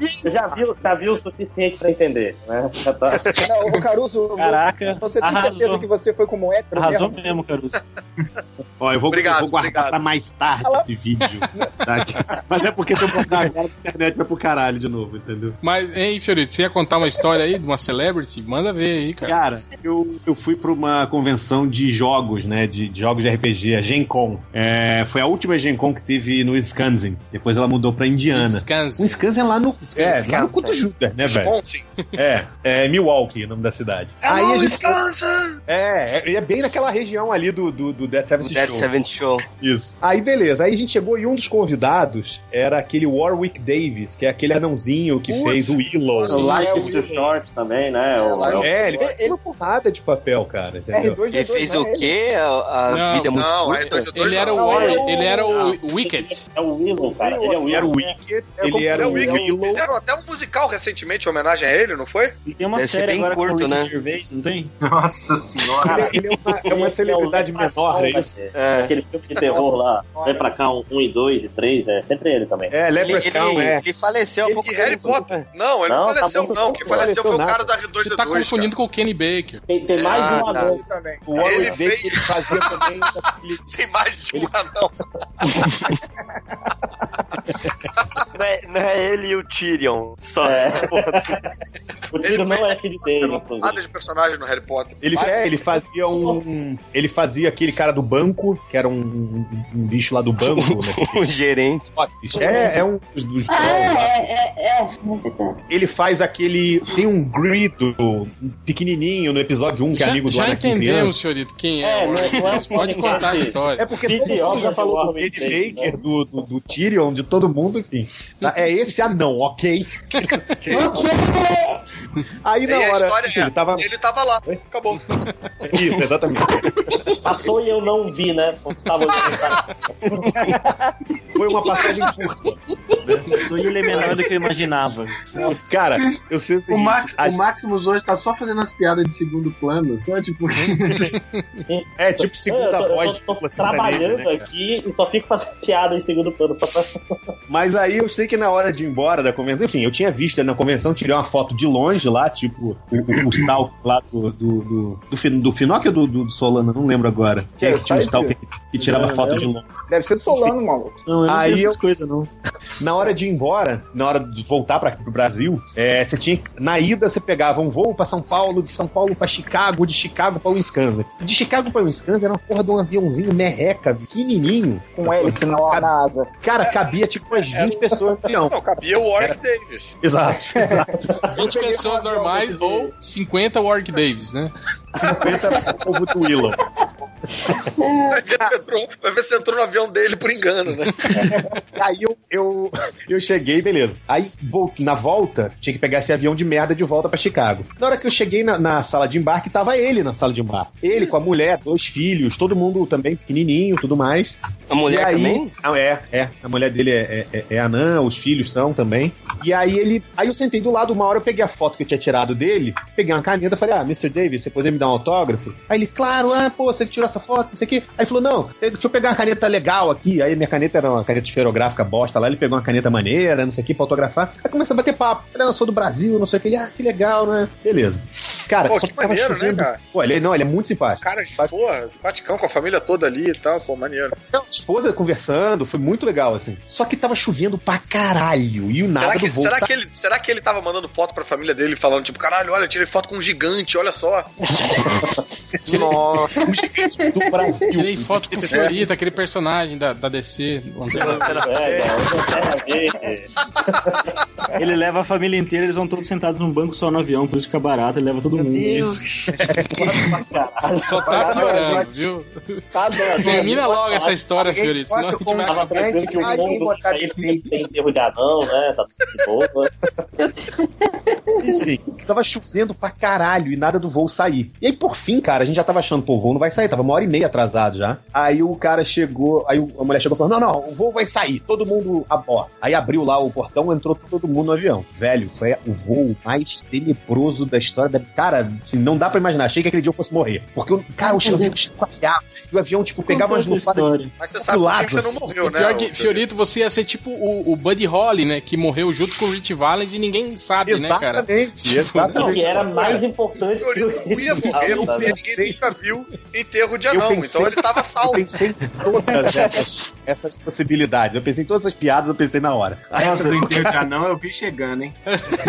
C: Você já viu, já viu o suficiente pra entender, né? Já tá.
G: Não, o Caruso,
J: Caraca,
G: você tem
J: arrasou.
G: certeza que você foi como hétero
J: Arrasou
G: mesmo?
J: mesmo, Caruso.
I: Ó, eu vou,
D: Obrigado,
I: eu vou guardar
D: obrigado.
I: pra mais tarde esse vídeo. tá? Mas é porque se eu botar agora, a internet vai pro caralho de novo, entendeu?
A: Mas, hein, Fiorito, você ia contar uma história aí de uma celebrity? Manda ver aí, cara.
I: Cara, eu, eu fui pra uma convenção de jogos, né? De, de jogos de RPG, a Gen Con. É, foi a última Gen Con que teve no Wisconsin. Depois ela mudou pra Indiana.
A: Wisconsin.
I: O Wisconsin é lá no. É, lá no
F: Wisconsin.
I: Júpiter, né, velho?
D: Wisconsin.
I: É, é Milwaukee, o nome da cidade. Aí a gente. É, é, é bem naquela região ali do, do, do Dead
E: O
I: Seventh
E: Dead
I: Show.
E: Seventh Show.
I: Isso. Aí, beleza. Aí a gente chegou e um dos convidados era aquele Warwick Davis, que é aquele anãozinho que
D: Putz.
I: fez o Willow.
C: O Life
G: é
C: is
G: o-
C: Too Short também, né? O-
D: É,
I: É, ele fez uma porrada de papel, cara. Entendeu?
G: R2D2,
E: Ele fez o
G: é
E: quê? A, a
A: Não,
E: vida é muito
D: Não,
E: curta?
D: R2D2
A: Ele era o,
D: não.
A: Warwick- ele era o Wicked.
C: É o Willow, cara. Ele é o
I: Ele era o. Wicked,
G: É
I: ele era
D: É
I: o
D: o Wicked.
I: Willow.
D: Fizeram até um musical recentemente em homenagem a ele, não foi?
J: E tem uma
E: Deve
J: série
E: bem
J: agora
E: curto,
J: com o
E: né?
J: Gervais, não tem?
B: Nossa senhora.
I: Ele, ele é uma, é uma celebridade menor, é isso?
E: É.
C: Aquele filme de terror lá. Vem pra cá, um, um e dois e três, é sempre ele também.
I: É,
E: Ele,
I: Leprechaun,
E: ele,
I: é.
E: ele faleceu há pouco
D: Harry
E: tempo.
D: Potter. Não, ele não,
C: Não, tá
D: faleceu, não. Quem
I: Não
D: faleceu foi o
I: faleceu
D: cara da
A: Você
D: R2D2.
A: tá confundindo com o Kenny Baker.
C: Tem, mais de um
E: Ah, tá.
G: Ele também.
I: O Warwick
D: Ele
I: Davis,
D: fez-
I: ele fazia também.
D: Tem mais de um anão.
F: Não é, não é ele e o Tyrion só.
C: É. O tiro não é
D: Era
C: dele,
D: uma porrada
C: inclusive.
D: de personagem no Harry Potter.
I: Ele, é, ele fazia um. Ele fazia aquele cara do banco, que era um, um, bicho lá do banco. né?
E: o gerente.
I: É, é um dos, dos
H: Ah, é, é, é. é.
I: Ele faz aquele. Tem um grito pequenininho no episódio 1, que é
A: Já,
I: amigo do
A: já
I: Anakin criança.
A: senhorito, quem é.
C: É, não é- não é
A: Pode
C: podcast.
A: contar a história.
I: É porque todo mundo já falou do
C: Warwick
I: Baker, do, do, do Tyrion, de todo mundo, enfim. Tá? É esse anão, ok?
H: Ok.
I: Aí na
D: E a
I: hora.
D: história
I: enfim,
D: é,
I: ele tava.
D: ele tava lá. Acabou.
I: Isso, exatamente.
C: Passou e eu não vi, né? Tava
I: Foi uma passagem curta.
J: Só ele é menor do que eu imaginava.
I: Cara, eu sei o
B: O,
I: seguinte.
B: Max,
I: a-
B: o Maximus hoje tá só fazendo as piadas de segundo plano, só tipo.
I: É tipo segunda
C: eu tô,
I: voz
C: eu tô,
I: de
C: tô
I: sertanejo,
C: trabalhando
I: né,
C: aqui e só fico fazendo piada em segundo plano. Pra...
I: Mas aí eu sei que na hora de ir embora da convenção, enfim, eu tinha visto na convenção, tirei uma foto de longe lá, tipo, o, o, o Stalker lá do. Do, do, do, Fin- do Finocchio ou do, do, do Solano, não lembro agora. Quem é que tinha um Stalker que tirava foto de longe?
G: Deve ser do Solano, maluco.
J: Não, eu não
I: Aí eu-
J: coisas, não.
I: Na hora de ir embora, na hora de voltar para pro Brasil, é, você tinha na ida você pegava um voo para São Paulo, de São Paulo para Chicago, de Chicago para Wisconsin. De Chicago para Wisconsin era uma porra de um aviãozinho merreca, pequenininho,
G: Com hélice na, na asa.
I: Cara, cabia tipo umas 20 pessoas no avião.
D: Não, cabia o Warwick Davis.
I: Exato, exato.
A: 20 pessoas normais ou 50 Warwick Davis, né?
I: 50 povo do Willow.
D: Vai ver, se entrou, vai ver se entrou no avião dele por engano, né?
I: Aí eu, eu, eu cheguei, beleza. Aí na volta, tinha que pegar esse avião de merda de volta pra Chicago. Na hora que eu cheguei na, na sala de embarque, tava ele na sala de embarque. Ele com a mulher, dois filhos, todo mundo também pequenininho, tudo mais mais.
E: A mulher
I: aí,
E: também?
I: Ah, é, é. A mulher dele é, é, é anã, os filhos são também. E aí ele. Aí eu sentei do lado, uma hora eu peguei a foto que eu tinha tirado dele, peguei uma caneta e falei, ah, Mr. Davis, você poderia me dar um autógrafo? Aí ele, claro, ah, pô, você tirou essa foto, não sei o quê. Aí ele falou, não, deixa eu pegar uma caneta legal aqui. Aí minha caneta era uma caneta esferográfica bosta lá, ele pegou uma caneta maneira, não sei o que, pra autografar. Aí começa a bater papo. Ele, ah, eu sou do Brasil, não sei o que. Ele, ah, que legal, né? Beleza. Cara,
D: Pô,
I: só
D: que maneiro, né,
I: chovendo.
D: cara?
I: Pô, ele, não, ele é muito simpático.
D: Cara, porra, simpaticão com a família toda ali e tal, pô, maneiro.
I: Não, esposa conversando, foi muito legal, assim. Só que tava chovendo pra caralho. E o nada
D: Será que,
I: do voo
D: será,
I: tá-
D: que ele, será que ele tava mandando foto pra família dele falando, tipo, caralho, olha, eu tirei foto com um gigante, olha só.
I: Nossa, do Brasil.
A: Tirei foto com o Fiorito, aquele personagem da, da DC.
J: Ele leva a família inteira, eles vão todos sentados num banco só no avião, por isso fica barato, ele leva todo mundo.
A: Só tá piorando, viu?
G: Tá dando.
A: Termina logo essa história,
G: Alguém
A: Fiorito. Senão a gente vai...
C: Tava pensando que o mundo tem, tem enterro de anão, né? Tá tudo de boa.
I: Enfim, tava chovendo pra caralho e nada do voo sair. E aí, por fim, cara, a gente já tava achando, pô, o voo não vai sair, tava uma hora e meia atrasado já. Aí o cara chegou, aí a mulher chegou e falou: não, não, o voo vai sair, todo mundo a bordo. Aí abriu lá o portão, entrou todo mundo no avião. Velho, foi o voo mais tenebroso da história da. Cara, assim, não dá pra imaginar, achei que aquele dia eu fosse morrer. Porque, o cara, o avião chacoalhava, e o avião, tipo, pegava umas lufadas
D: Mas você
I: pro
D: sabe por que que você não morreu,
A: O
D: né?
A: pior que,
D: Fiorito?
A: Fiorito, você ia ser tipo o, o Buddy Holly, né? Que morreu junto com o Rich Valens e ninguém sabe, né, cara?
I: Exatamente,
C: Não,
I: exatamente.
C: que era mais importante que
D: Fiorito não ia morrer,
C: Tá,
D: porque
C: né?
D: ninguém nunca viu enterro de
I: Eu
D: anão,
I: pensei-
D: então ele tava
I: Eu
D: salvo.
I: pensei em todas essas, essas possibilidades. Eu pensei em todas as piadas, eu pensei na hora.
B: Essa do inteiro de anão eu vi chegando, hein?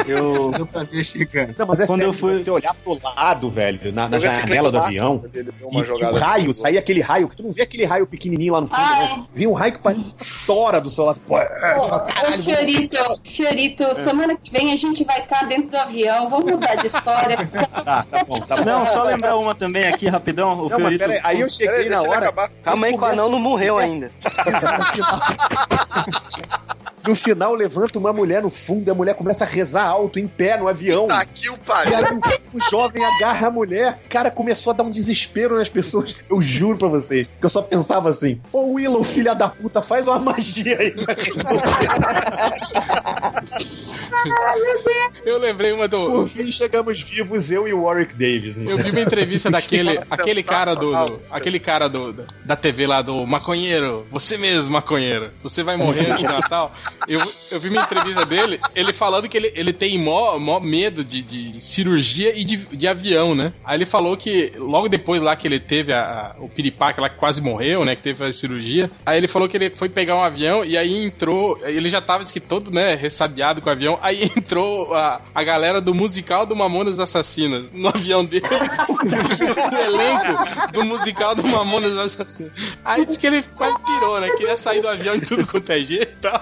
J: Eu,
B: pra ver chegando.
I: Não, mas é
J: Quando
I: sério,
J: eu fui-
I: você olhar pro lado, velho, na, na janela do avião, e, e o raio, saía aquele raio, que tu não vê aquele raio pequenininho lá no fundo,
H: Ai.
I: não. Vinha um raio que parecia tora do seu lado. Pô, é,
H: Ô, Fiorito, Fiorito, semana que vem a gente vai estar dentro do avião. Vamos mudar de história.
I: tá, tá bom, tá bom.
J: não, só lembrar uma também aqui, rapidão. O
I: Não,
J: Fiorito.
I: aí, aí eu cheguei
D: Peraí,
I: na hora.
E: Calma aí que o anão não morreu ainda.
I: No final, levanta uma mulher no fundo e a mulher começa a rezar alto, em pé, no avião.
D: Tá aqui o
I: E
D: pariu.
I: aí o, jovem agarra a mulher. Cara, começou a dar um desespero nas pessoas. Eu juro pra vocês. Que eu só pensava assim: Ô Willow, filha da puta, faz uma magia aí pra
A: Eu lembrei uma do.
I: Por fim, chegamos vivos, eu e o Warwick Davis.
A: Eu vi uma entrevista daquele, aquele cara do, do- aquele cara do, da TV lá do maconheiro, você mesmo maconheiro, você vai morrer do Natal. Eu, eu vi uma entrevista dele, ele falando que ele, ele tem mó, mó medo de, de cirurgia e de, de avião, né? Aí ele falou que logo depois lá que ele teve a, a- o piripaque lá que quase morreu, né, que teve a cirurgia, aí ele falou que ele foi pegar um avião e aí entrou, ele já tava que todo, né, ressabiado com o avião, aí entrou a, a galera do musical do Mamonas Assassinas no avião dele. o elenco do musical do Mamonas Assassinas. Aí disse que ele quase pirou, né? Queria sair do avião de tudo quanto é jeito e tal.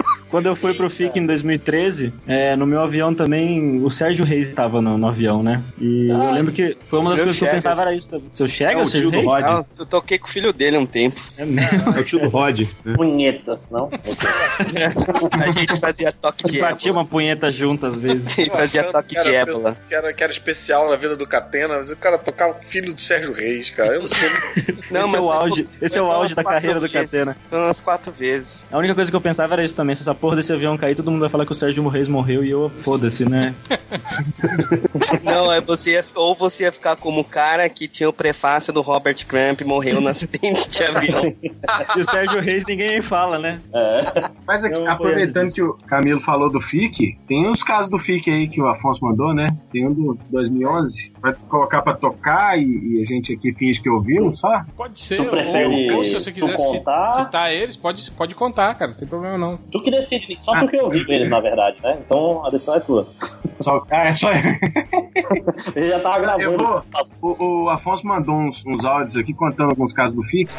J: Quando eu fui pro FIC em 2013, é, no meu avião também, o Sérgio Reis estava no, no avião, né? E eu
E: Ah,
J: lembro que foi uma das coisas que eu
E: Chegas.
J: pensava era isso também. Seu Chega,
I: É o
J: Sérgio
I: tio do
J: Reis?
I: Rod.
E: Não, eu toquei com o filho dele há um tempo.
J: É mesmo.
I: É o tio do Rod. né?
C: Punhetas, não?
E: A gente fazia toque de
J: Batia
E: ébola.
J: uma punheta junto às vezes.
E: A gente fazia toque de ébola.
D: Que era, que era especial na vida do Catena, mas o cara tocava o filho do Sérgio Reis, cara. Eu não sei.
E: Não,
J: esse é o auge, esse é o auge da carreira do. Catena.
E: Foi umas quatro vezes.
J: A única coisa que eu pensava era isso também. Se essa porra desse avião cair, todo mundo vai falar que o Sérgio Reis morreu e eu, foda-se, né?
E: Não, é você ia- ou você ia ficar como o cara que tinha o prefácio do Robert Crump e morreu no acidente de avião.
J: E o Sérgio Reis ninguém fala, né?
C: É.
B: Mas aqui,
J: Eu
B: aproveitando que o Camilo falou do FIC, tem uns casos do FIC aí que o Afonso mandou, né? Tem um do 2011. Vai colocar pra tocar e, e a gente aqui finge que ouviu só?
A: Pode ser,
C: Tu prefere
A: ou, ou se você quiser
C: contar?
A: ci- citar eles, pode, pode contar, cara, não tem problema não.
C: Tu que decide, Nick, só porque eu vi eles, na verdade, né? Então a decisão é tua.
B: Só, ah, é só.
C: Ele já tava
B: Eu
C: gravando.
B: vou. O, o Afonso mandou uns, uns áudios aqui contando alguns casos do FIC.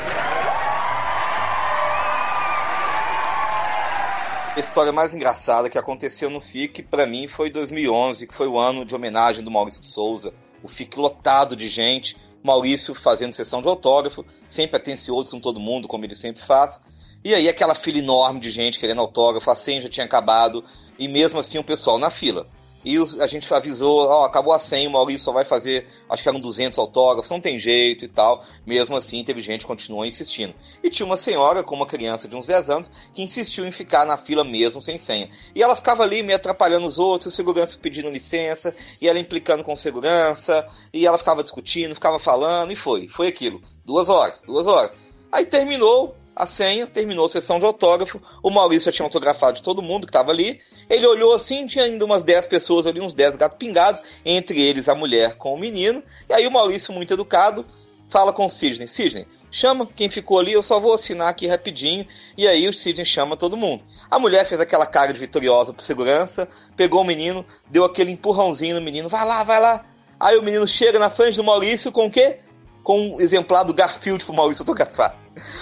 N: A história mais engraçada que aconteceu no FIC, pra mim, foi 2011, que foi o ano de homenagem do Maurício de Souza. O FIC lotado de gente, Maurício fazendo sessão de autógrafo, sempre atencioso com todo mundo, como ele sempre faz. E aí aquela fila enorme de gente querendo autógrafo, a senha já tinha acabado, e mesmo assim o pessoal na fila. E a gente avisou, ó, acabou a senha, o Maurício só vai fazer, acho que eram 200 autógrafos, não tem jeito e tal. Mesmo assim, teve gente que continuou insistindo. E tinha uma senhora com uma criança de uns 10 anos que insistiu em ficar na fila mesmo sem senha. E ela ficava ali meio atrapalhando os outros, o segurança pedindo licença, e ela implicando com segurança, e ela ficava discutindo, ficava falando, e foi. Foi aquilo. Duas horas, duas horas. Aí terminou a senha, terminou a sessão de autógrafo, o Maurício já tinha autografado de todo mundo que estava ali, ele olhou assim, tinha ainda umas 10 pessoas ali, uns 10 gatos pingados, entre eles a mulher com o menino, e aí o Maurício, muito educado, fala com o Sidney, Sidney, chama quem ficou ali, eu só vou assinar aqui rapidinho, e aí o Sidney chama todo mundo. A mulher fez aquela cara de vitoriosa pro segurança, pegou o menino, deu aquele empurrãozinho no menino, vai lá, vai lá. Aí o menino chega na frente do Maurício com o quê? Com um exemplar do Garfield pro Maurício autografar.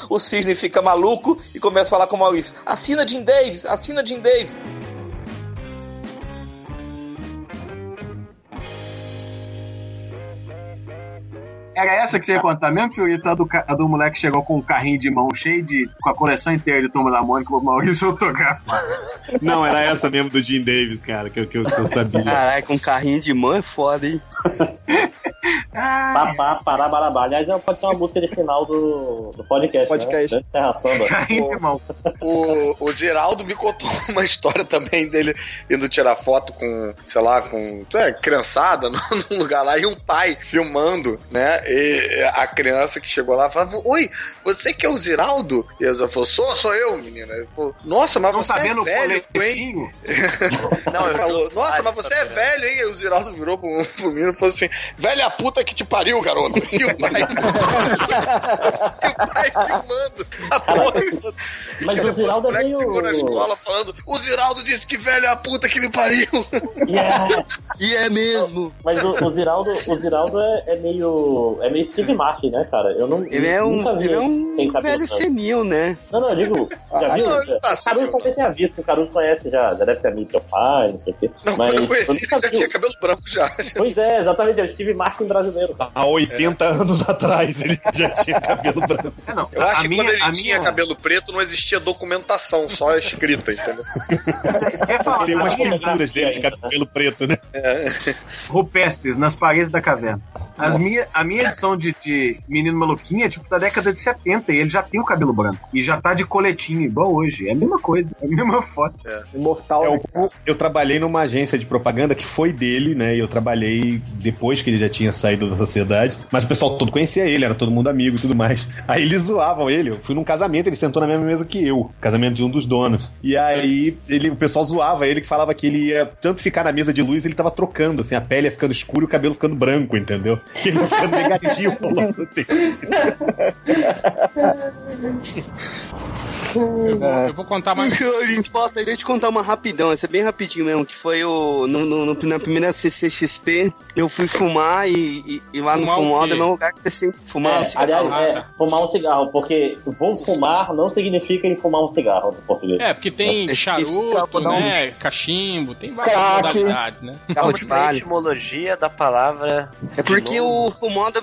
N: O Sidney fica maluco e começa a falar com o Maurício, assina Jim Davis, assina Jim Davis.
B: Era essa que você ia contar mesmo, Fiorito? A do, a do moleque que chegou com um carrinho de mão cheio de. com a coleção inteira de Turma da Mônica, o Maurício autografar.
I: Não, era essa mesmo do Jim Davis, cara, que, eu- que, eu- que eu sabia.
E: Caralho, com carrinho de mão é foda, hein?
C: Papá, pará, barabá. Aliás, é- pode ser uma música de final do, do podcast.
G: Podcast.
C: Né? Terra Samba.
B: Carrinho de mão.
D: O, o Geraldo me contou uma história também dele indo tirar foto com, sei lá, com é, criançada num lugar lá e um pai filmando, né? E a criança que chegou lá falava: Oi, você que é o Ziraldo? E ele falou: Sou, sou eu, menina. Ele falou, Nossa, mas
B: Não
D: você
B: tá
D: é velho, hein?
F: Não, eu
D: falou, nossa, mas você é velho, hein? E o Ziraldo virou pro, pro menino e falou assim: velha puta que te pariu, garoto. E o pai. e o pai filmando a porra.
C: Mas o Ziraldo é meio-
D: Ficou na escola falando: o Ziraldo disse que velha puta que me pariu.
C: Yeah.
E: E é mesmo.
C: Mas o, o Ziraldo, o Ziraldo é, é meio. É meio Steve Martin, né, cara? Eu não.
E: Ele é um,
C: nunca vi
E: ele é um
C: cabelo
E: velho senil, né?
C: Não, não, eu digo. Já viu?
D: não, ele tá
C: Caruso talvez tenha visto, que o Caruso conhece já. Já deve ser amigo do teu pai, não sei o quê.
D: Não,
C: Mas
D: quando eu conheci, ele já tinha cabelo branco já.
C: Pois é, exatamente, é o Steve Martin brasileiro.
I: Há 80 anos atrás ele já tinha cabelo branco.
B: É, não.
D: Eu acho
B: a
D: que
B: minha,
D: quando ele
B: a
D: tinha
B: minha,
D: cabelo preto não existia documentação, só escrita, entendeu?
B: Falar,
I: Tem umas
B: minha-
I: pinturas dele de cabelo preto, né?
B: rupestres nas paredes da caverna. As minha, a minha edição de, de Menino Maluquinho é tipo da década de 70 e ele já tem o cabelo branco. E já tá de coletinho, igual hoje. É a mesma coisa, é a mesma foto.
G: Imortal.
I: É,
G: né?
I: o- eu trabalhei numa agência de propaganda que foi dele, né? E eu trabalhei depois que ele já tinha saído da sociedade. Mas o pessoal todo conhecia ele, era todo mundo amigo e tudo mais. Aí eles zoavam ele. Eu fui num casamento, ele sentou na mesma mesa que eu. Casamento de um dos donos. E aí ele, o pessoal zoava ele que falava que ele ia tanto ficar na mesa de luz, ele tava trocando, assim, a pele ia ficando escura e o cabelo ficando branco, entendeu? Que ele ia ficando negativo ao longo do tempo.
A: Eu vou contar mais.
E: Posta, deixa eu te contar uma rapidão, essa é bem rapidinho mesmo, que foi o. No, no- no- na primeira CCXP, eu fui fumar e, e- e lá
A: Fumar o
E: no fumódromo
A: quê?
E: é um lugar que você sempre fumar
C: É,
E: um cigarro.
C: aliás, é, fumar um cigarro, porque vou fumar não significa em fumar um cigarro no português.
A: É, porque tem
C: É,
A: charuto,
C: dar um-
A: né? Cachimbo, tem várias
C: Crack.
A: modalidades, né?
F: Vamos na etimologia da palavra.
E: É porque o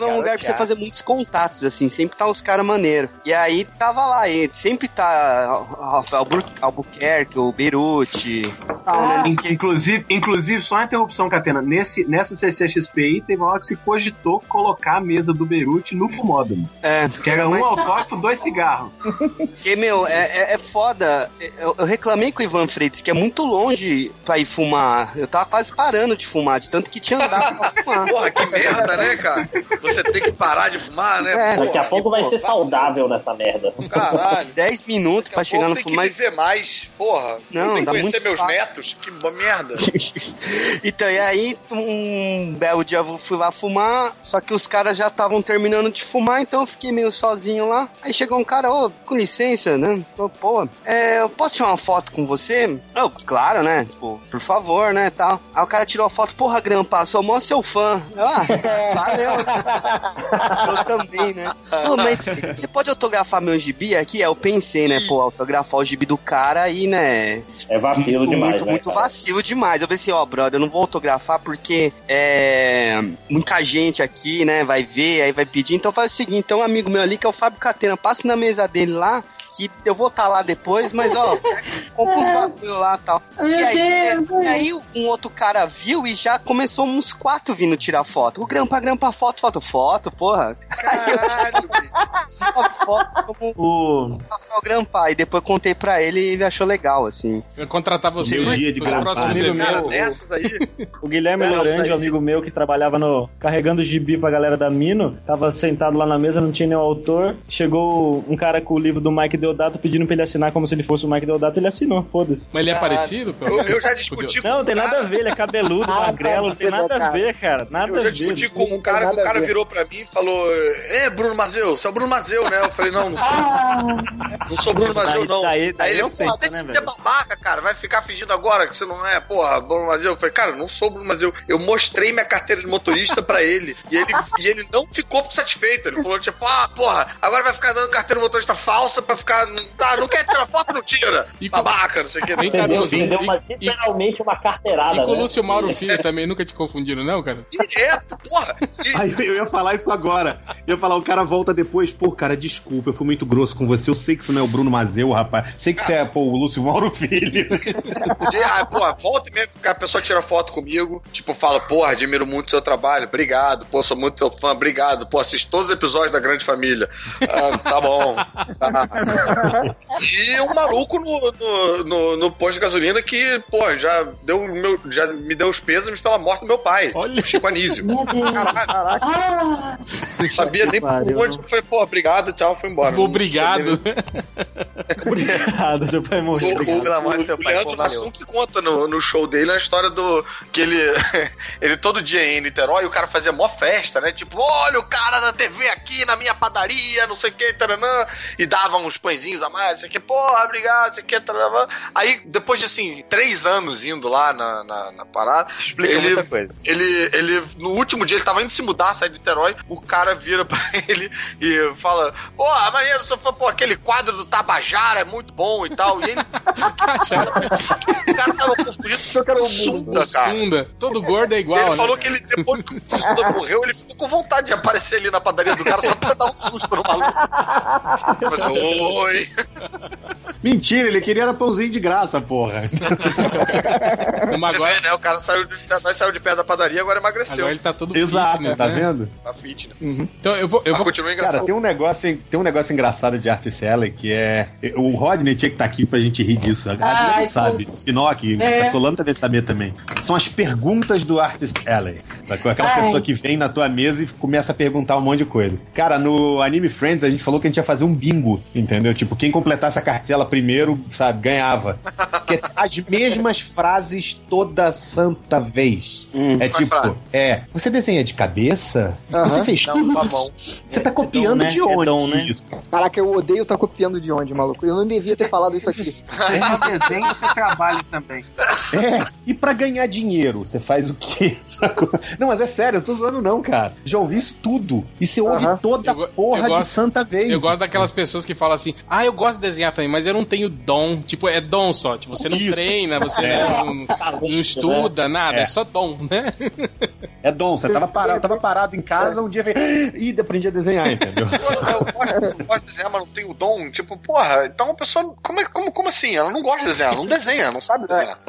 E: é um lugar pra você fazer muitos contatos, assim, sempre tá uns caras maneiros. E aí tava lá, e sempre tá Al- Albu- Albuquerque, o Beirute. tal, né?
B: In- que, inclusive, inclusive, só uma interrupção, Catena. Nesse, nessa CCXP aí, teve uma hora que se cogitou colocar a mesa do Beirute no fumódromo.
E: É,
B: Que era um
E: mas-
B: autógrafo, dois cigarros.
E: Porque, meu, é, é, é foda. Eu, eu reclamei com o Ivan Freitas, que é muito longe pra ir fumar. Eu tava quase parando de fumar, de tanto que tinha andado pra fumar.
D: Porra, que merda, né, cara? Você tem que parar de fumar, né?
E: É.
C: Daqui a pouco vai ser saudável nessa merda.
D: Caralho.
E: 10 minutos pra chegar no
D: Tem que
E: fumar.
D: viver mais, porra.
E: Não,
D: tem que conhecer meus
E: fácil.
D: netos. Que merda.
E: Então, e aí, um belo dia eu fui lá fumar, só que os caras já estavam terminando de fumar, então eu fiquei meio sozinho lá. Aí chegou um cara, ô, com licença, né? Ô, pô, é, eu posso tirar uma foto com você? Eu, claro, né? Tipo, por favor, né, tal. Aí o cara tirou a foto, porra, Grampa, sou mó seu fã. Eu, Ah, valeu. eu também, né? Pô, mas você pode autografar meu gibi aqui? Aí eu pensei, né, pô, autografar o gibi do cara aí, né?
C: É vacilo
E: muito,
C: demais,
E: Muito,
C: né,
E: muito
C: cara?
E: vacilo demais. Eu pensei, ó, brother, eu não vou autografar porque é, muita gente aqui, né, vai ver, aí vai pedir. Então faz o seguinte, então um amigo meu ali, que é o Fábio Catena, passe na mesa dele lá, que eu vou estar lá depois, mas ó, compra uns bagulho lá e tal.
H: Meu
E: e aí,
H: Deus,
E: e aí um outro cara viu e já começou uns quatro vindo tirar foto. O grampa, grampa, foto, foto, foto, porra. Eu tirei foto como
J: O...
E: o grampa. E depois contei pra ele e ele achou legal, assim.
A: Eu contratar você
J: Meu
A: pro-
J: dia de
A: pro próximo
J: grampar.
A: amigo
J: Cara,
A: meu.
D: Dessas aí.
J: O Guilherme
D: daí-
J: um amigo meu que trabalhava no. carregando gibi pra galera da Mino, tava sentado lá na mesa, não tinha nenhum autor. Chegou um cara com o livro do Mike Deodato pedindo pra ele assinar como se ele fosse o Mike Deodato, ele assinou, foda-se.
A: Mas ele é parecido?
D: Eu, eu já discuti com
J: Não, não tem nada a ver, ele é cabeludo, magrelo, não tem nada a ver, cara. Nada
D: Eu já discuti com um cara que o cara virou pra mim e falou: É, Bruno Mazeu, você é o Bruno Mazeu, né? Eu falei: Não, não sou, não sou Bruno Mazeu, não.
J: Daí- daí
D: Aí ele,
J: é
D: deixa
J: né,
D: de ser
J: velho?
D: babaca, cara. Vai ficar fingindo agora que você não é, porra, Bruno Mazeu. Eu falei: Cara, eu não sou Bruno Mazeu. Eu mostrei minha carteira de motorista pra ele. E ele, e ele não ficou satisfeito. Ele falou: Tipo, ah, porra, agora vai ficar dando carteira de motorista falsa pra ficar. Ah, não quer tirar foto, não tira. Babaca, não sei o que.
A: Vem cá,
C: Entendeu?
A: Lúcio,
C: Entendeu?
A: e- e-
C: literalmente uma carteirada,
A: E com o
C: né?
A: Lúcio Mauro Filho também nunca te confundiram, não, cara?
D: Direto, porra.
I: Aí eu ia falar isso agora. Eu ia falar, o cara volta depois, pô, cara, desculpa, eu fui muito grosso com você. Eu sei que você não é o Bruno Mazeu, rapaz. Sei que você é, pô, o Lúcio Mauro Filho.
D: De- ah, porra, volta e que a pessoa tira foto comigo, tipo, fala, porra, admiro muito o seu trabalho, obrigado, pô, sou muito seu fã, obrigado, pô, assisto todos os episódios da Grande Família. Ah, tá bom. Tá. E um maluco no, no, no, no posto de gasolina que, pô, já, deu meu, já me deu os pêsames pela morte do meu pai,
A: Olha.
D: o Chico Anísio. Caralho,
H: Ah,
D: não sabia nem por onde. Eu falei, pô, obrigado, tchau, fui embora.
A: Obrigado.
J: Obrigado, seu pai morreu.
D: O,
J: Obrigado.
D: o,
F: amor
D: o,
F: seu
D: o
F: pai,
D: Leandro. Hassum que conta no, no show dele a história do. que ele. ele todo dia ia em Niterói e o cara fazia mó festa, né? Tipo, olha o cara da TV aqui na minha padaria, não sei o que, taranã, e dava uns pãezinhos a mais, não sei o que, porra, obrigado, não sei o que, taranã. Aí, depois de assim, três anos indo lá na, na, na parada,
F: Explica
D: ele,
F: muita coisa.
D: ele, ele, no último dia, ele tava indo se mudar, sair de Niterói, o cara vira pra ele e fala, pô, maneiro, só foi, pô, aquele quadro do Tabajara é muito bom e tal, e ele, o cara tava confundido com o Sunda, cara.
A: Sunda. Todo gordo é igual,
D: ele
A: né?
D: falou que ele, depois que o Sunda morreu, ele ficou com vontade de aparecer ali na padaria do cara só pra dar um susto no maluco. Mas, oi.
I: Mentira, ele queria era pãozinho de graça, porra.
A: Mas
D: Agora,
A: agora,
D: né, o cara saiu de, nós saiu de perto da padaria agora emagreceu.
A: agora ele tá todo
I: Exato,
A: fitness,
I: tá
A: né?
I: vendo?
D: Tá fit, né?
A: Então eu vou... Eu
D: Mas
A: vou...
D: continua engraçado.
I: Cara, tem um negócio, tem um negócio engraçado de Art Seller que é. O Rodney tinha que estar aqui pra gente rir disso. A
H: Ai,
I: Adriana sabe.
H: putz.
I: Pinocchio,
H: É.
I: a Solano também sabia também. São as perguntas do Art Seller. Sacou? Aquela
H: Ai.
I: pessoa que vem na tua mesa e começa a perguntar um monte de coisa. Cara, no Anime Friends a gente falou que a gente ia fazer um bingo, entendeu? Tipo, quem completasse a cartela primeiro, sabe, ganhava. Porque as mesmas frases toda santa vez. é
D: Qual frase?
I: tipo, é, você desenha de cabeça? Você fez
G: Não,
I: tudo
G: mão.
I: Você tá copiando
J: né?
I: de
J: É
I: onde
J: dom, né?
I: isso?
G: Caraca, eu odeio tá copiando de onde, maluco? Eu não devia ter falado isso aqui.
B: No desenho você trabalha também.
I: É, e pra ganhar dinheiro, você faz o quê? Sacou? Não, mas é sério, eu tô zoando não, cara. Já ouvi isso tudo. E você ouve toda
A: Eu
I: porra
A: eu
I: de
A: gosto-
I: santa vez.
A: Eu gosto daquelas pessoas que falam assim, ah, eu gosto de desenhar também, mas eu não tenho dom. Tipo, é dom só. Tipo, você não
I: Isso.
A: treina, você
I: É.
A: não, não estuda, nada, é.
I: É.
A: só dom, né?
I: É dom, você tava parado, tava parado em casa, um dia veio. Ih, aprendi a desenhar, entendeu?
D: Eu gosto, eu gosto de desenhar, mas não tenho dom. Tipo, porra, então a pessoa. Como, é, como, como assim? Ela não gosta de desenhar, ela não desenha, não sabe desenhar.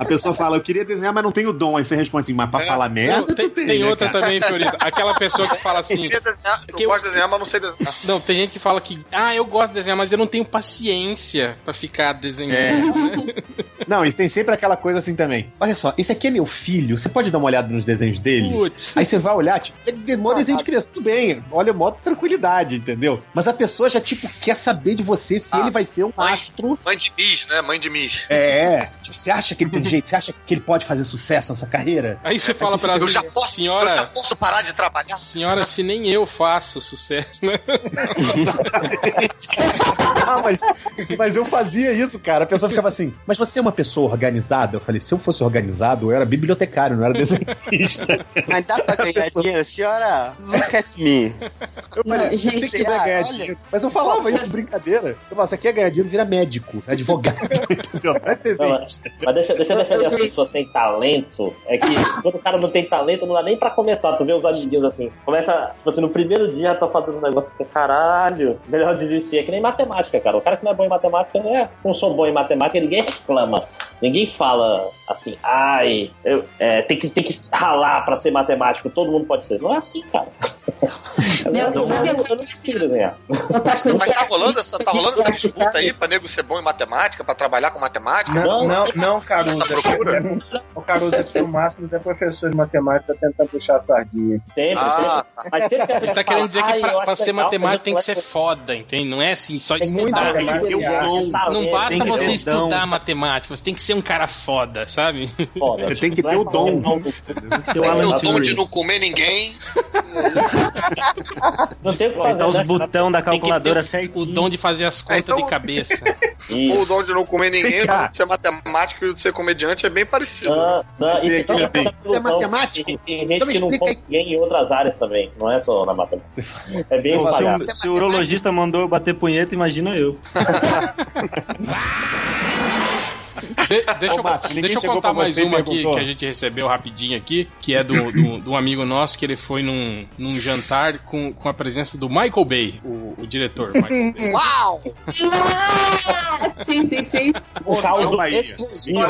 I: A pessoa fala, eu queria desenhar, mas não tenho dom. Aí você responde assim, mas pra falar merda,
A: Não, tem,
I: tu tem,
A: tem
I: né,
A: outra
I: cara?
A: também, Fiorito. Aquela pessoa que fala assim.
D: Eu queria desenhar, eu
A: que eu-
D: gosto de desenhar, mas não sei desenhar.
A: Não, tem gente que fala que, ah, eu gosto de desenhar, mas eu não tenho paciência pra ficar desenhando.
I: É.
A: né?
I: Não, e tem sempre aquela coisa assim também. Olha só, esse aqui é meu filho, você pode dar uma olhada nos desenhos dele?
A: Putz.
I: Aí você vai olhar, tipo, é de- mó desenho de criança, tudo bem, olha, mó tranquilidade, entendeu? Mas a pessoa já, tipo, quer saber de você se ele vai ser um astro.
D: Mãe de Miss, né? Mãe de Miss.
I: É, tipo, você acha que ele tem jeito? Você acha que ele pode fazer sucesso nessa carreira?
A: Aí você fala pra ela
D: Eu
A: assim,
D: já posso,
A: senhora,
D: eu já posso parar de trabalhar.
A: senhora, se nem eu faço sucesso, né?
I: Ah, mas, mas eu fazia isso, cara. A pessoa ficava assim, mas você é uma pessoa organizada? Eu falei, se eu fosse organizado, eu era bibliotecário, não era desenhista.
E: Mas dá pra ganhar dinheiro? Senhora, look at me.
I: Eu falei,
E: Não, gente,
I: você quiser
E: ah,
I: ganhar
E: olha.
I: dinheiro. Mas eu falava isso, brincadeira. Eu falava, você quer ganhar dinheiro, vira médico, advogado, entendeu? Não é desenhista.
C: mas, mas deixa, deixa eu defender as pessoas sem talento. É que quando o cara não tem talento, não dá nem pra começar. Tu vê os amiguinhos assim. Começa, tipo assim, no primeiro dia tá fazendo um negócio que caralho, melhor desistir. É que nem matemática, cara. O cara que não é bom em matemática não é. Não sou bom em matemática, ninguém reclama. Ninguém fala assim, ai, eu, é, tem, que, tem que ralar pra ser matemático, todo mundo pode ser. Não é assim, cara.
H: Meu,
C: eu,
H: sabe
C: eu, não consigo desenhar.
D: Mas tá rolando essa, tá rolando essa disputa aí pra nego ser bom em matemática, pra trabalhar com matemática?
B: Não, não, não, Caruso.
D: Essa procura?
B: O Caruso aqui, o Márcio é professor de matemática tentando puxar a sardinha.
C: Sempre,
D: Ah,
C: sempre. Mas sempre que a
A: Ele tá querendo dizer que
C: "Ai,
A: pra, pra ser
C: legal,
A: matemático tem que ser foda, entende? Não é assim, só estudar. Não basta você estudar matemática, você tem que ser um cara foda, sabe?
C: Foda.
I: Você tem que ter o dom.
D: Tem
J: Alan
D: o dom de não comer ninguém.
C: Não tem o que fazer,
J: os
C: né?
J: botão da
A: Tem que
J: calculadora
A: ter
J: certinho.
A: o dom de fazer as contas
D: então-
A: de cabeça.
D: Ou o
C: Isso.
D: dom de não comer ninguém, o de ser matemático e o de ser comediante é bem parecido.
C: Não, não,
I: Tem
C: isso
I: aquele
C: não ilusão.
I: "É matemático?
C: Tem, tem
I: Então
C: gente
I: me
C: que não
I: explica aí."
C: come ninguém em outras áreas também, não é só na matemática. É bem
J: Pô, se,
C: espalhado.
J: o, se o urologista mandou eu bater punheta, imagina eu.
A: De- deixa
I: Ô,
A: eu,
I: Márcio, ninguém
A: deixa eu contar mais uma aqui que a gente recebeu rapidinho aqui, que é do, do, do amigo nosso, que ele foi num, num jantar com, com a presença do Michael Bay, o, o diretor. Michael Bay.
D: Uau!
H: Sim, sim, sim.
C: O caos do
I: Bahia.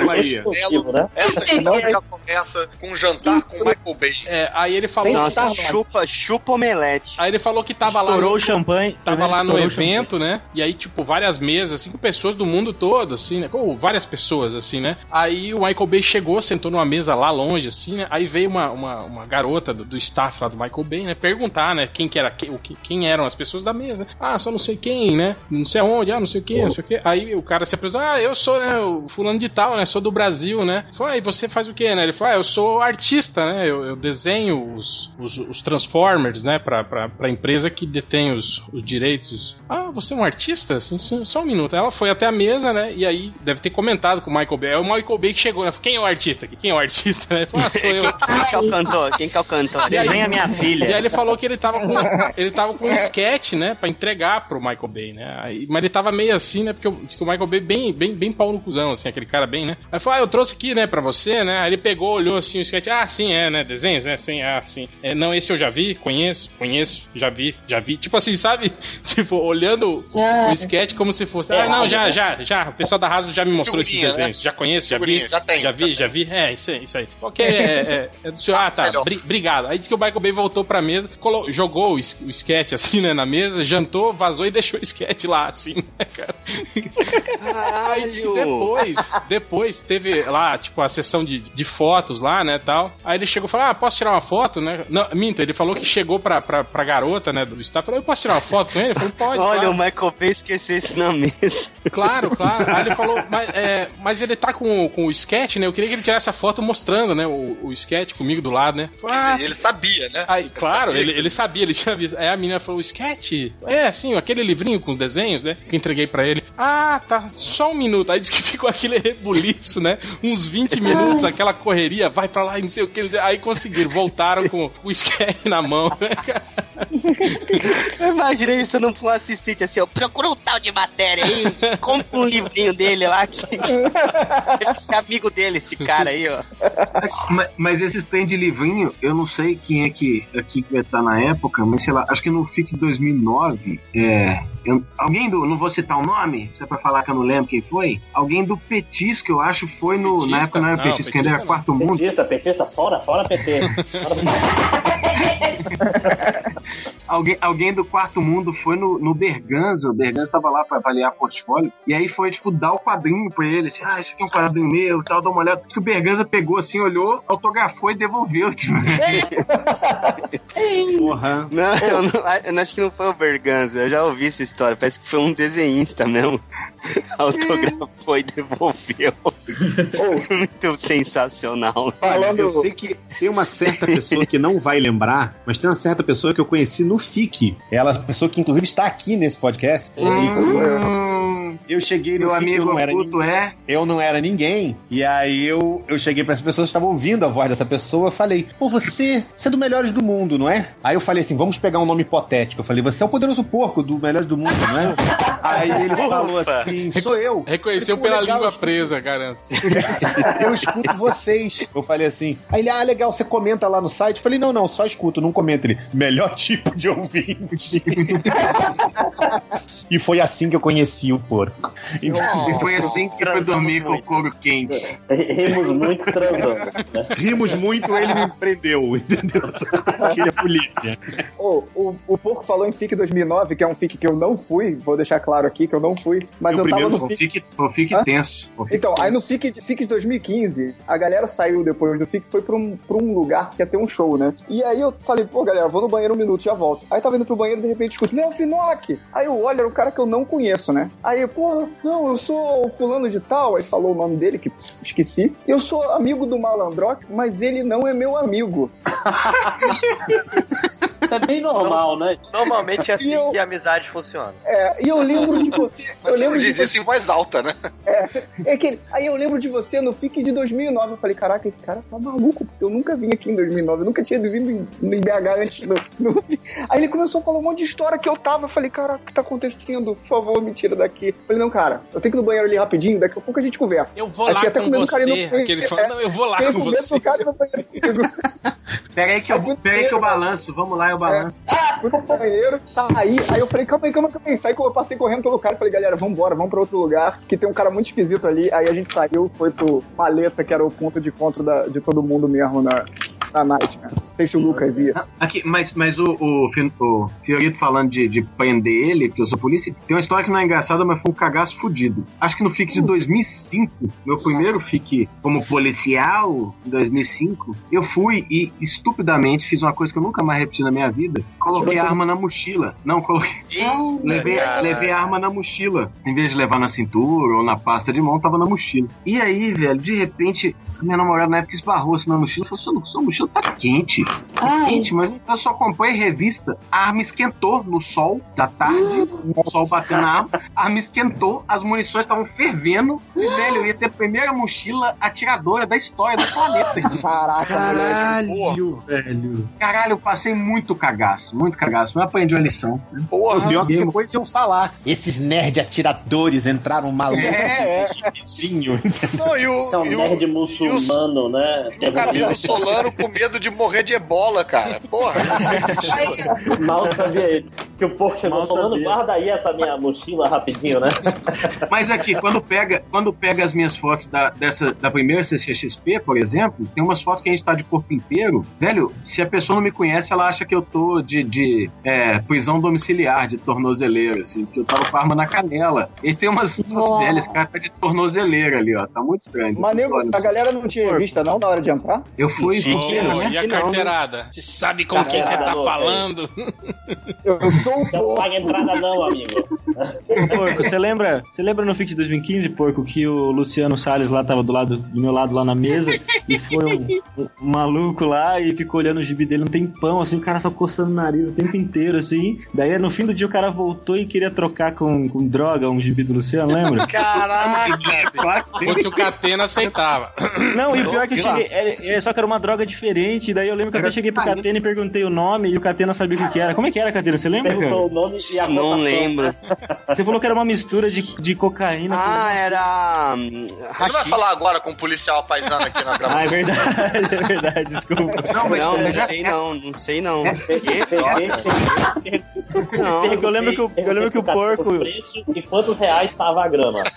I: Bahia.
C: exclusivo, né?
D: Essa história já começa com um jantar com o Michael Bay.
A: É, aí ele falou.
E: Nossa, chupa, chupa omelete.
A: Aí ele falou que tava lá.
J: Estourou
A: no-
J: o champanhe.
A: Tava lá no
J: estourou o champanhe.
A: evento, né? E aí, tipo, várias mesas, assim, com pessoas do mundo todo, assim, né? Com várias pessoas, assim, né? Aí o Michael Bay chegou, sentou numa mesa lá longe, assim, né? Aí veio uma, uma, uma garota do, do staff lá do Michael Bay, né? Perguntar, né? Quem que era, que, quem eram as pessoas da mesa. Ah, só não sei quem, né? Não sei aonde, ah, não sei o que, não sei o que. Aí o cara se apresentou, ah, eu sou, né? O fulano de tal, né? Sou do Brasil, né? Falou, ah, e você faz o quê, né? Ele falou, ah, eu sou artista, né? Eu, eu desenho os, os, os Transformers, né? Pra, pra, pra empresa que detém os, os direitos. Ah, você é um artista? Só um minuto. Ela foi até a mesa, né? E aí deve ter comentado com o Michael Bay. É o Michael Bay que chegou, né? Quem é o artista aqui? Quem é o artista, né? Ele falou, ah, sou eu.
E: Quem que é o cantor? Quem que é o cantor?
J: Desenha minha filha.
A: E aí ele falou que ele tava com, ele tava com um sketch, né, pra entregar pro Michael Bay, né? Aí- mas ele tava meio assim, né, porque eu, disse que o Michael Bay bem, bem, bem pau no cuzão, assim, aquele cara bem, né? Aí falou, ah, eu trouxe aqui, né, pra você, né? Aí ele pegou, olhou assim o sketch, ah, sim, é, né, desenhos, né, sim, ah, sim. É, não, esse eu já vi, conheço, conheço, já vi, já vi. Tipo assim, sabe? Tipo, olhando o sketch como se fosse, ah, não, já, já, já, o pessoal da Hasbro já me mostrou esse
D: Figurinha,
A: desenhos. Já conheço, já vi.
D: Figurinha, já tem,
A: Já vi, já vi. É, isso aí, isso aí. Ok, é, é, é do senhor. Ah, tá. obrigado. Aí disse que o Michael Bay voltou pra mesa, colo- jogou o, o sketch assim, né, na mesa, jantou, vazou e deixou o sketch lá, assim, né, cara? Aí disse que depois, depois teve lá, tipo, a sessão de, de fotos lá, né, tal. Aí ele chegou e falou, ah, posso tirar uma foto, né? Não, minto, ele falou que chegou pra, pra, pra garota, né, do staff, falou, eu posso tirar uma foto com ele? Ele falou, pode,
E: Olha,
A: claro.
E: o Michael Bay esqueceu isso na mesa.
A: Claro, claro. Aí ele falou, mas, é, mas ele tá com, com o sketch, né? Eu queria que ele tirasse a foto mostrando, né? O, o sketch comigo do lado, né? Falei, ah,
D: Ele sabia, né?
A: Aí, claro, ele, ele sabia, ele tinha visto. Aí a menina falou, sketch? É, assim, aquele livrinho com os desenhos, né? Que eu entreguei pra ele. Ah, tá, só um minuto. Aí disse que ficou aquele rebuliço, né? Uns 20 minutos, aquela correria, vai pra lá e não sei o que. Aí conseguiram, voltaram com o sketch na mão, né, cara?
E: Eu imaginei isso num um assistente assim, ó. Procura um tal de matéria aí, compra um livrinho dele lá. Que... Ser amigo dele, esse cara aí, ó.
B: Mas, mas esse stand de livrinho, eu não sei quem é que aqui que vai estar na época, mas sei lá, acho que no FIC 2009, é, eu- alguém do, não vou citar o nome, se é pra falar que eu não lembro quem foi, alguém do Petisco, eu acho, foi no,
C: Petista?
B: na época não era
C: Não,
B: Petisco, ainda era
C: petista
B: Quarto Mundo.
C: Petista, petista, fora, fora PT.
B: Alguém, alguém do Quarto Mundo foi no, no Berganza, o Berganza tava lá pra avaliar portfólio, e aí foi, tipo, dar o quadrinho pra ele, assim, ah, esse aqui é um quadrinho meu, tal, dá uma olhada. Que o Berganza pegou assim, olhou, autografou e devolveu, tipo.
E: Porra. Não, eu, não, eu não acho que não foi o Berganza. Eu já ouvi essa história. Parece que foi um desenhista mesmo. Autografou e devolveu. Muito sensacional.
I: Olha, eu sei que tem uma certa pessoa que não vai lembrar, mas tem uma certa pessoa que eu conheci no FIC. Ela é uma pessoa que, inclusive, está aqui nesse podcast.
B: Hum,
I: Eu cheguei no
B: Meu
I: FIC, eu
B: amigo
I: não era
B: oculto
I: ninguém.
B: é.
I: Eu não era ninguém. E aí eu, eu cheguei para as pessoas que estavam ouvindo a voz dessa pessoa. Falei, pô, você, você é do Melhores do Mundo, não é? Aí eu falei assim, vamos pegar um nome hipotético. Eu falei, você é o poderoso porco do Melhores do Mundo, não é? aí ele falou assim, sou eu.
A: Reconheceu pela
I: legal,
A: língua presa, cara.
I: eu escuto vocês. Eu falei assim. Aí ele, ah, legal, você comenta lá no site? Eu falei, não, não, só escuto, não comenta. Ele, melhor tipo de ouvinte. e foi assim que eu conheci o porco.
B: E foi assim que foi dormir com o couro quente.
C: Rimos muito transando. Né?
I: Rimos muito, ele me prendeu, entendeu? Que ele é polícia.
G: Ô, o, o Porco falou em FIC 2009, que é um FIC que eu não fui, vou deixar claro aqui que eu não fui, mas eu, tava no FIC.
B: fique
G: Hã?
B: tenso.
G: Então, aí no. FIC de, FIC de 2015, a galera saiu depois do FIC e foi pra um, pra um lugar que ia ter um show, né? E aí eu falei, pô, galera, vou no banheiro um minuto, já volto. Aí tava indo pro banheiro, de repente escuto, Léo Finocchi! Aí eu olho, era um cara que eu não conheço, né? Aí, pô, não, eu sou o fulano de tal, aí falou o nome dele, que esqueci. Eu sou amigo do Malandrox, mas ele não é meu amigo.
C: É bem normal, né?
F: Normalmente é assim
G: eu-
F: que a amizade funciona.
G: É, e eu lembro de você. Eu
D: Mas você não
G: lembro de
D: diz isso em voz alta, né?
G: É que, aí eu lembro de você no FIC de 2009. Eu falei, caraca, esse cara tá maluco, porque eu nunca vim aqui em 2009. Eu nunca tinha vindo em, em BH antes. No, no- Aí ele começou a falar um monte de história que eu tava. Eu falei, caraca, o que tá acontecendo? Por favor, me tira daqui. Eu falei, não, cara, eu tenho que ir no banheiro ali rapidinho, daqui a pouco a gente conversa.
A: Eu vou
G: Aí
A: lá
G: até
A: com
G: cara ir no
A: você. Aquele fala, não, eu vou lá com você.
B: Pera aí que eu, pera aí que eu balanço. Vamos lá, eu balanço.
G: Fui pro banheiro, saí, aí eu falei, calma aí, calma aí, calma aí. Saí, eu passei correndo pelo cara e falei, galera, vambora, vamos pra outro lugar, que tem um cara muito esquisito ali. Aí a gente saiu, foi pro Maleta, que era o ponto de encontro da- de todo mundo mesmo na, na night, né? Não sei se o Lucas ia.
B: Aqui, mas, mas o, o, o Fiorito falando de, de prender ele, porque eu sou polícia, tem uma história que não é engraçada, mas foi um cagaço fudido. Acho que no FIC de 2005, meu primeiro FIC como policial, em 2005, eu fui e estupidamente fiz uma coisa que eu nunca mais repeti na minha vida. Coloquei a arma na mochila. Não, coloquei. Levei,
D: cara.
B: levei a arma na mochila. Em vez de levar na cintura ou na pasta de mão, tava na mochila. E aí, velho, de repente, a minha namorada na época esbarrou assim na mochila e falou: sua, sua mochila tá quente. Tá
H: Ai.
B: quente, mas eu só acompanho revista. A arma esquentou no sol da tarde, o sol bateu na arma, a arma esquentou, as munições estavam fervendo. E, velho, eu ia ter a primeira mochila atiradora da história do planeta.
G: Caraca,
I: Caralho, velho.
B: Caralho, eu passei muito cagaço, muito cagaço, mas aprendi uma lição.
I: O pior que depois iam falar. Esses nerd atiradores entraram malucos.
B: É,
I: Vizinho.
D: Não, e o,
C: é
D: o,
C: nerd muçulmano, né?
D: e o Camilo Solano com medo de morrer de ebola, cara. Porra.
C: Mal sabia ele. Que o porco chegou
J: Mal
C: falando,
J: sabia.
C: guarda aí essa minha mochila rapidinho, né?
B: Mas aqui, quando pega, quando pega as minhas fotos da, dessa, da primeira CCXP, por exemplo, tem umas fotos que a gente tá de corpo inteiro. Velho, se a pessoa não me conhece, ela acha que eu tô de, de é, prisão domiciliar, de tornozeleira, assim, que eu tava com a arma na canela. E tem umas fotos velhas, cara, tá de tornozeleira ali, ó. Tá muito estranho.
G: Mas nego, a galera não tinha vista não na hora de entrar?
B: Eu fui
G: Sim,
B: pequeno, né?
A: e a carteirada? Você sabe com quem você tá falando?
G: Eu sou
C: Não paga entrada não, amigo.
J: Porco, você lembra, você lembra no FIC de 2015, Porco, que o Luciano Salles lá tava do lado do meu lado lá na mesa e foi um, um maluco lá e ficou olhando o gibi dele um tempão, assim, o cara só coçando o nariz o tempo inteiro, assim. Daí no fim do dia o cara voltou e queria trocar com, com droga um gibi do Luciano, lembra?
N: Caraca!
A: Se fosse o Catena, aceitava.
J: Não, e o pior é que eu cheguei. É, é, só que era uma droga diferente. Daí eu lembro que eu até cheguei pro Catena e perguntei o nome e o Catena sabia o que, que era. Como é que era, Catena? Você lembra,
C: Perguntou
J: cara?
C: o nome e a
E: Não lembro.
J: Você falou que era uma mistura de, de cocaína.
E: Ah, era. hum,
D: Ele vai falar agora com um policial paisano aqui na
J: Ah, é
D: gravação.
J: verdade, é verdade, desculpa.
B: Não,
E: Não, não sei não, não sei não.
C: É.
E: Que? Nossa. Não.
J: É eu lembro que o- eu lembro que o porco-
C: preço e quantos reais estava a grama.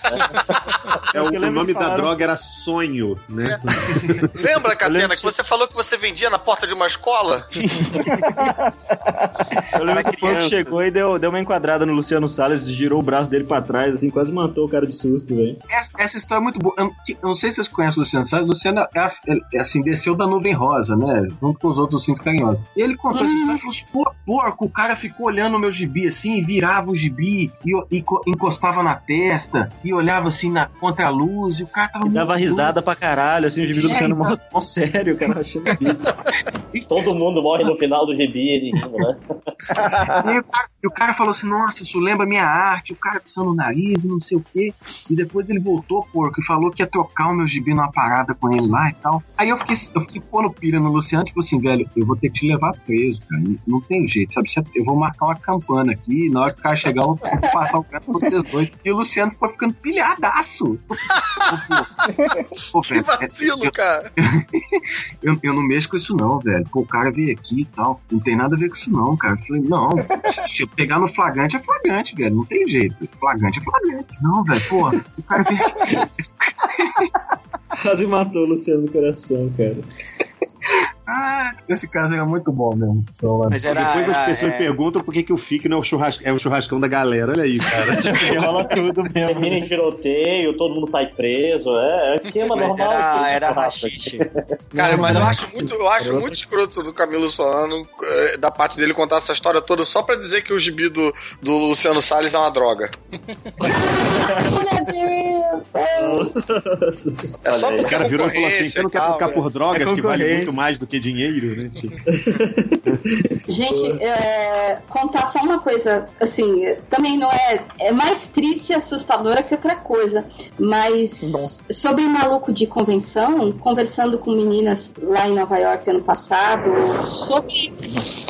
I: É, o, o nome
J: que
I: da
J: falaram-
I: droga era sonho, né?
D: Lembra, Catena, que você falou que você vendia na porta de uma escola?
J: Eu lembro que o porco chegou e deu, deu uma enquadrada no Luciano Salles, girou o braço dele pra trás, assim, quase matou o cara de susto, velho.
B: Essa, essa história é muito boa. Eu, não- eu não sei se vocês conhecem o Luciano Salles. O Luciano é, é, assim, desceu da nuvem rosa, né? Junto com os outros cintos carinhosos. E ele contou essa história e falou assim: "Pô, porco, o cara ficou olhando o meu gibi assim, virava o gibi e, e co- encostava na testa e olhava assim na, contra a luz. E o cara tava
J: E dava
B: muito
J: risada pra caralho, assim, o gibi do
B: É,
J: Luciano
B: então.
J: mó, mó sério, o cara achando.
C: Todo mundo morre no final do gibi, ele rindo, né?
B: E o cara, e o cara falou assim: Nossa, isso lembra minha arte. O cara pisando no nariz e não sei o quê. E depois ele voltou, porco, e falou que ia trocar o meu gibi numa parada com ele lá e tal. Aí eu fiquei, eu fiquei pondo pilha no Luciano, tipo assim, velho, eu vou ter que te levar preso, cara. Não, tem jeito, sabe? Eu vou marcar uma campana aqui. E na hora que o cara chegar, eu vou passar o cara pra vocês dois. E o Luciano ficou ficando pilhadaço. Pô,
D: Que vacilo, cara.
B: eu, eu não mexo com isso não, velho. Pô, o cara veio aqui e tal. Não tem nada a ver com isso não, cara. Eu falei, não, se eu pegar no flagrante é flagrante, velho. Não tem jeito. Flagrante é flagrante. Não, velho, pô, o cara veio aqui.
J: Quase matou o Luciano do coração, cara.
B: Ah, esse caso era muito bom mesmo. Só
E: Mas era.
I: Depois as
E: era-
I: pessoas
E: é-
I: perguntam por que, que o FIC não é o, churras... é o churrascão da galera. Olha aí, cara.
J: Porque rola tudo mesmo.
C: Termina em tiroteio, todo mundo sai preso. É, é esquema
E: Mas
C: normal.
E: era, era rachixe.
D: Cara, mas eu acho muito, eu acho muito escroto do Camilo Solano eh, da parte dele contar essa história toda só pra dizer que o gibi do, do Luciano Salles é uma droga. É só
C: Olha aí.
I: O cara virou e falou assim: você não quer trocar por drogas
J: É
I: que vale muito mais do que dinheiro, né? Tipo,
H: Gente, é, contar só uma coisa, assim, é, também não é. É mais triste e assustadora que outra coisa. Mas sobre o maluco de convenção, conversando com meninas lá em Nova York ano passado, sobre.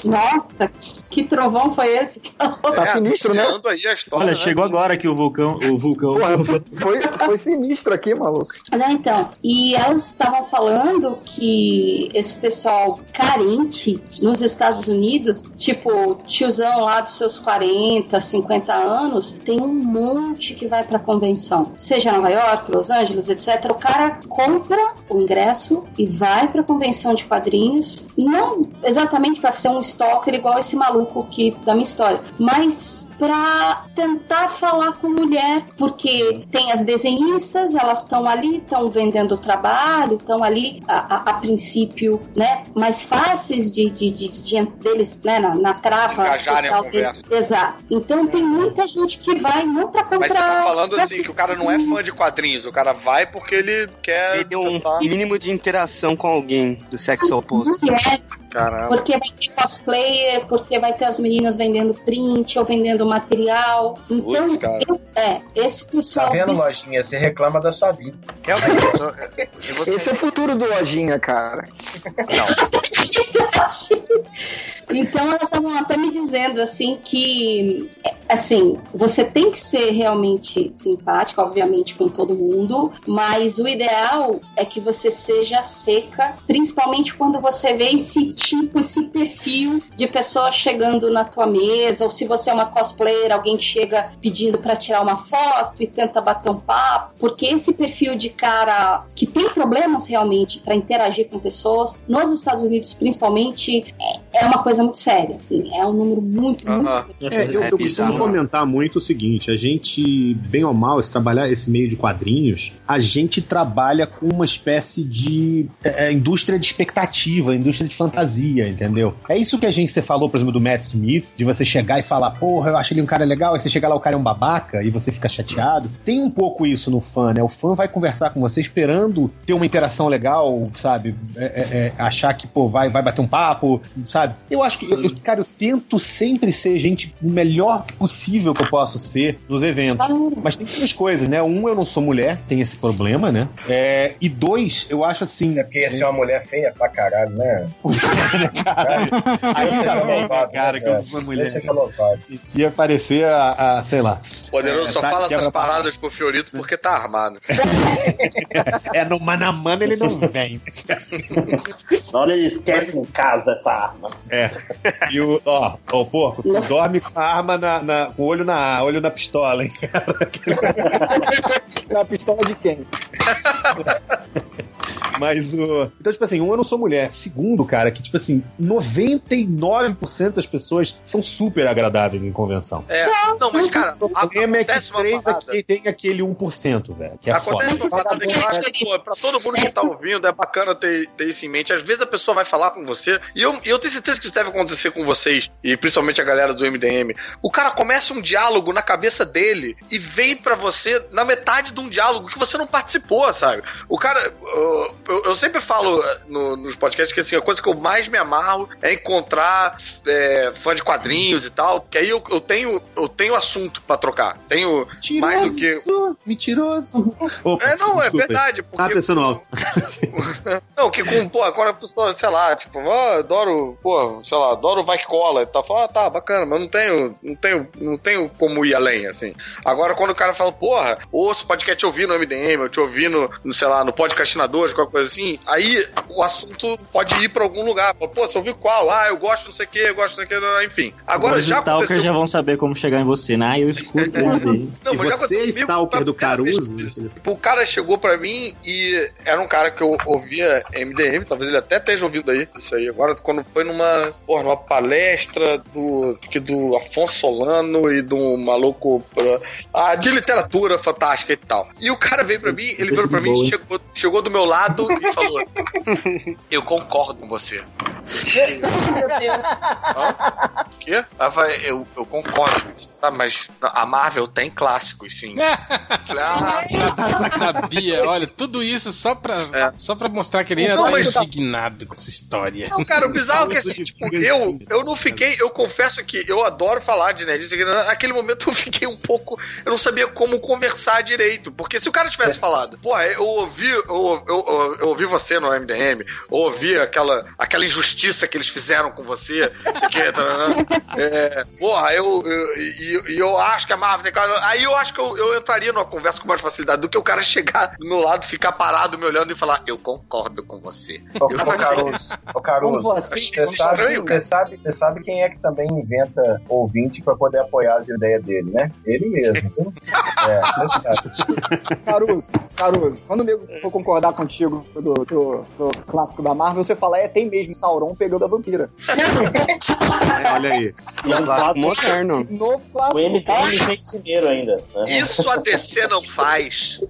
H: Nossa, que trovão foi esse?
G: Tá sinistro, né?
D: anunciando aí a história,
J: Olha,
D: né?
J: chegou agora aqui o vulcão. O vulcão.
G: Porra, foi, foi sinistro aqui, maluco.
H: Não, então, e elas estavam falando que esse pessoal carente nos Estados Unidos, tipo, tiozão lá dos seus 40, 50 anos, tem um monte que vai pra convenção. Seja Nova York, Los Angeles, etc. O cara compra o ingresso e vai pra convenção de quadrinhos, não exatamente pra ser um stalker igual esse maluco que da minha história, mas pra tentar falar com mulher, porque tem as desenhistas, elas estão ali, estão vendendo o trabalho, estão ali a, a- a princípio, né, mais fáceis de, de, de, de- deles, né, na, na trava
D: Engajarem a
H: social deles.
D: conversa.
H: Exato. Então tem muita gente que vai não pra comprar.
D: Mas você tá falando assim que o cara não é fã de quadrinhos, o cara vai porque ele quer.
E: Ele deu um mínimo de interação com alguém do sexo oposto.
H: Mulher,
D: Caramba.
H: Porque vai ter cosplayer, porque vai ter as meninas vendendo print ou vendendo material. Então, esse- é, esse pessoal.
B: Tá vendo, lojinha? Você reclama da sua vida.
L: Realmente, eu, eu- eu vou
G: Esse é o futuro do Lojinha, cara.
H: Então elas estavam até me dizendo assim que assim, você tem que ser realmente simpática, obviamente, com todo mundo, mas o ideal é que você seja seca, principalmente quando você vê esse tipo, esse perfil de pessoa chegando na tua mesa, ou se você é uma cosplayer, alguém que chega pedindo para tirar uma foto e tenta bater um papo, porque esse perfil de cara que tem problemas realmente para interagir com pessoas, nos Estados Unidos principalmente, é, é uma coisa muito séria, assim, é um número muito, muito
I: É, eu, eu costumo comentar muito o seguinte: a gente, bem ou mal, se trabalhar esse meio de quadrinhos, a gente trabalha com uma espécie de é, é, indústria de expectativa, indústria de fantasia, entendeu? É isso que a gente, você falou, por exemplo, do Matt Smith, de você chegar e falar, porra, eu acho ele um cara legal, aí você chega lá, o cara é um babaca, e você fica chateado. Tem um pouco isso no fã, né? O fã vai conversar com você esperando ter uma interação legal, sabe? É, é, é, achar que, pô, vai, vai bater um papo, sabe? Eu acho que, eu, eu- cara, eu tento sempre ser gente o melhor possível que eu posso ser nos eventos. Mas tem duas coisas, né? Um, eu não sou mulher, tem esse problema, né? É, e dois, eu acho assim. É
B: porque ia ser uma mulher feia pra caralho, né?
I: Aí também, cara,
B: né, cara?
I: sou mulher. Ia parecer a, a, sei lá.
D: Poderoso
I: É,
D: só
I: tá-
D: fala essas paradas pro Fiorito porque tá armado.
I: É, no mano a mano ele não vem.
C: Olha, ele esquece em casa essa arma.
I: É. E o, ó, o porco, tu dorme com a arma na, na- com o olho na, olho na pistola, hein?
G: Na pistola de quem?
I: Mas o. Então, tipo assim, um, eu não sou mulher. Segundo, cara, que, tipo assim, 99% das pessoas são super agradáveis em convenção.
D: É, não, mas cara,
I: O problema é que
D: acontece
I: três aqui tem aquele 1%, velho. Que é
D: Acontece
I: foda.
D: uma parada que eu acho que, pra todo mundo que tá ouvindo, é bacana ter, ter isso em mente. Às vezes a pessoa vai falar com você, e eu, eu tenho certeza que isso deve acontecer com vocês, e principalmente a galera do MDM. O cara começa um diálogo na cabeça dele e vem pra você na metade de um diálogo que você não participou, sabe? O cara. Eu, eu sempre falo uh, no- nos podcasts que assim, a coisa que eu mais me amarro é encontrar é, fã de quadrinhos e tal, porque aí eu, eu tenho eu tenho assunto pra trocar. Tenho mais do que.
I: Mentiroso! Opa,
D: É, não, é
I: desculpa aí.
D: verdade, porque-
I: Tava pensando alto.
D: Não, que com, pô, agora a pessoa, sei lá, tipo, ó, adoro, pô, sei lá, adoro Vai que cola e tal. Fala, ah, tá, bacana, mas não tenho, não tenho, não tenho como ir além, assim. Agora, quando o cara fala, porra, ouço podcast ouvir no MDM, eu te ouvi no, no, sei lá, no podcastinador, qualquer coisa assim, aí o assunto pode ir pra algum lugar. Fala, Pô, você ouviu qual? Ah, eu gosto não sei o que, eu gosto não sei o que, enfim. Agora
J: Os
D: já
J: stalkers
D: aconteceu...
J: já vão saber como chegar em você, né? Ah, eu escuto MDM.
D: Não, mas já
I: você é stalker do
D: primeira
I: Caruso?
D: vez. Tipo, o cara chegou pra mim e era um cara que eu ouvia MDM, talvez ele até esteja ouvindo aí, isso aí. Agora, quando foi numa, porra, numa palestra do, que do Afonso Solano e do maluco ah, de literatura fantástica e tal. E o cara veio pra mim, ele veio pra mim,
J: boa, hein?
D: chegou, chegou do meu lado e falou: Eu concordo com você.
H: Meu Deus.
D: Hã? O quê? Ela falou, eu, eu concordo com isso. Tá, mas a Marvel tem clássicos, sim. Falei, ah,
A: Sabia, olha, tudo isso só pra, só pra mostrar que ele ainda
D: Não,
A: tá
D: mas-
A: indignado com essa história.
D: Não, cara, o bizarro é que assim, tipo, eu, eu não fiquei, eu confesso que eu adoro falar de nerdice, que naquele momento eu fiquei um pouco, eu não sabia como conversar direito, porque se o cara tivesse falado, pô, eu ouvi, eu, eu, eu, eu ouvi você no MDM, ouvi aquela, aquela injustiça que eles fizeram com você, sei que, é, porra, eu, eu, e, e eu acho que a Marvel tem aí eu acho que eu, eu entraria numa conversa com mais facilidade do que o cara chegar do meu lado, ficar parado me olhando e falar, eu concordo com você.
B: Ô,
D: Eu
B: ô, Caruso, ô, Caruso,
G: Como você-
B: você sabe,
D: estranho,
B: você, sabe, você sabe quem é que também inventa ouvinte pra poder apoiar as ideias dele, né? Ele mesmo. viu? É.
G: Caruso, Caruso, quando o nego for concordar contigo do, do- do clássico da Marvel, você fala, é, tem mesmo Sauron pegando a vampira.
I: É, olha aí.
C: E é um clássico
E: moderno.
G: Novo clássico.
C: O MDM vem primeiro ainda. Né?
D: Isso a DC não faz.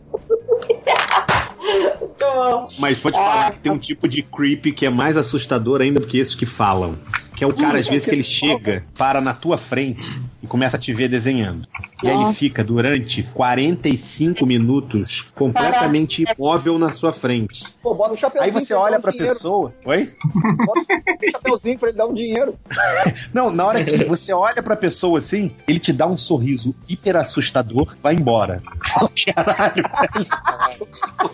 I: Mas vou te falar que tem um tipo de creep que é mais assustador ainda do que esses que falam. Que é o cara, às vezes, que ele chega, para na tua frente
O: e começa a te ver desenhando. E aí ele fica durante 45 minutos completamente imóvel na sua frente.
G: Pô, bota um chapéuzinho.
O: Aí você olha pra
G: dinheiro.
O: pessoa. Oi?
G: Bota um chapéuzinho pra ele dar um dinheiro.
O: Não, na hora que você olha pra pessoa assim, ele te dá um sorriso hiper assustador, vai embora. Caralho.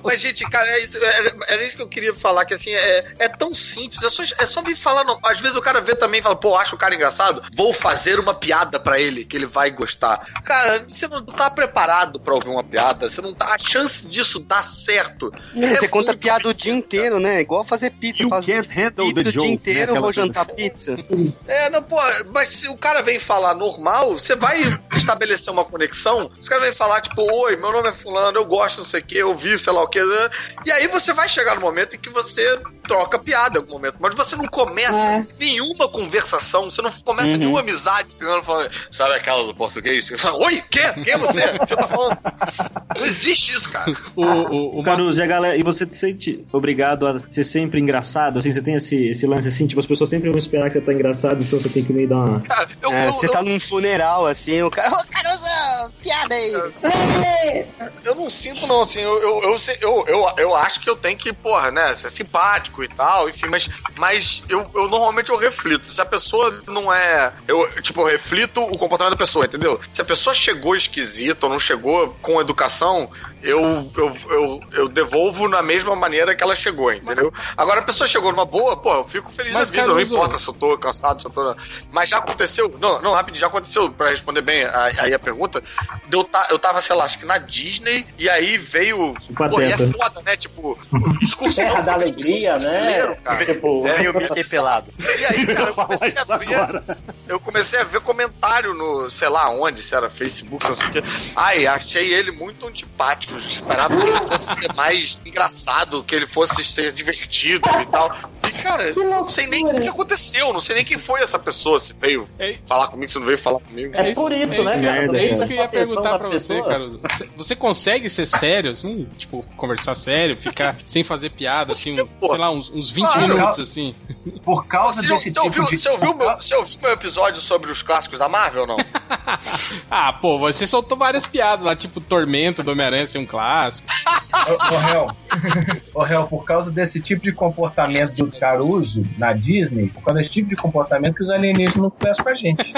D: Mas, gente, cara, é isso, é, é isso que eu queria falar, que assim, é, é tão simples, é só, é só vir falar. às vezes o cara vê também e fala, pô, acho o cara engraçado, vou fazer uma piada pra ele, que ele vai gostar. Cara, você não tá preparado pra ouvir uma piada, você não tá. A chance disso dar certo.
E: É, você conta piada o dia inteiro, né? Igual fazer pizza. Faz
O: can't handle
E: pizza
O: the
E: o dia
O: joke,
E: inteiro,
O: né?
E: eu vou jantar pizza.
D: É, não, pô, mas se o cara vem falar normal, você vai estabelecer uma conexão. Os caras vêm falar, tipo, oi, meu nome é Fulano, eu gosto, não sei o que, eu vi, sei lá o que. E aí você vai chegar no momento em que você troca piada em algum momento. Mas você não começa nenhuma conversação, você não começa
E: Uhum.
D: nenhuma amizade e falando, sabe aquela do português? Você fala, oi, quem? Quem é você? Você tá falando. Não existe isso, cara.
J: O, o, o Caruso, e a galera, e você se sente obrigado a ser sempre engraçado? Assim, você tem esse, esse lance assim, tipo, as pessoas sempre vão esperar que você tá engraçado, então você tem que meio dar uma.
E: É, você tá num funeral, assim, o cara.
D: Eu não sinto, não, assim, eu, eu, eu, eu, eu, eu acho que eu tenho que, porra, né, ser simpático e tal, enfim, mas, mas eu, eu normalmente eu reflito. Se a pessoa não é. Eu, tipo, eu reflito o comportamento da pessoa, entendeu? Se a pessoa chegou esquisita ou não chegou com educação, eu, eu, eu, eu devolvo na mesma maneira que ela chegou, entendeu? Agora a pessoa chegou numa boa, pô, eu fico feliz
A: Mas,
D: da vida,
A: Caruso-
D: não importa se eu tô cansado, se eu tô. Mas já aconteceu. Não, não, rapidinho, já aconteceu, pra responder bem aí a pergunta. Eu, ta- eu tava, sei lá, acho que na Disney, e aí veio. Pô, e é foda, né? Tipo, excursão.
C: Terra da alegria, né?
D: brasileiro, cara.
C: Tipo,
D: É.
C: meio Mickey pelado.
D: E aí, cara, eu comecei a ver. Eu comecei a ver comentário no, sei lá onde, se era Facebook, não sei o quê. Ai, achei ele muito antipático. Esperava que ele fosse ser mais engraçado, que ele fosse ser divertido e tal. Cara, eu não sei nem o que aconteceu, não sei nem quem foi essa pessoa, se veio falar comigo, se não veio falar comigo.
C: É por isso, né, cara?
A: É isso que eu ia perguntar pra você,
C: pessoa.
A: cara. Você- Você consegue ser sério, assim? Tipo, conversar sério, ficar sem fazer piada, assim, um- sei lá, uns, uns 20
B: Claro.
A: minutos, assim.
B: Por causa
D: Você,
B: desse
D: você ouviu,
B: tipo de.
D: você, ouviu meu, você ouviu meu episódio sobre os clássicos da Marvel ou não?
A: Ah, pô, você soltou várias piadas lá, tipo Tormento do Homem-Aranha ser um clássico.
B: Ô, réu, ô, réu, por causa desse tipo de comportamento do Caruso na Disney, por causa desse tipo de comportamento que os alienígenas não conversam com a gente.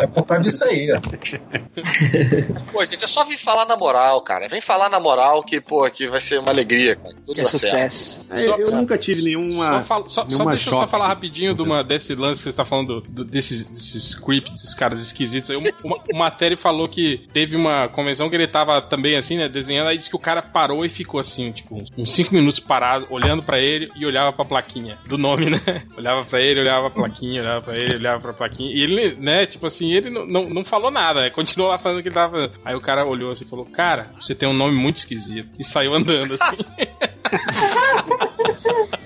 B: É por causa disso aí, ó.
D: Pô, gente, é só vir falar na moral, cara. Vem falar na moral que, pô, que vai ser uma alegria, cara. Tudo
E: É sucesso.
O: É, eu, eu nunca tive nenhuma.
A: Só, fala- só- só
O: nenhuma
A: deixa eu só
O: choque.
A: falar rapidinho de uma, desse lance que você está falando do- desses, desses scripts, desses caras esquisitos. aí. Uma, uma matéria falou que teve uma convenção que ele tava também assim, né, desenhando, aí disse que o cara parou e ficou assim, tipo, uns- uns 5 minutos parado, olhando pra ele e olhava pra plaquinha do nome, né? Olhava pra ele, olhava pra plaquinha, olhava pra ele, olhava pra plaquinha. E ele, né, tipo assim, ele não, não, não falou nada, né? Continuou lá fazendo o que ele tava fazendo. Aí o cara olhou assim e falou: Cara, você tem um nome muito esquisito. E saiu andando assim.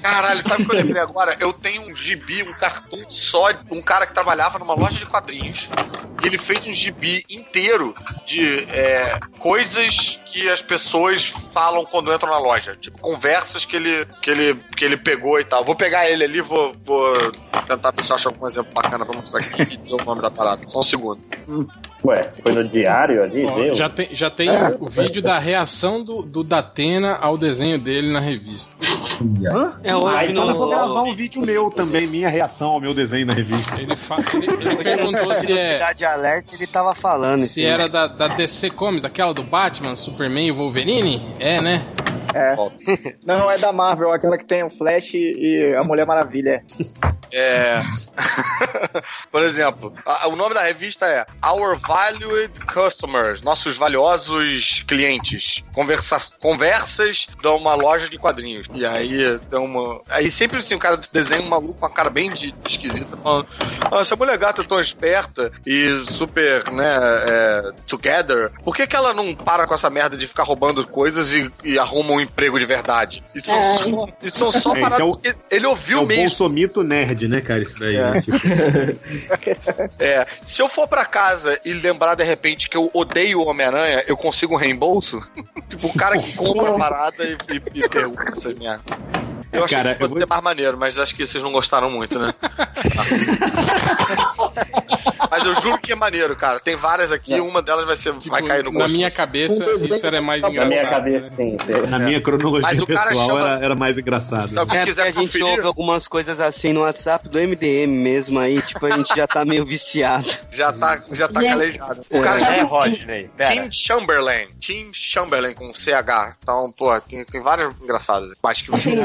D: Caralho, sabe o que eu lembrei agora? Eu tenho um gibi, um cartoon só um cara que trabalhava numa loja de quadrinhos. E ele fez um gibi inteiro de é, coisas que as pessoas falam quando entram na loja. Tipo, conversas que ele, que ele, que ele pegou e tal. Vou pegar ele ali, vou, vou tentar ver se eu acho algum exemplo bacana pra mostrar aqui e dizer o nome da parada. Só um segundo.
C: Ué, foi no diário ali,
A: Ó,
C: viu?
A: já tem, já tem
C: É.
A: o, vídeo da reação do, do Datena ao desenho dele na revista.
O: Hã?
E: É hoje
O: ah, então
E: no-
O: eu vou gravar um vídeo meu também, minha reação ao meu desenho na revista.
A: Ele, fa- ele, ele perguntou se, é,
E: Cidade Alerta, ele tava falando.
A: se era da, da DC Comics, aquela do Batman, Superman e Wolverine. É, né?
G: É. Não, não é da Marvel, é aquela que tem o Flash e a Mulher Maravilha.
D: É. Por exemplo, a- o nome da revista é Our Valued Customers, nossos valiosos clientes. Conversa conversas de uma loja de quadrinhos. E aí tem uma. Aí sempre assim, o cara desenha um maluco com uma cara bem de, esquisita, falando: ah, essa mulher gata é tão esperta e super, né, é, together, por que, que ela não para com essa merda de ficar roubando coisas e, e arruma um emprego de verdade? Isso são,
H: É.
D: só- isso são só
O: É,
D: paradas
O: é o-
D: que ele ouviu
O: é o
D: mesmo.
O: bolsomito nerd, né, cara? Isso daí, né? Tipo,
D: É, se eu for pra casa e lembrar de repente que eu odeio o Homem-Aranha, eu consigo um reembolso? tipo, o cara que compra a parada e, e, e pergunta essa merda. Eu achei
I: Cara,
D: que fosse
I: vou-
D: ser mais maneiro, mas acho que vocês não gostaram muito, né? mas eu juro que é maneiro, cara. Tem várias aqui, uma delas vai ser vai cair no
A: Tipo, na
D: gosto.
A: minha cabeça, isso era mais
C: Na
A: engraçado.
C: minha cabeça, sim.
I: Na minha cronologia pessoal
D: chama-
I: era, era mais engraçado.
D: Se alguém
E: É
D: quiser
E: a gente
D: conferir,
E: ouve algumas coisas assim no WhatsApp do MDM mesmo aí, tipo, a gente já tá meio viciado.
D: já tá, já tá calejado. O cara
F: É,
D: chama
F: Rodney, pera.
D: Tim Chamberlain. Tim Chamberlain com CH. Então, pô, tem, tem várias engraçadas. Acho que
H: Sim.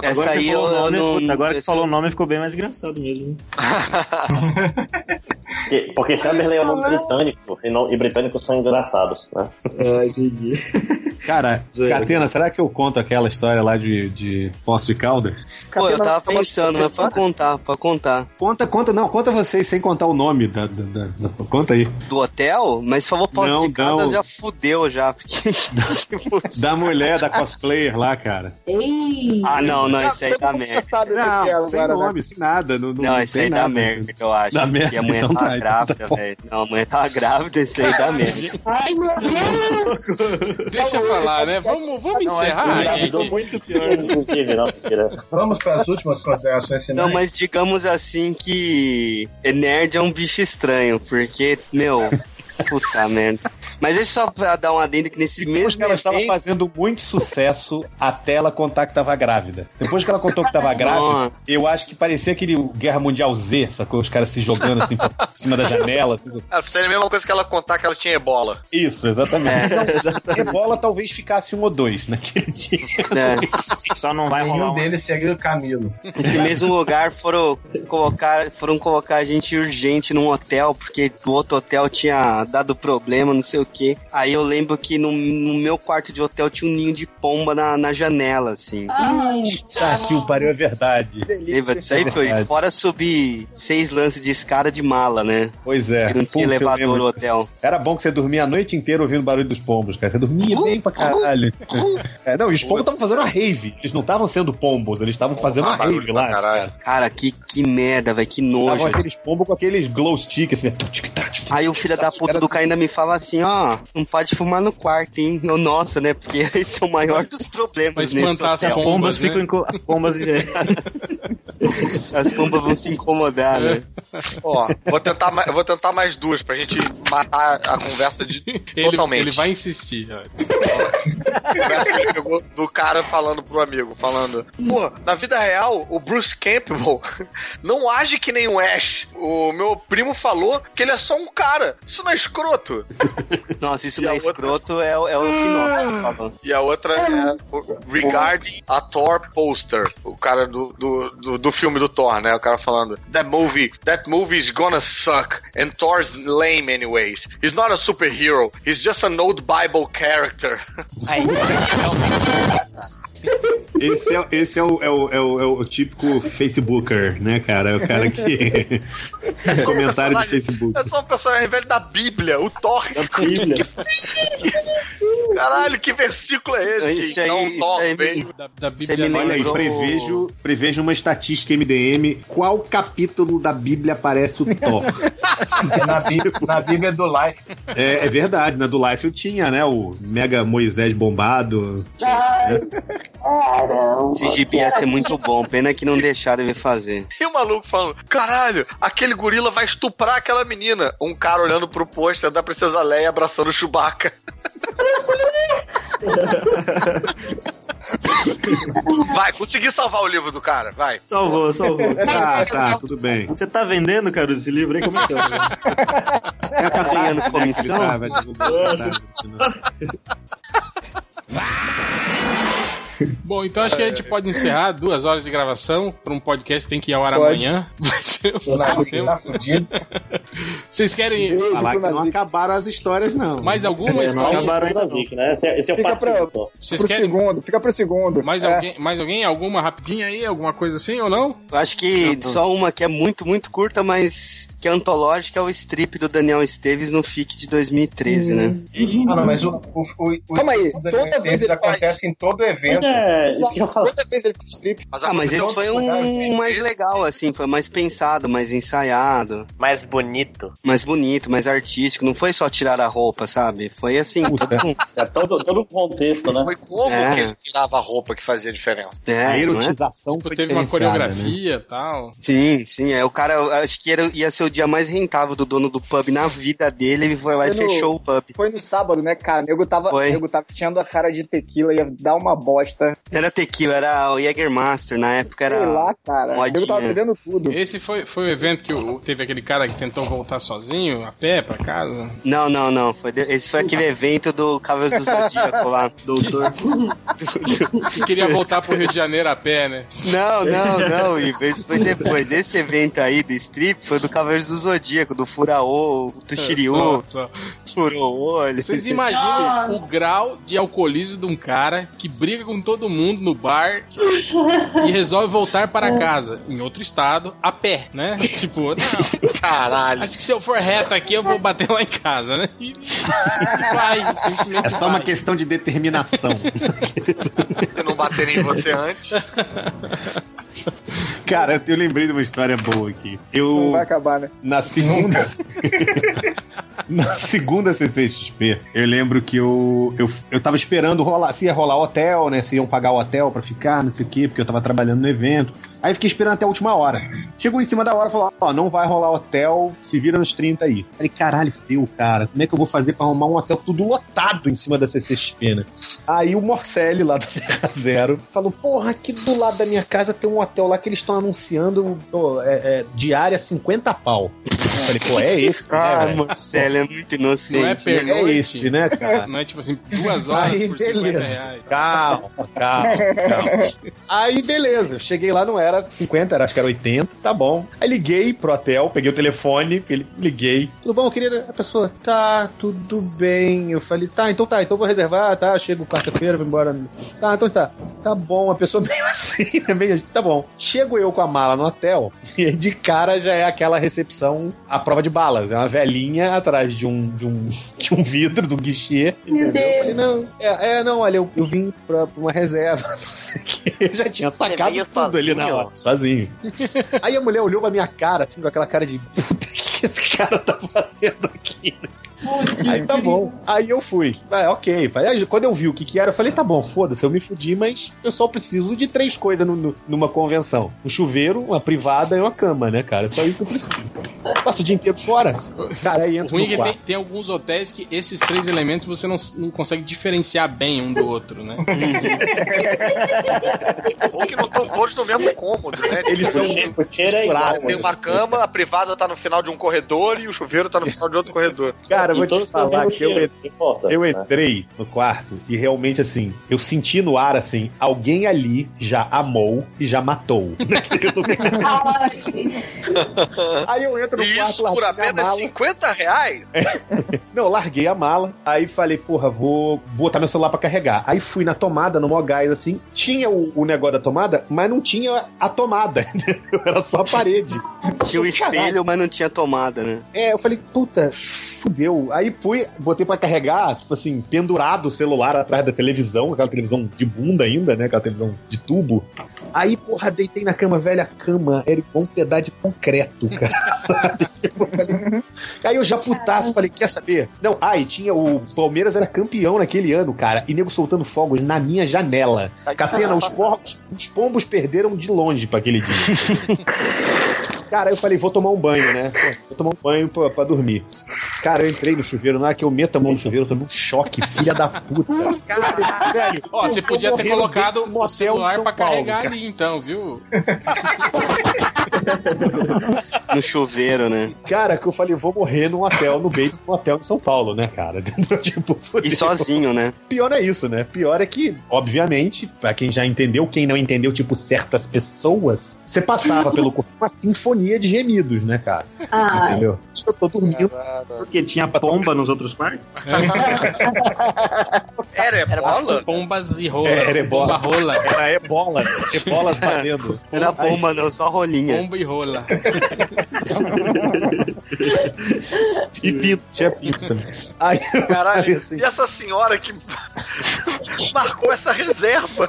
D: Uma-
E: Essa
J: Agora, que
E: aí
J: você falou o
E: eu
J: nome,
E: não-
J: puta, agora que falou o nome ficou bem mais engraçado mesmo.
C: Porque, porque Chamberlain é um nome britânico, e, não, e britânicos são engraçados, né?
J: Ah, entendi.
I: Cara. Catena, será que eu conto aquela história lá de, de Poço de Caldas?
E: Pô, eu tava pensando, mas pode contar, pode contar.
I: Conta, conta, não, conta vocês sem contar o nome da. da- da- da- conta aí.
E: Do hotel? Mas falou Poço
I: Não,
E: de Caldas,
I: não.
E: já fudeu já. Porque, tipo,
I: Da mulher, da cosplayer lá, cara.
H: Ei!
E: ah, não, não, isso aí
G: Todo
E: dá merda.
G: sabe o que é
I: Não, sem
G: agora, né?
I: nome, sem nada. Não, não,
E: Não, isso aí dá merda, eu acho.
I: Dá merda,
E: a mulher
I: então
E: tá
I: tá,
E: grávida,
I: tá
E: velho. Não, a mulher tá grávida, isso aí dá merda.
H: Ai, meu Deus!
A: Deixa pra lá, né? Vamos, vamos encerrar,
C: Engravidou muito pior, não, mentira.
B: Vamos para as últimas considerações finais.
E: Não, mas digamos assim que nerd é um bicho estranho, porque, meu, puta merda. Mas deixa só pra dar um adendo que nesse
I: Depois
E: mesmo
I: que ela estava
E: evento-
I: fazendo muito sucesso até ela contar que estava grávida. Depois que ela contou que estava grávida, eu acho que parecia aquele Guerra Mundial Z, sacou? Os caras se jogando assim por cima da janela. assim.
D: Ah, seria a mesma coisa que ela contar que ela tinha ebola.
I: Isso, exatamente. Não, Ebola talvez ficasse um ou dois naquele dia.
E: É.
J: Só não vai rolar
B: Nenhum
J: um...
B: deles seria o Camilo.
E: Nesse mesmo lugar foram colocar, foram colocar a gente urgente num hotel, porque o outro hotel tinha dado problema, não sei o que. Aí eu lembro que no, no meu quarto de hotel tinha um ninho de pomba na, na janela, assim.
H: Ai,
I: Tá, que o pariu é verdade.
E: Lembra disso aí? Foi
I: verdade.
E: fora subir seis lances de escada de mala, né?
I: Pois é.
E: Que não tinha
I: Puta,
E: elevador no hotel.
I: Era bom que você dormia a noite inteira ouvindo o barulho dos pombos, cara. Você dormia bem pra caralho. É, não, e os pombos estavam fazendo a rave. Eles não estavam sendo pombos, eles estavam fazendo a
D: barulho
I: rave lá.
D: caralho.
E: Cara, que, que merda, velho, que nojo.
I: Estavam aqueles pombos com aqueles glow stick, assim. tic, tic,
E: Aí o filho da puta cara ainda me fala assim, ó, não pode fumar no quarto, hein? Eu, nossa, né? Porque esse é o maior dos problemas
A: Vai
E: nesse
A: espantar
E: hotel.
A: as
J: As
A: Pombas, né?
J: ficam... As pombas...
E: As pombas vão se incomodar, né?
D: Ó, vou tentar, mais, vou tentar mais duas pra gente matar a conversa de
A: Ele,
D: totalmente.
A: ele vai insistir. ó.
D: conversa que ele pegou do cara falando pro amigo, falando, pô, na vida real, o Bruce Campbell não age que nem o Ash. O meu primo falou que ele é só um cara. Isso não é escroto.
E: Nossa, isso
D: E
E: não é
D: outra?
E: escroto, é, o- é o final falou.
D: E a outra é Regarding a Thor Poster. O cara do, do, do, do filme do Thor, né? O cara falando, that movie, that movie is gonna suck. And Thor's lame anyways. He's not a superhero. He's just an old Bible character.
I: Esse é, esse é, o, é, o, é, o, é o típico Facebooker, né, cara? É o cara que. Comentário de Facebook.
D: É só um personagem velho da Bíblia, o Thor.
J: Bíblia.
D: Caralho, que versículo é esse?
E: Isso
D: que
E: aí-
D: um bem-
E: me-
A: Da, da Bíblia
E: me
I: Olha aí,
E: lembrou-
I: prevejo, prevejo uma estatística MDM. Qual capítulo da Bíblia aparece o Thor?
B: É na, Bíblia, na Bíblia do Life.
I: É, é verdade, na do Life eu tinha, né? O Mega Moisés bombado.
H: ai, caramba.
E: Esse gibi ia ser muito bom, pena que não deixaram ele fazer.
D: E o maluco falando, caralho, aquele gorila vai estuprar aquela menina. Um cara olhando pro pôster da Princesa Leia abraçando o Chewbacca. Vai, consegui salvar o livro do cara, vai.
J: Salvou, salvou.
I: Tá, tá, tudo bem.
J: Você tá vendendo, cara, esse livro aí? Como é que é?
E: Tá ganhando comissão?
I: Tá, vai divulgar, tá.
A: Bom, então acho que a gente pode encerrar duas horas de gravação para um podcast que tem que ir ao ar
G: Pode.
A: amanhã. Vai ser um. Vocês querem
I: Falar que não acabaram as histórias, não.
A: mais alguma
J: É, não
A: história?
J: acabaram ainda não.
C: Vic, né? Esse, é- esse é o
G: Fica
C: partido.
G: pra- Pro
A: querem
G: segundo, fica pro segundo.
A: mais
G: É.
A: alguém, mais alguém? Alguma rapidinha aí? Alguma coisa assim ou não?
E: Eu acho que só uma que é muito, muito curta, mas que é antológica, é o strip do Daniel Esteves no FIC de 2013, né?
B: Ah, não, mas o, o, o, o
G: Calma aí, toda vez ele faz-
B: acontece em todo evento
C: É, eu.
G: Toda vez ele faz strip.
E: Ah, mas esse foi um mais legal, assim, foi mais pensado, mais ensaiado,
F: Mais bonito.
E: mais bonito, mais artístico. Não foi só tirar a roupa, sabe? Foi assim, todo.
C: É todo, todo o contexto, né?
D: Foi como
E: É.
D: que ele tirava a roupa que fazia diferença.
E: É,
I: A
E: é?
I: erotização
A: Tipo,
I: foi
A: teve uma
I: né?
A: coreografia e tal.
E: Sim, sim. É, o cara, eu acho que era, ia ser o dia mais rentável do dono do pub na vida dele. Ele foi lá e
G: Foi no-
E: fechou o pub.
G: Foi no sábado, né, cara? O nego tava,
E: Foi.
G: nego tava enchendo a cara de tequila, ia dar uma bosta.
E: Era tequila, era o Jägermaster. Na época era.
G: Sei lá, cara. O nego tava
E: modinha.
G: bebendo tudo.
A: Esse foi, foi o evento que o- teve aquele cara que tentou voltar sozinho, a pé, pra casa.
E: Não, não, não. Foi Esse foi aquele evento do Cavaleiros do Zodíaco lá.
J: Doutor.
A: Que queria voltar pro Rio de Janeiro a pé, né?
E: Não, não, não, Ivo. Isso foi depois. Esse evento aí do strip foi do Cavaleiros do Zodíaco, do Furaô, o Tushiryu,
A: Só- só.
E: Furou olho.
A: Vocês imaginam o grau de alcoolismo de um cara que briga com todo mundo no bar e resolve voltar para casa, em outro estado, a pé, né? Tipo, não,
D: Caralho.
A: acho que se eu for reto aqui, eu vou bater lá em casa, né? E vai,
I: É só uma
A: vai.
I: questão de determinação.
D: Se não baterem em você antes.
I: Cara, eu lembrei de uma história boa aqui.
G: Não
I: Eu,
G: vai acabar, né?
I: na segunda. na segunda CCXP, eu lembro que eu, eu, eu tava esperando rolar, se ia rolar hotel, né? Se iam pagar o hotel pra ficar, não sei o quê, porque eu tava trabalhando no evento. Aí fiquei esperando até a última hora. Chegou em cima da hora e falou: Ó, não vai rolar hotel, se vira nos 30 aí. Falei, caralho, fudeu, cara. Como é que eu vou fazer pra arrumar um hotel tudo lotado em cima da CCXP, né? Aí o Morcelli lá do Terra Zero falou: Porra, aqui do lado da minha casa tem um hotel lá que eles estão anunciando pô, é, é, diária 50 pau. Eu falei, pô, é esse, né,
E: Ah,
I: velho?
E: Marcelo é muito inocente.
A: Não é
E: né?
A: pernoite.
I: É esse, né, cara?
A: Não é tipo assim, duas horas
I: Aí,
A: por 50
I: beleza.
A: reais.
I: Calma, calma, calma. Aí, beleza. Eu cheguei lá, não era 50, era, acho que era 80, tá bom. Aí liguei pro hotel, peguei o telefone, ele, liguei. Tudo bom, querida? A pessoa, tá, tudo bem. Eu falei, tá, então tá, então vou reservar, tá, chego quarta-feira, vou embora. Tá, então tá. Tá bom, a pessoa meio assim, né? Meio, tá bom. Chego eu com a mala no hotel, e de cara já é aquela recepção à prova de balas. É uma velhinha atrás de um, de um, de um vidro, do guichê.
H: Meu
I: entendeu? Eu falei,
H: Deus.
I: não, é, é, não, olha, eu, eu vim pra, pra uma reserva, não sei o que. Eu já tinha sacado
F: veio
I: tudo ali na
F: sozinho?
I: hora. Sozinho. Aí a mulher olhou pra minha cara, assim, com aquela cara de puta, o que esse cara tá fazendo aqui? Aí tá bom. Aí eu fui. Ah, ok. Aí, quando eu vi o que que era, eu falei, tá bom, foda-se, eu me fudi, mas eu só preciso de três coisas no- no- numa convenção. Um chuveiro, uma privada e uma cama, né, cara? É só isso que eu preciso. Passo o dia inteiro fora. Cara, aí
A: O
I: entra
A: é
I: no
A: que
I: quarto.
A: tem, tem alguns hotéis que esses três elementos você não, não consegue diferenciar bem um do outro, né?
D: Ou que não estão todos no mesmo cômodo, né?
I: Eles são
C: O cheiro, o cheiro é igual.
D: Tem uma cama, a privada tá no final de um corredor e o chuveiro tá no final de outro corredor.
I: Cara, eu vou te falar que eu,
C: não importa,
I: Eu
C: né?
I: entrei no quarto e realmente assim, eu senti no ar assim, alguém ali já amou e já matou. Aí eu entro no quarto,
D: isso por
I: larguei a
D: apenas
I: mala.
D: 50 reais?
I: Não, eu larguei a mala, aí falei, porra, vou botar meu celular pra carregar. Aí fui na tomada, no Mogás, assim, tinha o, o negócio da tomada, mas não tinha a tomada, entendeu? Era só a parede.
E: Tinha o espelho, mas não tinha tomada, né?
I: É, eu falei, puta, fudeu. Aí fui, botei pra carregar, tipo assim, pendurado o celular atrás da televisão, aquela televisão de bunda ainda, né? Aquela televisão de tubo. Aí, porra, deitei na cama, velho, a cama era igual um pedaço de concreto, cara, sabe? Aí eu já putaço, falei, quer saber? Não, ai, tinha o Palmeiras era campeão naquele ano, cara, e nego soltando fogos na minha janela. Catena, os, os pombos perderam de longe pra aquele dia. Cara, eu falei, vou tomar um banho, né? Vou tomar um banho pra, pra dormir. Cara, eu entrei no chuveiro, na hora que eu meto a mão no chuveiro, eu tomei um choque, filha da puta. Cara, velho,
A: Ó, você
I: tô
A: podia ter colocado o celular pra
I: Paulo,
A: carregar
I: cara.
A: ali, então, viu?
E: No chuveiro, né?
I: Cara, que eu falei, vou morrer num hotel, no Bates, num hotel em São Paulo, né, cara? tipo.
E: E sozinho, né?
I: Pior é isso, né? Pior é que, obviamente, pra quem já entendeu, quem não entendeu, tipo, certas pessoas, você passava pelo corpo uma sinfonia de gemidos, né, cara?
H: Ai.
I: Entendeu? Eu tô dormindo.
J: Porque tinha pomba nos outros quartos?
D: Era ebola?
A: Pombas e rolas.
I: É, era ebola.
A: Pomba rola.
I: Era ebola. Ebola valendo.
E: Era bomba, não, só rolinha.
A: Pomba e rola.
I: E pinto, tinha pinto também. Aí
D: Caralho,
I: assim,
D: e essa senhora que marcou essa reserva.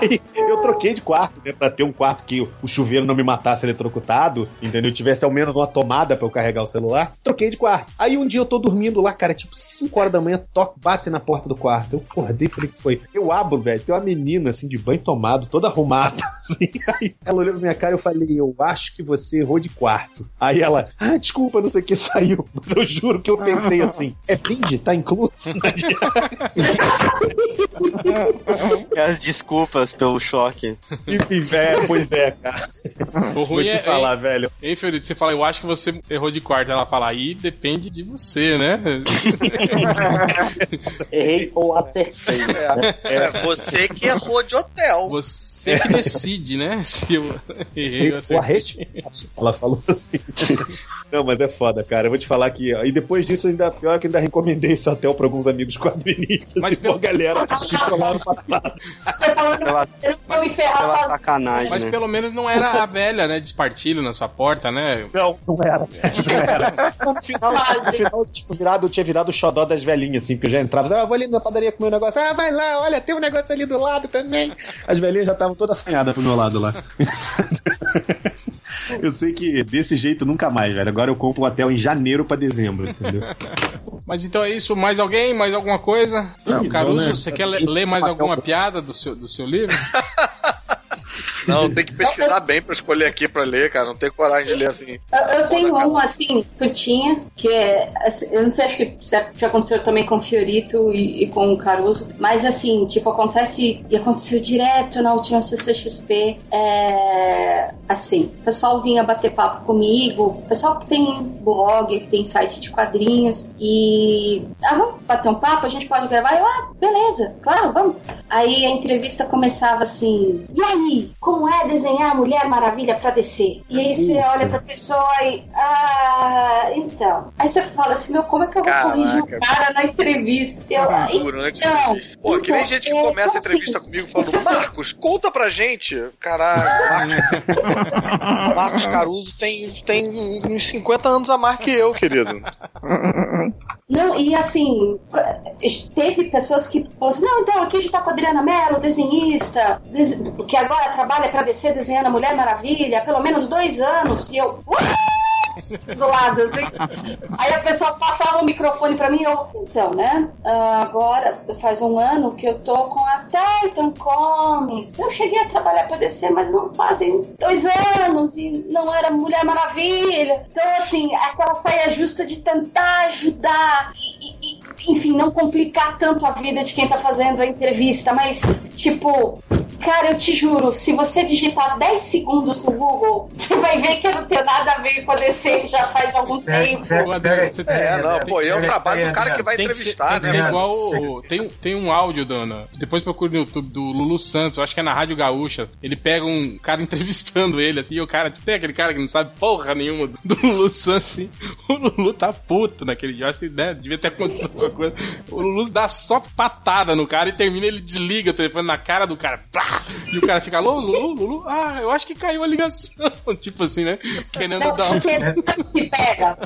I: Aí eu troquei de quarto, né? Pra ter um quarto que o chuveiro não me matasse eletrocutado, entendeu? Tivesse ao menos uma tomada pra eu carregar o celular. Troquei de quarto. Aí um dia eu tô dormindo lá, cara, tipo 5 horas da manhã, toque, bate na porta do quarto. Eu acordei e falei que foi. Eu abro, velho, tem uma menina assim de banho tomado, toda arrumada, assim. Aí ela olhou pra minha cara e eu falei, eu acho que você errou de quarto. Aí ela, ah, desculpa, não sei o que saiu. Mas eu juro que eu pensei assim, é brinde, tá incluso?
E: As desculpas pelo choque.
I: Enfim, velho, pois é, cara.
A: O ruim
I: te
A: é.
I: falar,
A: hein,
I: velho.
A: Hein, Fiorito, você fala, eu acho que você errou de quarto. Ela fala, aí depende de você, né?
C: Errei ou acertei.
D: É, é você que errou de hotel.
A: Você que decide, né? Se eu errei ou acertei.
I: Ela falou assim. Não, mas é foda, cara. Eu vou te falar que. E depois disso, ainda pior que ainda recomendei esse hotel pra alguns amigos quadrinistas. Mas uma galera que lá no passado.
E: Pela,
H: ferrar
E: pela sacanagem,
A: Mas
E: né?
A: pelo menos não era a velha, né? De espartilho na sua porta, né?
I: Não, não era. Não era. No final, no final tipo, virado, eu tinha virado o xodó das velhinhas, assim, porque eu já entrava. Ah, vou ali na padaria comer um negócio. Ah, vai lá, olha, tem um negócio ali do lado também. As velhinhas já estavam todas assanhadas pro meu lado lá. Eu sei que desse jeito nunca mais, velho. Agora eu compro um hotel em janeiro pra dezembro, entendeu?
A: Mas então é isso. Mais alguém? Mais alguma coisa?
I: Não,
A: Caruso,
I: não, né?
A: você quer le- ler mais alguma piada do seu, do seu livro?
D: Não, tem que pesquisar bem pra escolher aqui pra ler, cara. Não tenho coragem de ler assim.
H: Eu, eu tenho uma assim, curtinha, que é. assim, Eu não sei, acho que já aconteceu também com o Fiorito e, e com o Caruso, mas assim, tipo, acontece. E aconteceu direto na última CCXP. É, assim, o pessoal vinha bater papo comigo, o pessoal que tem blog, que tem site de quadrinhos, e. Ah, vamos bater um papo? A gente pode gravar? Eu, ah, beleza, claro, vamos. Aí a entrevista começava assim: E aí, como é desenhar a Mulher Maravilha pra descer? E aí você olha pra pessoa e. Ah, então. Aí você fala assim: Meu, como é que eu vou
D: Caraca.
H: corrigir o cara na entrevista? Eu,
D: Durante
H: então,
D: a entrevista. Pô, que nem
H: então,
D: gente que
H: é,
D: começa a
H: então,
D: entrevista comigo falando, Marcos, conta pra gente. Caralho, Marcos, Marcos Caruso tem, tem uns 50 anos a mais que eu, querido.
H: Não, e assim, teve pessoas que falaram assim, não, então aqui a gente tá com a Adriana Mello, desenhista, des- que agora trabalha pra descer desenhando a Mulher Maravilha pelo menos dois anos, e eu... do lado, assim. Aí a pessoa passava o microfone pra mim e eu, então, né? ah, agora faz um ano que eu tô com a Titan Comics. Eu cheguei a trabalhar pra descer, mas não fazem dois anos e não era Mulher Maravilha. Então, assim, aquela saia justa de tentar ajudar e- e, enfim, não complicar tanto a vida de quem tá fazendo a entrevista, mas, tipo. Cara, eu te juro, se você digitar 10 segundos no Google, você vai ver que eu não tenho nada a ver com a DC já faz algum tempo.
D: É, não, pô, e é o trabalho do cara que vai
A: Tem que
D: entrevistar,
A: ser, tem que
D: né?
A: ser igual. o- tem, um- tem um áudio, dona. Depois procure no YouTube do Lulu Santos, eu acho que é na Rádio Gaúcha. Ele pega um cara entrevistando ele, assim, e o cara, tipo, tem aquele cara que não sabe porra nenhuma do, do Lulu Santos, assim. O Lulu tá puto naquele dia. Eu acho que né, devia ter acontecido alguma coisa. O Lulu dá só patada no cara e termina, ele desliga o telefone na cara do cara. Pá! E o cara fica, alô, Lulu, Lulu? Ah, eu acho que caiu a ligação. tipo assim, né? Querendo
H: Não,
A: dar um.
H: o que pega?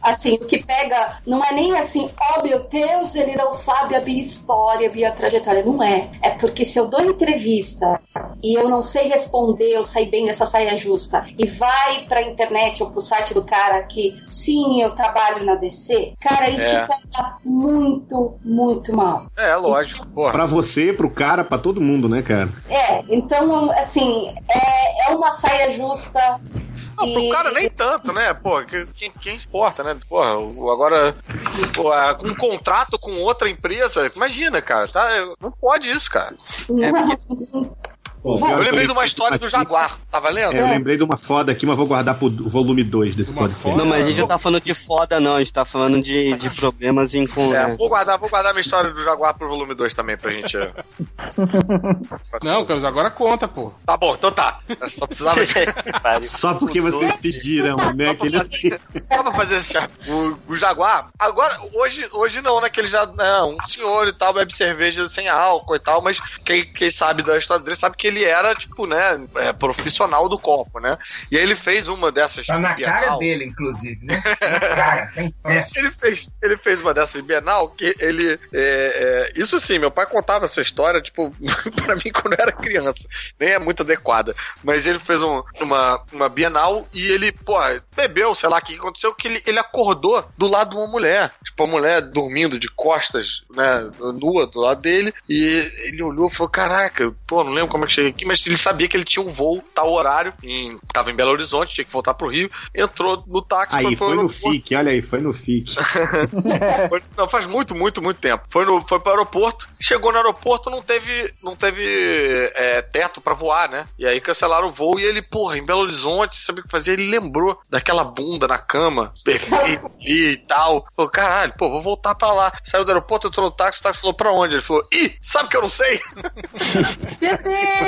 H: Assim, o que pega não é nem assim, oh meu Deus, ele não sabe a minha história, a minha trajetória. Não é. É porque se eu dou entrevista e eu não sei responder, eu sair bem nessa saia justa, e vai pra internet ou pro site do cara que sim, eu trabalho na DC, cara, isso
I: É.
H: pega muito, muito mal.
D: É, lógico, porra.
I: Pra você, pro cara, pra todo mundo, né, cara?
H: É, então, assim, é, é uma saia justa.
D: Não, pro cara nem tanto, né? Pô, que- quem, quem importa, né? Porra, agora, é, com um contrato com outra empresa, imagina, cara, tá? Não pode isso, cara.
I: Bom,
D: Eu lembrei de uma história do Jaguar, tá valendo?
I: É, eu lembrei de uma foda aqui, mas vou guardar pro volume 2 desse podcast.
E: Não, mas a gente não tá falando de foda, não. A gente tá falando de, de problemas em com.
D: É, vou guardar, vou guardar minha história do Jaguar pro volume 2 também pra gente. é.
A: Não, Carlos, agora conta, pô.
D: Tá bom, então tá. Eu só precisava de.
I: Só porque vocês pediram, né? Aquele...
D: Só pra fazer esse o, o Jaguar. Agora, hoje, hoje não, né? Que ele já. Não, um senhor e tal, bebe cerveja sem álcool e tal, mas quem, quem sabe da história dele sabe que ele era, tipo, né, é, profissional do copo, né? E aí ele fez uma dessas.
B: Tá na cara
D: Bienal.
B: dele, inclusive, né? Na cara, tá impresso.
D: Ele fez, ele fez uma dessas Bienal que ele. é, é, isso sim, meu pai contava essa história, tipo, pra mim quando eu era criança. Nem é muito adequada. Mas ele fez um- uma, uma Bienal e ele, pô, bebeu, sei lá o que aconteceu, que ele, ele acordou do lado de uma mulher. Tipo, a mulher dormindo de costas, né, nua do lado dele. E ele olhou e falou: Caraca, pô, não lembro como é que cheguei aqui, mas ele sabia que ele tinha um voo, tal horário, em, tava em Belo Horizonte, tinha que voltar pro Rio. Entrou no táxi,
I: Aí, foi
D: pro
I: no. FIC, olha aí, foi no FIC.
D: Foi- não, faz muito, muito, muito tempo. Foi, no, foi pro aeroporto, chegou no aeroporto, não teve, não teve é, teto pra voar, né? E aí cancelaram o voo e ele, porra, em Belo Horizonte, sabia o que fazer? Ele lembrou daquela bunda na cama, perfeita ali e tal. Falou, caralho, pô, vou voltar pra lá. Saiu do aeroporto, entrou no táxi, o táxi falou, pra onde? Ele falou, ih, sabe que eu não sei?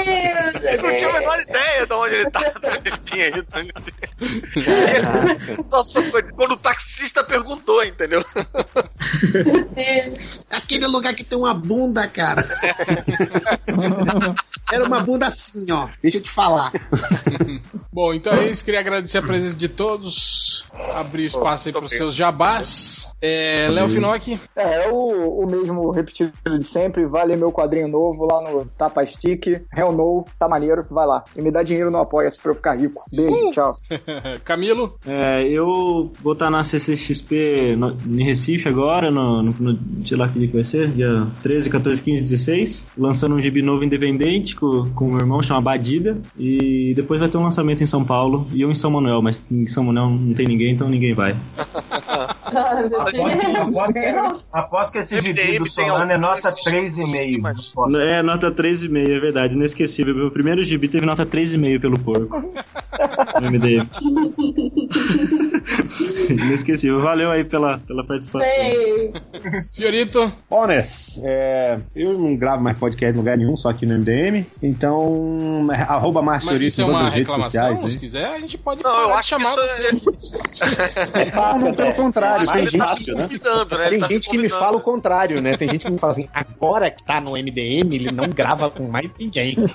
D: Ele não tinha a menor ideia de onde ele tava, ele tinha ido. Ele- Nossa, foi quando o taxista perguntou, entendeu?
I: Aquele lugar que tem uma bunda, cara. Era uma bunda assim, ó. Deixa eu te falar.
A: Bom, então é isso. Queria agradecer a presença de todos. Abrir espaço aí pros seus jabás. É, Léo Finocchi.
G: É, é o, o mesmo repetido de sempre. Vale meu quadrinho novo lá no Tapa Stick. Hell no, tá maneiro. Vai lá. E me dá dinheiro no Apoia-se pra eu ficar rico. Beijo, tchau.
A: Camilo?
J: É, eu vou estar na CCXP no, em Recife agora, no, no, no- sei lá que dia que vai ser, dia 13, 14, 15, 16, lançando um gibi novo independente com, com o meu irmão, chama Badida, e depois vai ter um lançamento em São Paulo e um em São Manuel, mas em São Manuel não tem ninguém, então ninguém vai.
B: Aposto que,
H: Deus.
B: aposto que esse gibi do
D: tem
B: Solano é nota
D: alguns-
B: 3,5.
J: É, nota 3,5, é verdade, inesquecível. Meu primeiro gibi teve nota 3,5 pelo porco. MDM. Inesquecível. Valeu aí pela, pela participação.
H: Sei.
A: Fiorito.
I: Honest, é, eu não gravo mais podcast em lugar nenhum, só aqui no MDM. Então, é, arroba Marciorito
A: isso é
I: em todas as redes sociais.
A: Se
I: Hein?
A: quiser, a gente pode
D: Não, eu acho que
A: chamar
D: isso
A: você.
I: Não, não, pelo contrário,
D: Mas
I: tem
D: tá
I: gente,
D: convidando, né? Ele
I: tem
D: tá
I: gente que me
D: convidando.
I: fala o contrário, né? Tem gente que me fala assim, agora que tá no MDM, ele não grava com mais ninguém.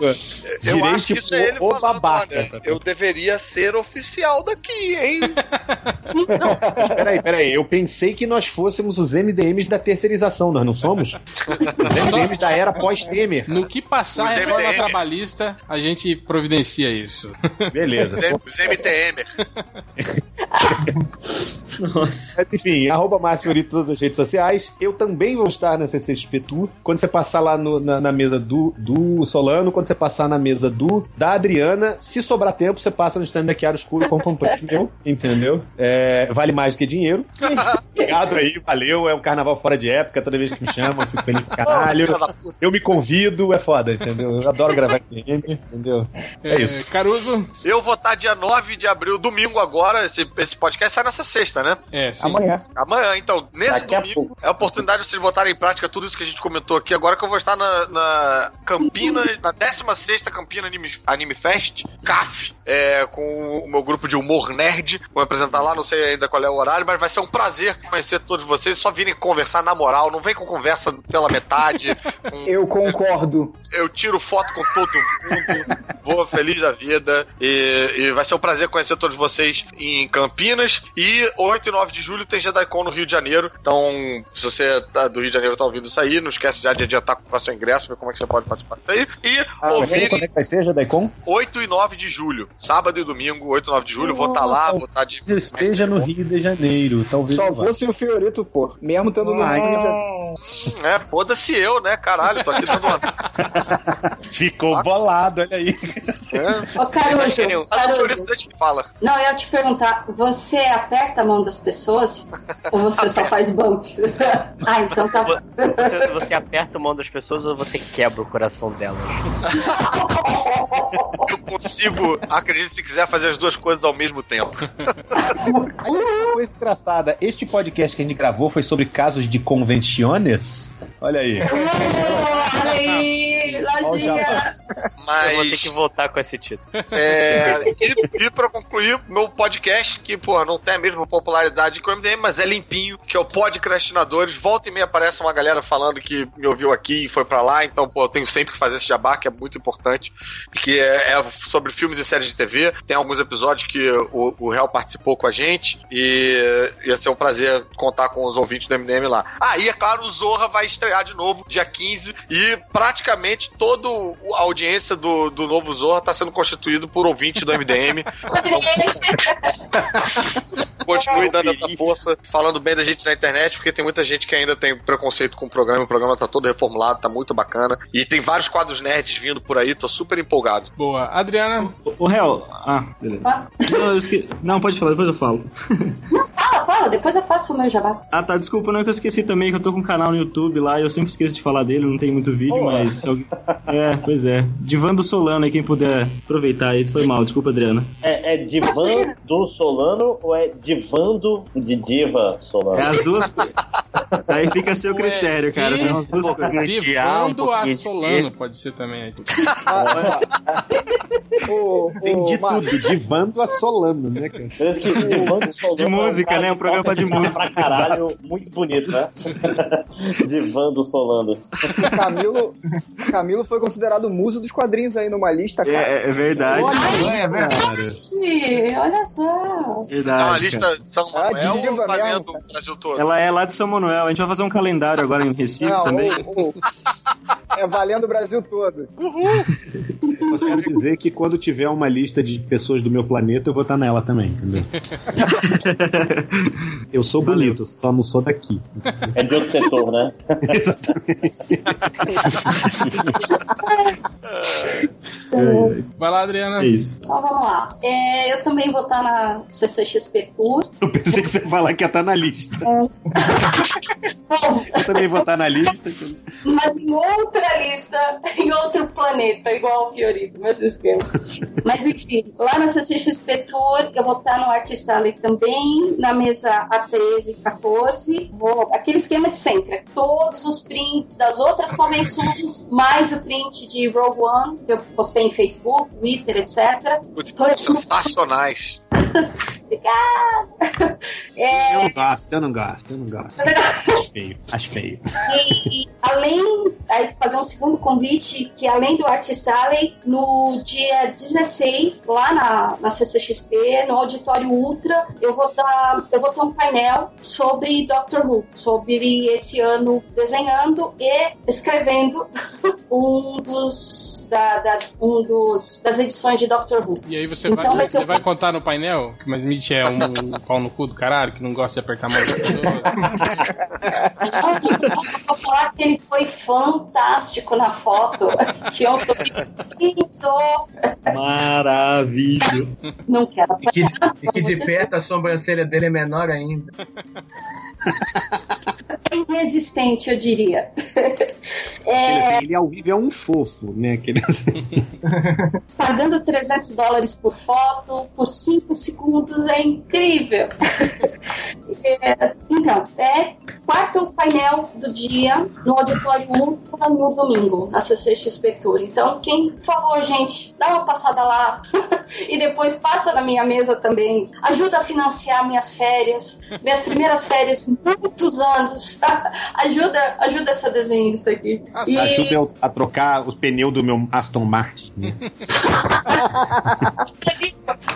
D: Eu
I: Direi,
D: acho que
I: tipo,
D: isso é ele
I: o
D: falando,
I: babaca.
D: olha, eu deveria ser oficial daqui, hein?
I: Mas Peraí, peraí, eu pensei que nós fôssemos os MDMs da terceirização, nós não somos? Os MDMs da era pós-Temer.
A: No que passar a reforma
D: MDM.
A: trabalhista, a gente providencia isso.
I: Beleza.
D: Os MTM.
J: Nossa.
I: Mas enfim, arroba Marciorito em todas as redes sociais. Eu também vou estar na CCXP Tour. Quando você passar lá no- na, na mesa do, do Solano, quando você passar na mesa do da Adriana, se sobrar tempo, você passa no stand da Escuro e compra um prêmio entendeu? É, vale mais do que dinheiro. Obrigado aí, valeu. É um carnaval fora de época. Toda vez que me chamam, eu fico feliz pra caralho. Eu me convido, é foda, entendeu? Eu adoro gravar game, entendeu? É isso.
A: Caruso.
D: Eu vou estar dia 9 de abril, domingo agora. Esse, esse podcast sai nessa sexta, né?
A: É, sim.
G: Amanhã.
D: Amanhã, então, nesse
G: Daqui
D: domingo, é a oportunidade de vocês botarem em prática tudo isso que a gente comentou aqui. Agora que eu vou estar na, na Campinas, na 16 Campina Anime, Anime Fest, CAF, é, com o meu grupo de humor nerd. Vou apresentar lá, não sei ainda qual é o horário, mas vai ser um prazer conhecer todos vocês. Só virem conversar na moral, não vem com conversa pela metade. com-
G: Eu concordo.
D: eu tiro foto com todo mundo, vou feliz da vida e, e vai ser um prazer conhecer todos vocês em Campinas e 8 e 9 de julho tem JediCon no Rio de Janeiro, então se você tá do Rio de Janeiro tá ouvindo isso aí, não esquece já de adiantar comprar seu ingresso, ver como é que você pode participar disso aí e
I: Ah,
D: ouvirem
I: quando é que vai ser, Jadaicon?
D: 8 e 9 de julho, sábado e domingo, 8 e 9 de julho, vou estar lá, vou estar de...
I: Eu esteja no Rio de Janeiro, talvez.
G: Só vou se o Fiorito for. Mesmo tendo no
I: Ah,
G: de.
D: É, foda-se eu, né, caralho, tô aqui dando uma...
I: Ficou bolado, olha aí.
D: É,
H: Ô, Caruso,
D: o
H: Caruso.
D: fala.
H: Não, eu ia te perguntar, você aperta a mão das pessoas ou você só faz bump? ah, então tá.
F: Você, você aperta a mão das pessoas ou você quebra o coração delas?
D: Eu consigo, acredite se quiser, fazer as duas coisas ao mesmo tempo.
I: Uma coisa engraçada, este podcast que a gente gravou foi sobre casos de convenciones? Olha aí.
H: Olha aí, lá
D: Mas...
F: Eu vou ter que voltar com esse título.
D: É, e, e pra concluir, meu podcast, que, pô, não tem a mesma popularidade que o MDM, mas é limpinho, que é o Podcrastinadores. Volta e meia aparece uma galera falando que me ouviu aqui e foi pra lá, então, pô, eu tenho sempre que fazer esse jabá, que é muito importante, que é, é sobre filmes e séries de TV. Tem alguns episódios que o, o Real participou com a gente e ia ser um prazer contar com os ouvintes do MDM lá. Ah, e é claro, o Zorra vai estrear de novo dia 15 e praticamente toda a audiência do, do novo Zorra tá sendo constituído por ouvinte do MDM. Continue dando essa força, falando bem da gente na internet, porque tem muita gente que ainda tem preconceito com o programa. O programa tá todo reformulado, tá muito bacana. E tem vários quadros nerds vindo por aí, tô super empolgado.
A: Boa. Adriana.
J: O réu. Ah, beleza. Não, eu esque- não, pode falar, depois eu falo.
H: Fala, fala, depois eu faço o meu jabá.
J: Ah, tá, desculpa, não é que eu esqueci também que eu tô com um canal no YouTube lá e eu sempre esqueço de falar dele, não tem muito vídeo, mas. se alguém- É, pois é. Divando Solano aí, quem puder aproveitar aí, foi mal, desculpa, Adriana.
C: É, é Divan do Solano ou é Divando de Diva Solano?
J: É as duas. Aí fica a seu critério, cara. São as duas coisas.
A: Divando a Solano, pode ser também. aí.
O: Tem de tudo, divando a Solano, né, cara?
J: De música, né? Um programa de música.
C: Pra caralho, muito bonito, né? Divando Solano.
G: O Camilo, Camilo foi considerado o muso dos quadrinhos aí numa lista, cara.
J: É, é verdade.
G: Olha,
B: é
H: Gente, olha só.
J: Verdade,
D: é uma lista de São
G: Ah,
D: Manuel ou
G: diva
D: valendo o Brasil todo?
J: Ela é lá de São Manuel. A gente vai fazer um calendário agora em Recife
G: Não,
J: também.
G: o- o- é valendo o Brasil todo.
O: Eu só quero dizer que quando tiver uma lista de pessoas do meu planeta, eu vou estar nela também, entendeu? Eu sou bonito, só não sou daqui.
C: É de outro setor, né?
A: Vai lá, Adriana.
J: É isso.
H: Então vamos lá. É, eu também vou estar na CCXP Tour.
O: Eu pensei que você ia falar que ia estar na lista. Eu também vou estar na lista.
H: mas em outra lista, em outro planeta, igual o Fiorito, mesmo esquema. Mas enfim, lá na CCXP Tour, eu vou estar no Artist Alley também, na mesa A13 e 14. Vou, aquele esquema de sempre, é todos os prints das outras convenções, mais o print de Rogue One, que eu postei em Facebook, Twitter, etc.
D: Putz, sensacionais.
H: Obrigada! É,
O: Eu não gosto, eu não gosto, eu não gosto. Acho feio, acho feio.
H: E, e além, aí fazer um segundo convite, que além do Artist Alley, no dia 16, lá na, na CCXP, no Auditório Ultra, eu vou dar eu vou ter um painel sobre Doctor Who, sobre esse ano desenhando e escrevendo um dos, da, da- um dos das edições de Doctor Who.
A: E aí você,
H: Então
A: vai,
H: vai
A: você
H: um-
A: vai contar no painel que o Smith é um pau no cu do caralho, que não gosta de apertar das pessoas.
H: Vou falar que ele foi fantástico na foto, que é um sorriso lindo.
J: Maravilha.
H: Não quero
B: E que, e que de perto a sobrancelha dele é menor ainda.
H: inexistente, eu diria.
O: Ele,
H: É,
O: ele ao vivo é um fofo, né? Aquele...
H: pagando 300 dólares por foto, por 5 segundos, é incrível. É, então, é quarto painel do dia no Auditório Ultra no domingo, na CCXP Tour. Então, quem, por favor, gente, dá uma passada lá e depois passa na minha mesa também. Ajuda a financiar minhas férias, minhas primeiras férias em muitos anos. ajuda, ajuda essa desenhista aqui. E-
O: Ajuda eu a trocar os pneus do meu Aston Martin. né?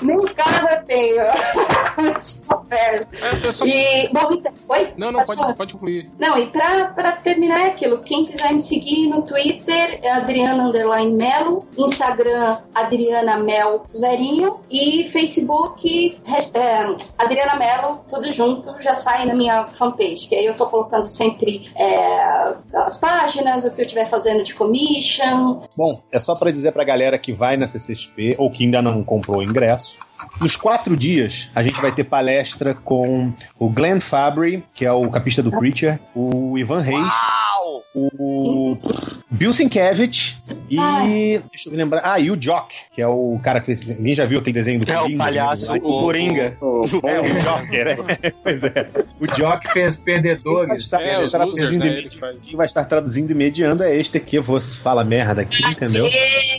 H: Nem carro eu tenho. e, bom, então, oi?
A: Não, não, pode,
H: falar.
A: Pode concluir.
H: Não, e pra, pra terminar é aquilo, quem quiser me seguir no Twitter é Adriana Underline Melo, Instagram Adriana Mel Zerinho e Facebook é, Adriana Melo, tudo junto, já sai na minha fanpage, que aí eu tô colocando sempre é, as páginas, o que eu estiver fazendo de commission.
O: Bom, é só pra dizer pra galera que vai na CCXP ou que ainda não comprou o ingresso. Nos quatro dias, a gente vai ter palestra com o Glenn Fabry, que é o capista do Preacher, o Ivan Reis, o
I: Bill Sienkiewicz e. Deixa eu me lembrar. Ah, e o Jock, que é o cara que fez. Ninguém já viu aquele desenho do
E: É, o
I: Coringa,
E: palhaço,
I: né?
E: o
J: Coringa.
I: É, o Joker, né? pois é. O Jock
B: fez
I: Quem vai
B: perdedores.
I: estar,
A: É,
I: traduzindo
A: né,
I: e quem vai estar traduzindo e mediando é este que você fala merda aqui, entendeu?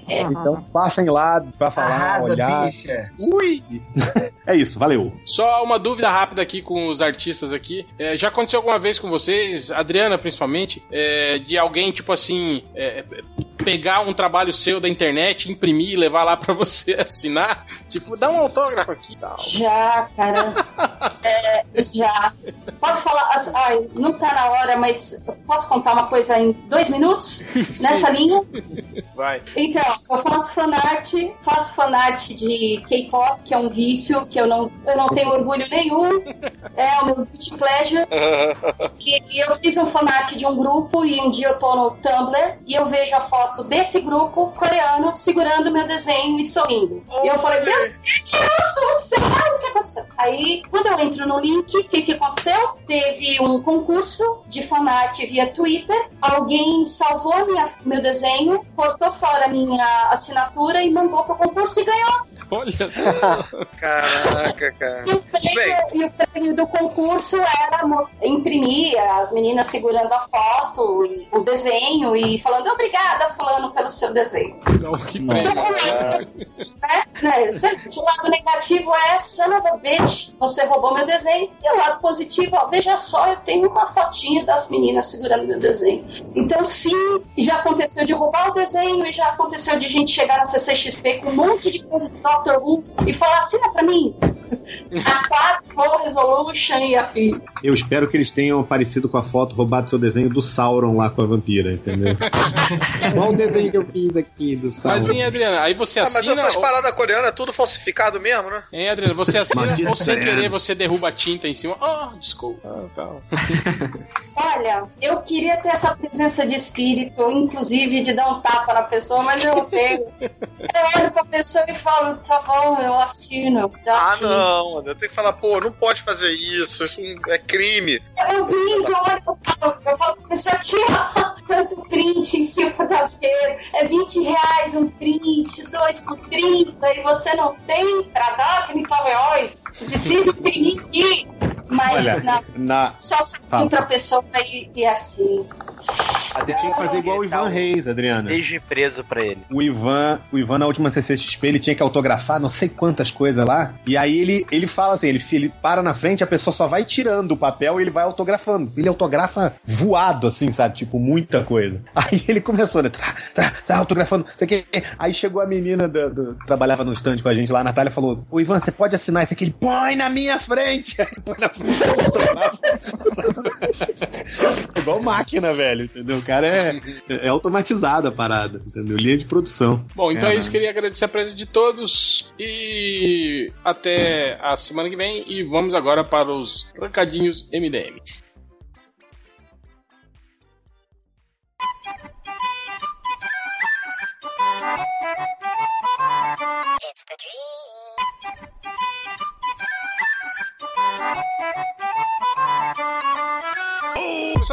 I: Então passem lá pra falar,
B: Arrasa,
I: olhar.
B: bicha.
I: Ui! É isso, valeu.
A: Só uma dúvida rápida aqui com os artistas aqui. É, já aconteceu alguma vez com vocês, Adriana principalmente, é, de alguém, tipo assim, é, pegar um trabalho seu da internet, imprimir e levar lá pra você assinar? Tipo, dá um autógrafo aqui e tal.
H: Já, cara. É, já. Posso falar? Ai, não tá na hora, mas posso contar uma coisa em dois minutos? Nessa linha?
A: Vai.
H: Então, eu faço fanart, faço fanart de K-pop, que é um vício que eu não, eu não tenho orgulho nenhum. É o meu guilty pleasure. E, e eu fiz um fanart de um grupo e um dia eu tô no Tumblr e eu vejo a foto desse grupo coreano segurando meu desenho e sorrindo. E eu falei, meu Deus do céu, o que aconteceu? Aí, quando eu entro no link, o que, que aconteceu? Teve um concurso de fanart via Twitter. Alguém salvou minha, meu desenho, cortou fora a minha assinatura e mandou pro concurso e ganhou.
A: Olha
D: Caraca, cara.
H: E o prêmio, e o prêmio do concurso era imprimir as meninas segurando a foto e o desenho e falando obrigada, fulano, pelo seu desenho.
A: que
H: prêmio. né? Né? O lado negativo é son of a bitch, você roubou meu desenho. E o lado positivo, ó, veja só, eu tenho uma fotinha das meninas segurando meu desenho. Então, sim, já aconteceu de roubar o desenho e já aconteceu de gente chegar na CCXP com um monte de coisa Doctor Who e falar, assina pra mim. A 4 Full Resolution e a filha.
I: Eu espero que eles tenham aparecido com a foto, roubado seu desenho do Sauron lá com a vampira, entendeu? Só o desenho que eu fiz aqui do Sauron.
A: Mas, hein, Adriana, aí você
D: Ah, mas
A: assina.
D: essas
A: ou...
D: paradas coreanas é tudo falsificado mesmo, né?
A: Hein, Adriana, você assina ou sem querer você derruba a tinta em cima? Ah, desculpa. Ah, tal.
H: Olha, eu queria ter essa presença de espírito, inclusive de dar um tapa na pessoa, mas eu não tenho. Eu olho pra pessoa e falo, tá bom, eu assino.
D: Ah,
H: aqui.
D: Não, eu tenho que falar, pô, não pode fazer isso, isso é crime.
H: Eu brinco, eu olho, eu falo, eu falo pra pessoa aqui, ó, quanto print em cima da mesa. É 20 reais um print, dois por 30, e você não tem pra dar 30 reais. Precisa imprimir aqui. Mas
I: Olha,
H: não,
I: na...
H: só se pra pessoa e, e assim.
I: Até tinha que fazer igual o Ivan Reis, Adriana.
F: Beijo preso pra ele.
I: O Ivan, o Ivan na última CCXP, ele tinha que autografar não sei quantas coisas lá. E aí ele, ele fala assim, ele, ele para na frente, a pessoa só vai tirando o papel e ele vai autografando. Ele autografa voado, assim, sabe? Tipo, muita coisa. Aí ele começou, né? Tá, tá, tá autografando, sei o quê. Aí chegou a menina do, do- que trabalhava no stand com a gente lá, a Natália falou: Ô Ivan, você pode assinar isso aqui? Ele põe na minha frente. Aí põe na frente, autografa. Igual máquina, velho, entendeu? O cara é, é automatizado a parada, entendeu? Linha de produção.
A: Bom, então é
I: É.
A: isso. Queria agradecer a presença de todos e até a semana que vem. E vamos agora para os recadinhos MDM.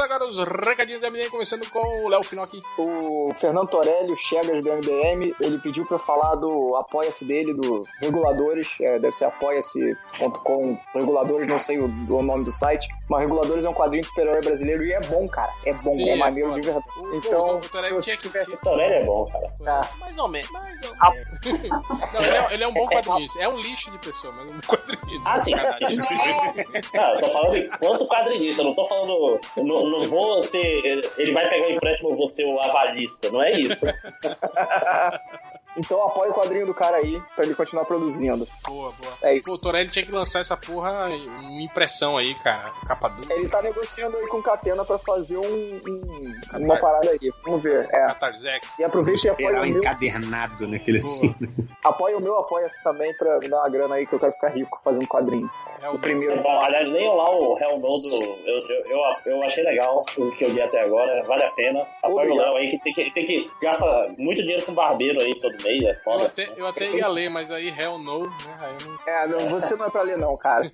A: Agora os recadinhos do MDM, começando com o Léo Finocchi.
G: O Fernando Torelli, o Chegas do MDM, ele pediu pra eu falar do Apoia-se dele, do Reguladores, é, deve ser apoia-se.com, Reguladores, não sei o, o nome do site, mas Reguladores é um quadrinho de super-herói brasileiro e é bom, cara, é bom,
A: Sim,
G: é
A: é
G: maneiro de verdade.
A: O-
G: Então,
A: o Torelli
G: se você
A: tinha que-
G: tiver...
C: O Torelli é bom, cara.
G: Tá.
A: Mais ou menos. Mais ou menos. Não, ele é, ele é um bom quadrinista. É um lixo de pessoa, mas é um quadrinista.
C: Ah, sim. Não, eu tô falando enquanto quadrinista, eu não tô falando. eu Não, vou ser. Ele vai pegar o empréstimo, ser o avalista, não é isso.
G: Então apoia o quadrinho do cara aí, pra ele continuar produzindo.
A: Boa, boa.
G: É isso.
A: Pô, o Torelli tinha que lançar essa porra em impressão aí, cara. Capa dura.
G: Ele tá negociando aí com o Catena pra fazer um, um- uma parada aí. Vamos ver. É.
A: Catarzec.
G: E aproveita e apoia
I: Era
G: o meu.
I: encadernado naquele assim.
G: Apoia o meu, apoia-se também pra me dar uma grana aí que eu quero ficar rico fazendo quadrinho.
A: É
G: o primeiro.
C: Bom, aliás, leiam lá o Hell No do. Eu, eu, eu, eu achei legal o que eu li até agora, vale a pena. Apoia o. Léo aí que tem que, tem que gasta muito dinheiro com barbeiro aí todo é
A: Eu
C: foda.
A: até, eu até ia ler, mas aí Hell No, né? Aí eu não...
G: É, não, você não é pra ler, não, cara.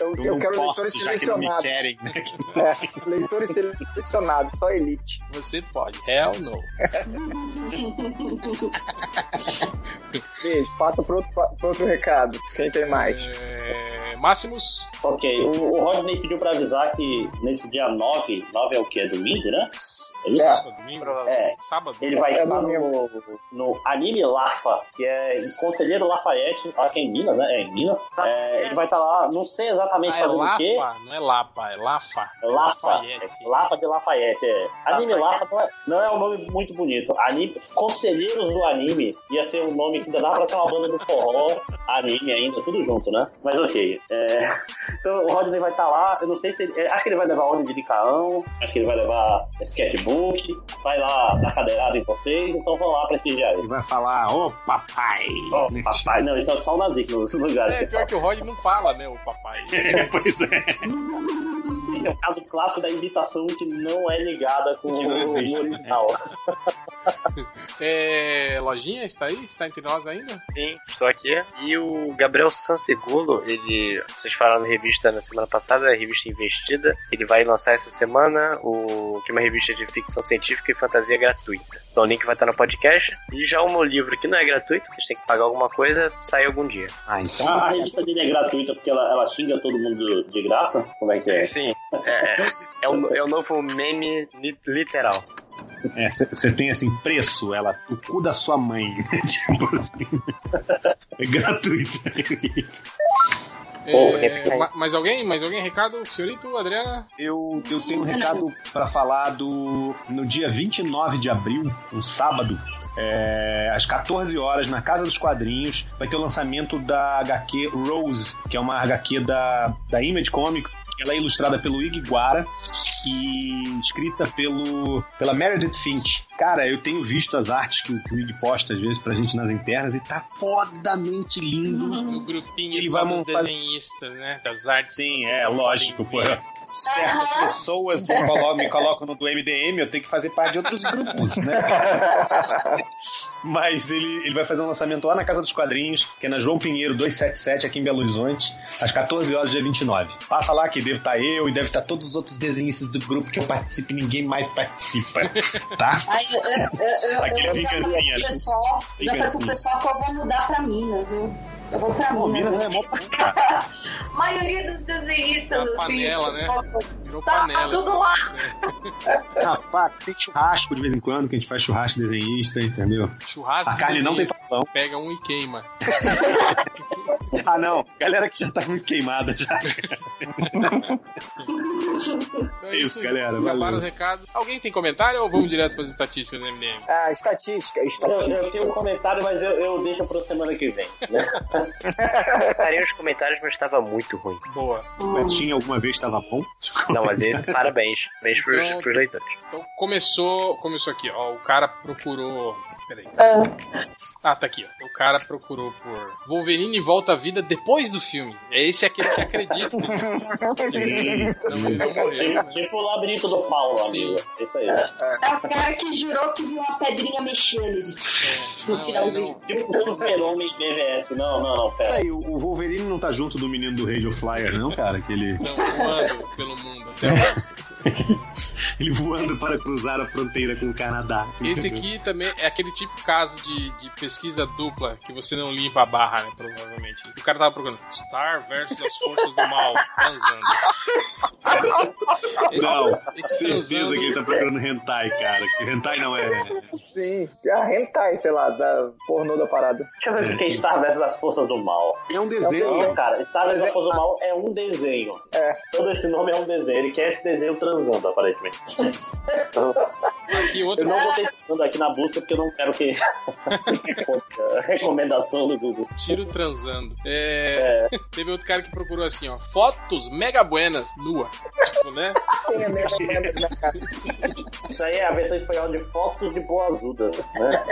G: Eu, eu
I: não
G: quero
I: posso,
G: leitores
I: já que não me
G: selecionados.
I: querem, né?
G: É, leitores selecionados, só elite.
A: Você pode. Hell No.
G: Beijo, passa pro outro, pro outro recado. Quem tem mais?
A: É, Máximos.
C: Ok, o, o Rodney pediu pra avisar que nesse dia 9, 9 é o quê? Domingo, né? É isso?
G: É.
A: Domingo?
C: É.
A: Sábado?
C: Ele vai
G: É
C: estar no, no Anime Lafa, que é em Conselheiro Lafayette, aqui em Minas, né? É em Minas. É, ele vai estar lá, não sei exatamente
A: Ah, é
C: fazendo o quê.
A: Não é Lapa, é Lafa.
C: Lafa,
A: Lafayette.
C: é, Lafa de Lafayette, é. Anime Lafa não é, não é um nome muito bonito. Anime, Conselheiros do Anime ia ser um nome que ainda dá pra ser uma banda do forró, anime ainda, tudo junto, né? Mas ok. é, então o Rodney vai estar lá, eu não sei se ele. é, acho que ele vai levar ordem de Licaão, acho que ele vai levar sketchbook, vai lá dar cadeirada em vocês, então vão lá prestigiar ele.
I: Ele vai falar, ô papai.
C: Ó, papai, não, então só o Nazik nos lugares.
A: É, pior que o Rod não fala, né, o papai.
I: pois é.
C: Esse é um caso clássico da imitação que não é ligada com
I: Que não
C: o original.
A: É, Lojinha, está aí? Está entre nós ainda?
F: Sim, estou aqui. E o Gabriel Sansegundo, ele. Vocês falaram na revista na semana passada, a revista Investida. Ele vai lançar essa semana o que é uma revista de ficção científica e fantasia gratuita. Então o link vai estar no podcast. E já o meu livro, que não é gratuito, vocês têm que pagar alguma coisa, sai algum dia.
I: Ah, então.
C: A, a revista dele é gratuita porque ela, ela xinga todo mundo de graça? Como é que é?
F: Sim, é, é, o, é o novo meme li- literal.
I: Você tem assim, preço, ela, o cu da sua mãe. tipo assim. É gratuito.
F: Pô,
A: É, ma- mais alguém? Mais alguém? Recado? Senhorito, Adriana?
I: Eu, eu tenho um recado pra falar do. No dia 29 de abril, um sábado, é, às 14 horas, na Casa dos Quadrinhos, vai ter o lançamento da HQ Rose, que é uma HQ da, da Image Comics. Ela é ilustrada pelo Iguara e escrita pelo, pela Meredith Finch. Cara, eu tenho visto as artes que, o- que o Ig posta às vezes pra gente nas internas e tá fodamente lindo.
A: No grupinho
I: Ele vai montar-
A: desenhistas, né? Das artes.
I: Sim, é, lógico, pô. Certas pessoas me colocam, me colocam no do MDM, eu tenho que fazer parte de outros grupos, né? Mas ele, ele vai fazer um lançamento lá na Casa dos Quadrinhos, que é na João Pinheiro 277, aqui em Belo Horizonte, às 14 horas, dia 29. Passa lá que deve estar eu e deve estar todos os outros desenhistas do grupo que eu participo e ninguém mais participa, tá?
H: Ai, eu, eu, eu, eu,
I: Aquele
H: eu pessoal que eu vou mudar pra Minas, eu, eu vou pra
I: Pô,
H: Minas.
I: Minas é mó
H: A maioria dos desenhistas, assim,
A: panela,
H: pessoal,
A: né? Virou
H: tá
A: panela.
H: tudo lá.
I: Rapaz, tem churrasco de vez em quando, que a gente faz churrasco desenhista, entendeu?
A: Churrasco.
I: A carne não tem
A: Pega um e queima.
I: Ah, não. Galera que já tá muito queimada já.
A: Então
I: É isso, galera,
A: Acabaram
I: valeu.
A: os recados. Alguém tem comentário ou vamos direto para as estatísticas do MDM?
G: Ah, estatística,
C: Eu,
G: estatística.
C: eu tenho um comentário, mas eu, eu deixo pra semana que vem. né?
F: Parei os comentários, mas estava muito ruim.
A: Boa.
I: Tinha alguma vez estava bom?
F: Não, mas esse, parabéns. Parabéns pros,
A: Então-
F: pros leitores.
A: Então começou, começou aqui, ó. O cara procurou. Peraí. Ah, tá aqui, ó. O cara procurou por Wolverine volta à vida depois do filme. É esse aquele que acredita. Não, ele não morreu,
C: Tipo,
A: né?
C: tipo o labirinto do Paulo,
A: Sim.
C: amigo. Isso aí.
H: É o cara que jurou que viu uma pedrinha mexendo assim, no
A: Não,
H: finalzinho.
C: Tipo o super-homem BVS. Não, não, não, pera.
I: Peraí, o, o Wolverine não tá junto do menino do Radio Flyer, não, cara? Que ele,
A: Não, voando pelo mundo até
I: ele voando para cruzar a fronteira com o Canadá.
A: Esse aqui também é aquele tipo caso de, de pesquisa dupla que você não limpa a barra, né? Provavelmente. O cara tava procurando Star versus as forças do mal transando. Esse-
I: Não,
A: esse
I: certeza
A: transando-
I: que ele tá procurando hentai, cara. Que hentai não é.
G: Sim, a hentai, sei lá, da pornô da parada.
C: Deixa eu ver o que é Star vs as Forças do Mal.
I: É um
C: Não,
I: desenho.
C: cara, Star vs as Forças do Mal é um desenho.
G: É.
C: Todo esse nome é um desenho. Ele quer esse desenho transando, aparentemente.
A: Aqui outro.
C: Eu não botei transando aqui na busca porque eu não quero que. Recomendação do Google.
A: Tiro transando. falando. É... Teve outro cara que procurou assim, ó. Fotos mega buenas, nua. Tipo, né?
C: Isso aí é a versão espanhola de fotos de boa ajuda, né?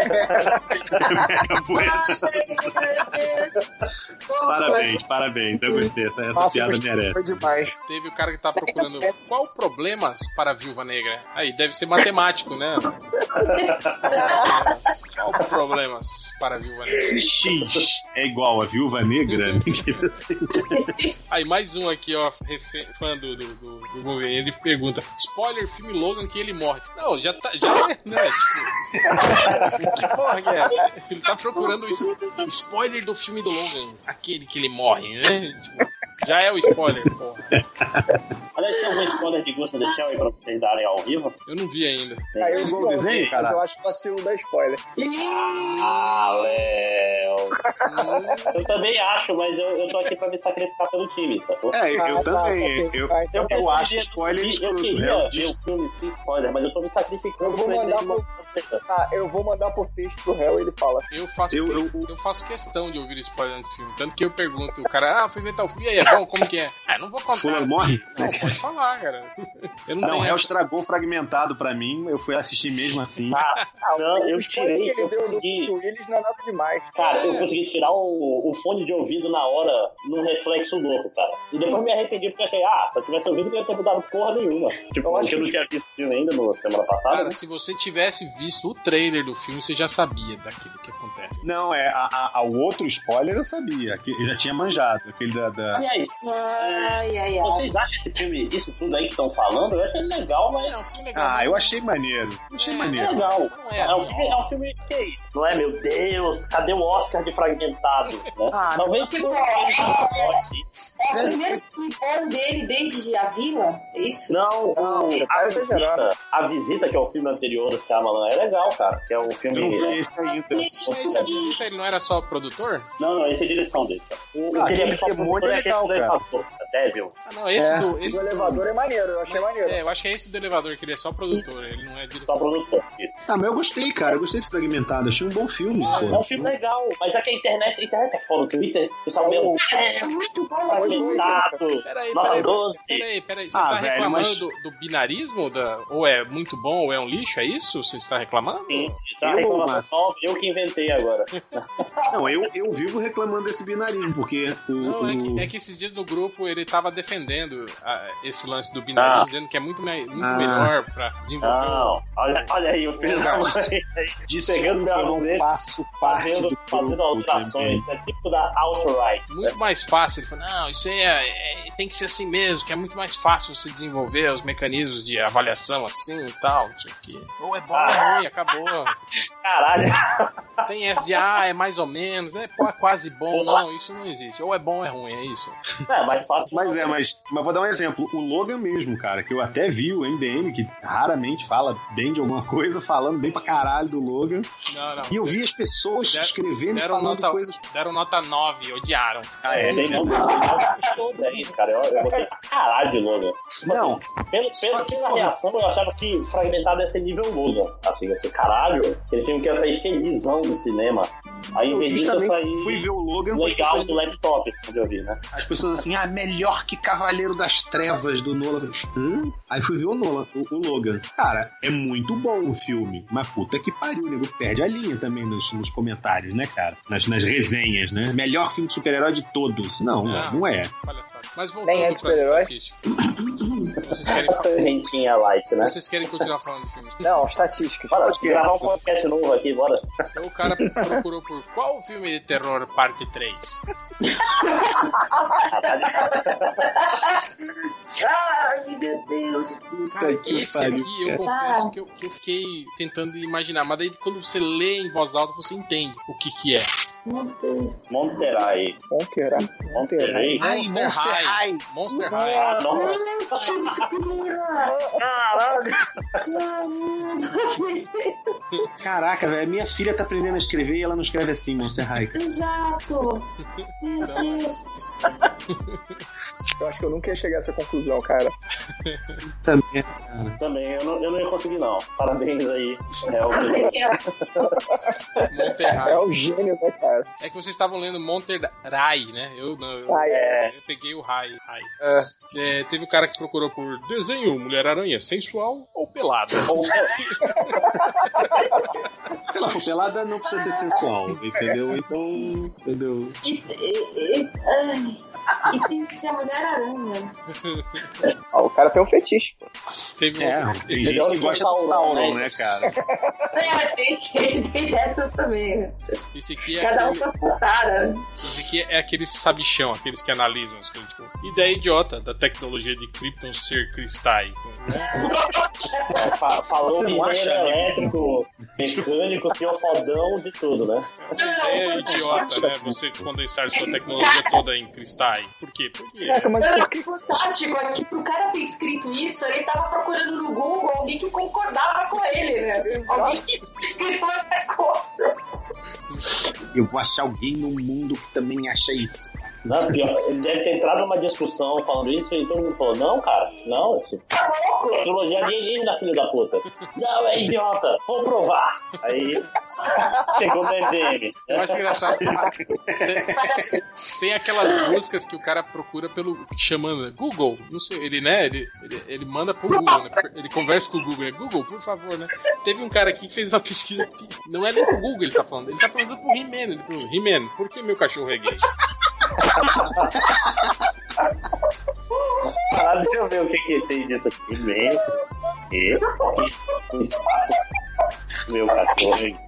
I: Parabéns, parabéns. Eu gostei. Essa, essa
G: Nossa,
I: piada merece.
G: Foi demais.
A: Teve o cara que tá procurando qual problemas para a viúva negra. Aí, deve ser matemático, né? Qual problemas para a viúva negra?
I: X é igual a viúva negra,
A: Aí, mais um aqui, ó, refe- fã do, do, do, do Wolverine, ele pergunta: spoiler filme Logan que ele morre. Não, já tá. Já é, né? Tipo, que porra que é essa? Ele tá procurando isso. Spoiler do filme do Logan, aquele que ele morre, né? Tipo, já é o spoiler, porra.
C: Aliás, tem algum spoiler de Ghost in the Shell aí pra vocês darem ao vivo?
A: Eu não vi ainda.
G: Aí eu
C: Viu o desenho,
G: mas
C: cara?
G: eu acho vacilo da spoiler.
C: Ah, Léo. Eu também acho, mas eu, eu tô aqui pra me sacrificar pelo time, sacou?
I: É, eu
G: Ah, tá,
I: também.
G: ok.
I: Eu,
G: Vai,
I: eu,
G: então
I: acho
C: queria-
I: spoiler
C: Eu
I: escroto.
C: queria
I: real.
C: ver o filme sem spoiler, mas eu tô me sacrificando.
G: Eu vou mandar
C: de uma-
G: Ah, eu vou mandar por texto pro réu e ele fala.
A: Eu faço,
I: Eu-
A: que- eu, faço questão de ouvir spoiler antes do filme. Tanto que eu pergunto, o cara, ah, fui ver tal filme, e aí, é bom? Como que é? Ah, não vou contar.
I: Fulano morre?
A: Não, pode falar, cara. Eu não,
I: Não, o
A: essa-
I: estragou fragmentado pra mim. Eu fui assistir mesmo assim.
C: Ah, não, eu tirei,
G: que ele
C: eu
G: deu do
C: consegui.
G: Bruce Willis não é nada demais.
C: Cara, eu consegui tirar o, o fone de ouvido na hora num reflexo louco, cara. E depois me arrependi porque achei, ah, se eu tivesse ouvido, eu não ia ter mudado porra nenhuma. Tipo,
G: Eu acho
C: porque eu não
G: que-
C: tinha visto o filme ainda no semana passada.
A: Cara,
C: né?
A: se você tivesse visto o trailer do filme, você já sabia daquilo que acontece.
I: Não, é, a, a- a- o outro spoiler eu sabia, que eu já tinha manjado, aquele da. da-
C: Aliás,
H: Ai, ai, ai.
C: vocês acham esse filme, isso tudo aí que estão falando? Eu achei legal, mas.
A: É um filme legal.
I: Ah, eu achei maneiro. Achei
C: É
I: maneiro.
C: legal.
A: Não é,
C: É um
A: não.
C: filme, é um filme que não é, meu Deus, cadê o Oscar de fragmentado? Né?
G: Ah,
C: Talvez que não
H: É o primeiro filme dele desde a Vila? É isso?
C: Não,
G: Não,
C: a, visita,
G: exagerando.
C: a Visita, que é o filme anterior do Shyamalan, é legal, cara. Que é o filme.
I: Não vi esse ainda.
A: Mas esse Adilita, ele não era só produtor?
C: Não, não, esse é a direção dele. cara. O,
G: Ah,
C: o que ele é só
G: é muito
C: produtor é aquele
G: legal,
C: elevador, Devil.
A: Ah, não, esse
G: É,
A: do. Esse
G: do elevador é maneiro, eu achei maneiro.
A: É, eu acho que é esse do elevador, que ele é só produtor, ele não é
C: Só
A: diretor.
C: produtor, isso.
I: Ah, mas eu gostei, cara. Eu gostei de fragmentado. Achei um bom filme.
C: É
I: pô.
C: um filme legal, mas é que a internet, a internet é foda, o Twitter, o pessoal meu.
H: É muito bom.
C: Fragmentado.
A: Peraí, peraí,
C: 12.
A: peraí, peraí. Você
I: Ah,
A: tá
I: velho,
A: reclamando
I: mas-
A: do, do binarismo? Da, ou é muito bom ou é um lixo? É isso? Você está reclamando?
C: Sim,
I: Márcio.
C: nova, eu que inventei agora.
I: Não, eu, eu vivo reclamando desse binarismo, porque o.
A: Não, é que,
I: o-
A: é que esses dias no grupo ele tava defendendo ah, esse lance do binarismo,
C: Ah.
A: dizendo que é muito, me- muito
I: Ah.
A: melhor pra desenvolver.
C: Não, olha, olha aí, o filho da mãe
I: Desculpa,
C: pegando
I: eu
C: meu
I: não
C: dele,
I: faço parte
C: fazendo,
I: do
C: fazendo alterações. É tipo da alt-right.
A: Muito mais fácil. Ele falou, não, isso aí é, é- tem que ser assim mesmo, que é muito mais fácil você desenvolver os mecanismos de avaliação assim e tal. não sei o quê. Ou é bom ou é ruim, acabou.
C: Caralho.
A: Tem ah, é mais ou menos, é, pô, é quase bom. Não, isso não existe. Ou é bom ou é ruim, é isso.
C: É, mais fácil.
I: Mas é, mas, mas vou dar um exemplo. O Logan mesmo, cara, que eu até vi o MDM, que raramente fala bem de alguma coisa, falando bem pra caralho do Logan.
A: Não, não.
I: E eu vi as pessoas
A: Der-
I: escrevendo e
A: deram
I: falando
A: nota,
I: coisas.
A: deram nota 9, odiaram.
I: Ah, é?
C: Tem é isso, cara. Eu, eu gostei pra caralho de Logan.
I: Não,
C: Pelo, pelo, pela reação, eu achava que fragmentado ia ser nível Logan. Assim, ia ser caralho. Aquele filme que ia sair felizão do cinema. Aí,
I: eu justamente fui ver o Logan
C: legal do laptop, onde eu vi, né?
I: as pessoas assim, ah, melhor que Cavaleiro das Trevas do Nolan. Hã? Aí fui ver o Nolan, o, o Logan. Cara, é muito bom o filme, mas puta que pariu, o nego perde a linha também nos, nos comentários, né, cara? Nas, nas resenhas, né? Melhor filme de super-herói de todos. Não,
A: Ah.
I: não é.
A: Mas voltando
G: Nem é de super-herói?
C: Gentinha light, né?
A: vocês querem continuar falando de filmes?
G: Não, estatísticas.
C: Bora gravar um podcast novo aqui, bora.
A: Então o cara procurou por qual filme de terror parte 3?
H: Ai, meu Deus.
I: Que
A: esse
I: pariu,
A: aqui eu confesso que eu, que eu fiquei tentando imaginar, mas daí quando você lê em voz alta você entende o que que é.
H: Deus.
C: Monterrey.
G: Monteira. Monteira.
C: Monterrey.
I: Ai, Monster High.
A: Monster
C: Ah,
A: High.
C: Nossa.
I: Caraca, velho, minha filha tá aprendendo a escrever e ela não escreve assim, Monster High.
H: Exato. Meu Deus.
G: Eu acho que eu nunca ia chegar a essa conclusão, cara.
I: Também.
C: Também, eu não, eu não ia conseguir, não. Parabéns aí. É o
G: É o gênio, né, cara? Cara.
A: É que vocês estavam lendo Monter Rai, né? Eu não. Eu,
G: Ah, é.
A: eu peguei o Rai. Rai. É, teve um cara que procurou por desenho Mulher-Aranha, sensual ou
I: ela for pelada, não precisa ser sensual, entendeu? Então, entendeu?
H: E, e, ai, e tem que ser a Mulher-Aranha.
G: Ó, o cara tem um fetiche.
A: Teve
I: É, tem gente que gosta do Sauron, né, cara?
H: É, tem, tem, tem dessas também.
A: Esse aqui é
H: Cada um
A: aquele,
H: com a sua cara.
A: esse aqui é aqueles sabichão, aqueles que analisam as coisas. Tipo, ideia idiota da tecnologia de Krypton ser cristais.
C: Fa- Falou
A: Você não
C: mineiro
A: acha, amigo?
C: elétrico, mecânico, senhor fodão, de tudo, né?
A: Ideia idiota, né? Você condensar sua tecnologia toda em cristais. Por quê? Por quê?
H: Não, que fantástico é que pro cara ter escrito isso, ele tava procurando no Google alguém que concordava com ele, né? Alguém que escreveu outra coisa.
I: Eu vou achar alguém no mundo que também acha isso.
C: Não, pior, ele deve ter entrado numa discussão falando isso e todo mundo falou, não, cara, não, isso é tecnologia alienígena, filho da puta. Não, é idiota, vou provar. Aí chegou no MDM.
A: Eu acho engraçado. Tem, tem aquelas buscas que o cara procura pelo. chamando Google. Não sei, ele, né? Ele, ele, ele manda pro Google, né? Ele conversa com o Google, né? Google, por favor, né? Teve um cara aqui que fez uma pesquisa que não é nem pro Google ele tá falando, ele tá perguntando pro He-Man. He-Man, por que meu cachorro é gay?
C: Ah, deixa eu ver o que, que tem disso aqui mesmo. E um espaço. Meu cachorro.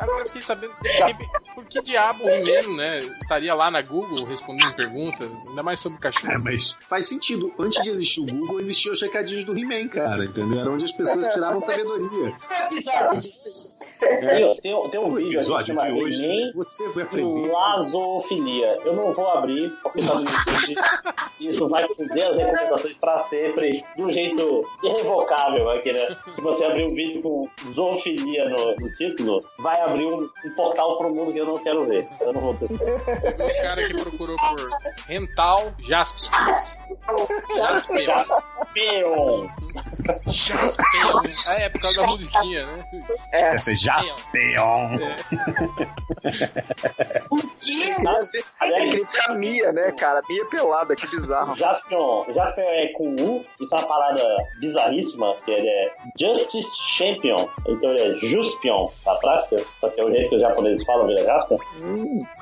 A: Agora eu fiquei sabendo que, por que diabo o He-Man, né? Estaria lá na Google respondendo perguntas, ainda mais sobre cachorro.
I: É, mas faz sentido. Antes de existir o Google, existiam os recadinhos do He-Man, cara, entendeu? Era onde as pessoas tiravam sabedoria.
C: Tem, tem, tem um
I: No
C: vídeo aqui
I: episódio
C: chama
I: de hoje,
C: He-Man
I: você vai aprender.
C: Lazofilia. Eu não vou abrir, porque tá no YouTube. Isso vai foder as recomendações pra sempre, de um jeito irrevocável aqui, né? Se você abrir um vídeo com zoofilia no, no título, vai abrir um, um portal pro mundo que eu não quero ver. Eu não vou ter.
A: Teve um cara que procurou por Rental Jasper. Jasper.
C: Jaspeon.
A: Jaspeon. Ah, é, por causa da musiquinha, né?
I: É, Essa é
G: É nem a Mia, né, cara? Mia pelada, que bizarro.
C: Jaspion, Jaspion é com U, isso é uma parada bizarríssima, que ele é Justice Champion, então ele é Juspion na prática, só que é o jeito que os japoneses falam, ele é Jaspion.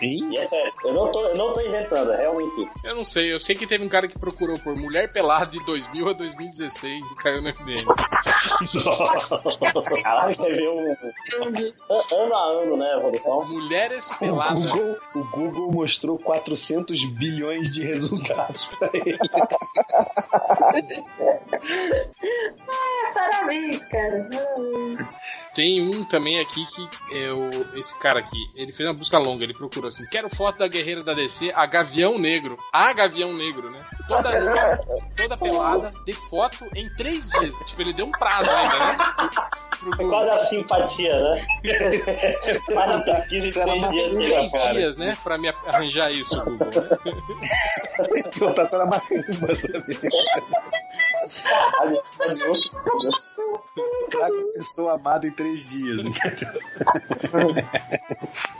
C: E essa é, eu não, tô, eu não tô inventando, é realmente.
A: Eu não sei, eu sei que teve um cara que procurou por Mulher Pelada de 2000 a 2016 e caiu no FDM.
C: Caralho, quer ver um, ano a ano, né, evolução?
A: Mulheres peladas.
I: Google, o Google mostrou 400 bilhões de resultados pra ele.
H: Ah, parabéns, cara. Parabéns.
A: Tem um também aqui que é o, esse cara aqui, ele fez uma busca longa, ele procurou assim, quero foto da guerreira da DC, a Gavião Negro. A Gavião Negro, né? Toda toda pelada, de foto em três dias. Tipo, ele deu um prazo ainda, né? Pro
C: É quase a simpatia, né? Mais de 15 e 6 dias
A: Tem
C: chega,
A: três dias, né? Pra me arranjar isso, Google. Né?
I: Eu tá na macumba, sabe? A pessoa amada em três dias.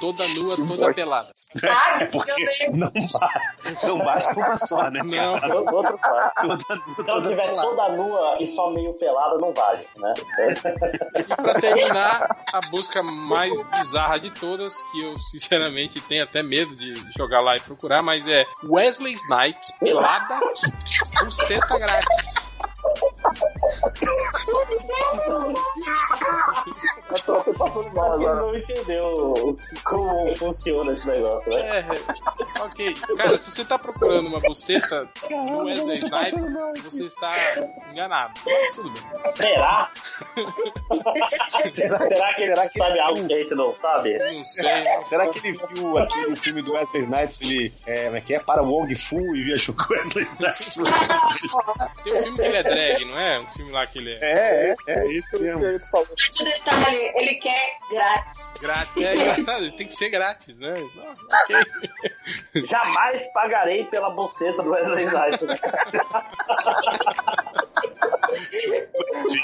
A: Toda nua, toda pelada.
H: Ah,
I: Porque não não basta uma só, né,
A: Não.
I: cara?
C: Outro Se ela tiver
I: pelada.
C: toda nua e só meio pelada, não vale, né?
A: E pra terminar, a busca mais bizarra de todas, que eu sinceramente tenho até medo de jogar lá e procurar, mas é Wesley Snipes pelada, buceta grátis.
G: Eu tô, tô passando mal
C: que ele
G: agora.
C: não entendeu como funciona esse negócio, né?
A: É, ok. Cara, se você tá procurando uma buceta do Wesley Snipes, você está enganado. Mas tudo bem.
C: Será? Será que ele
I: será que
C: sabe
I: ele-
C: algo que a gente não sabe?
A: Não sei.
I: Será que ele viu aquele filme do Wesley Snipes, ele, é, é que é? Para o Wong Fu e que o Wesley Snipes...
A: Tem um filme que ele é drag, não é? Um filme lá que ele é
I: É, é, é isso mesmo.
H: Esse detalhe, ele quer grátis.
A: grátis. É engraçado, ele tem que ser grátis, né? Ok.
C: Jamais pagarei pela boceta do Wesley Snipes. né?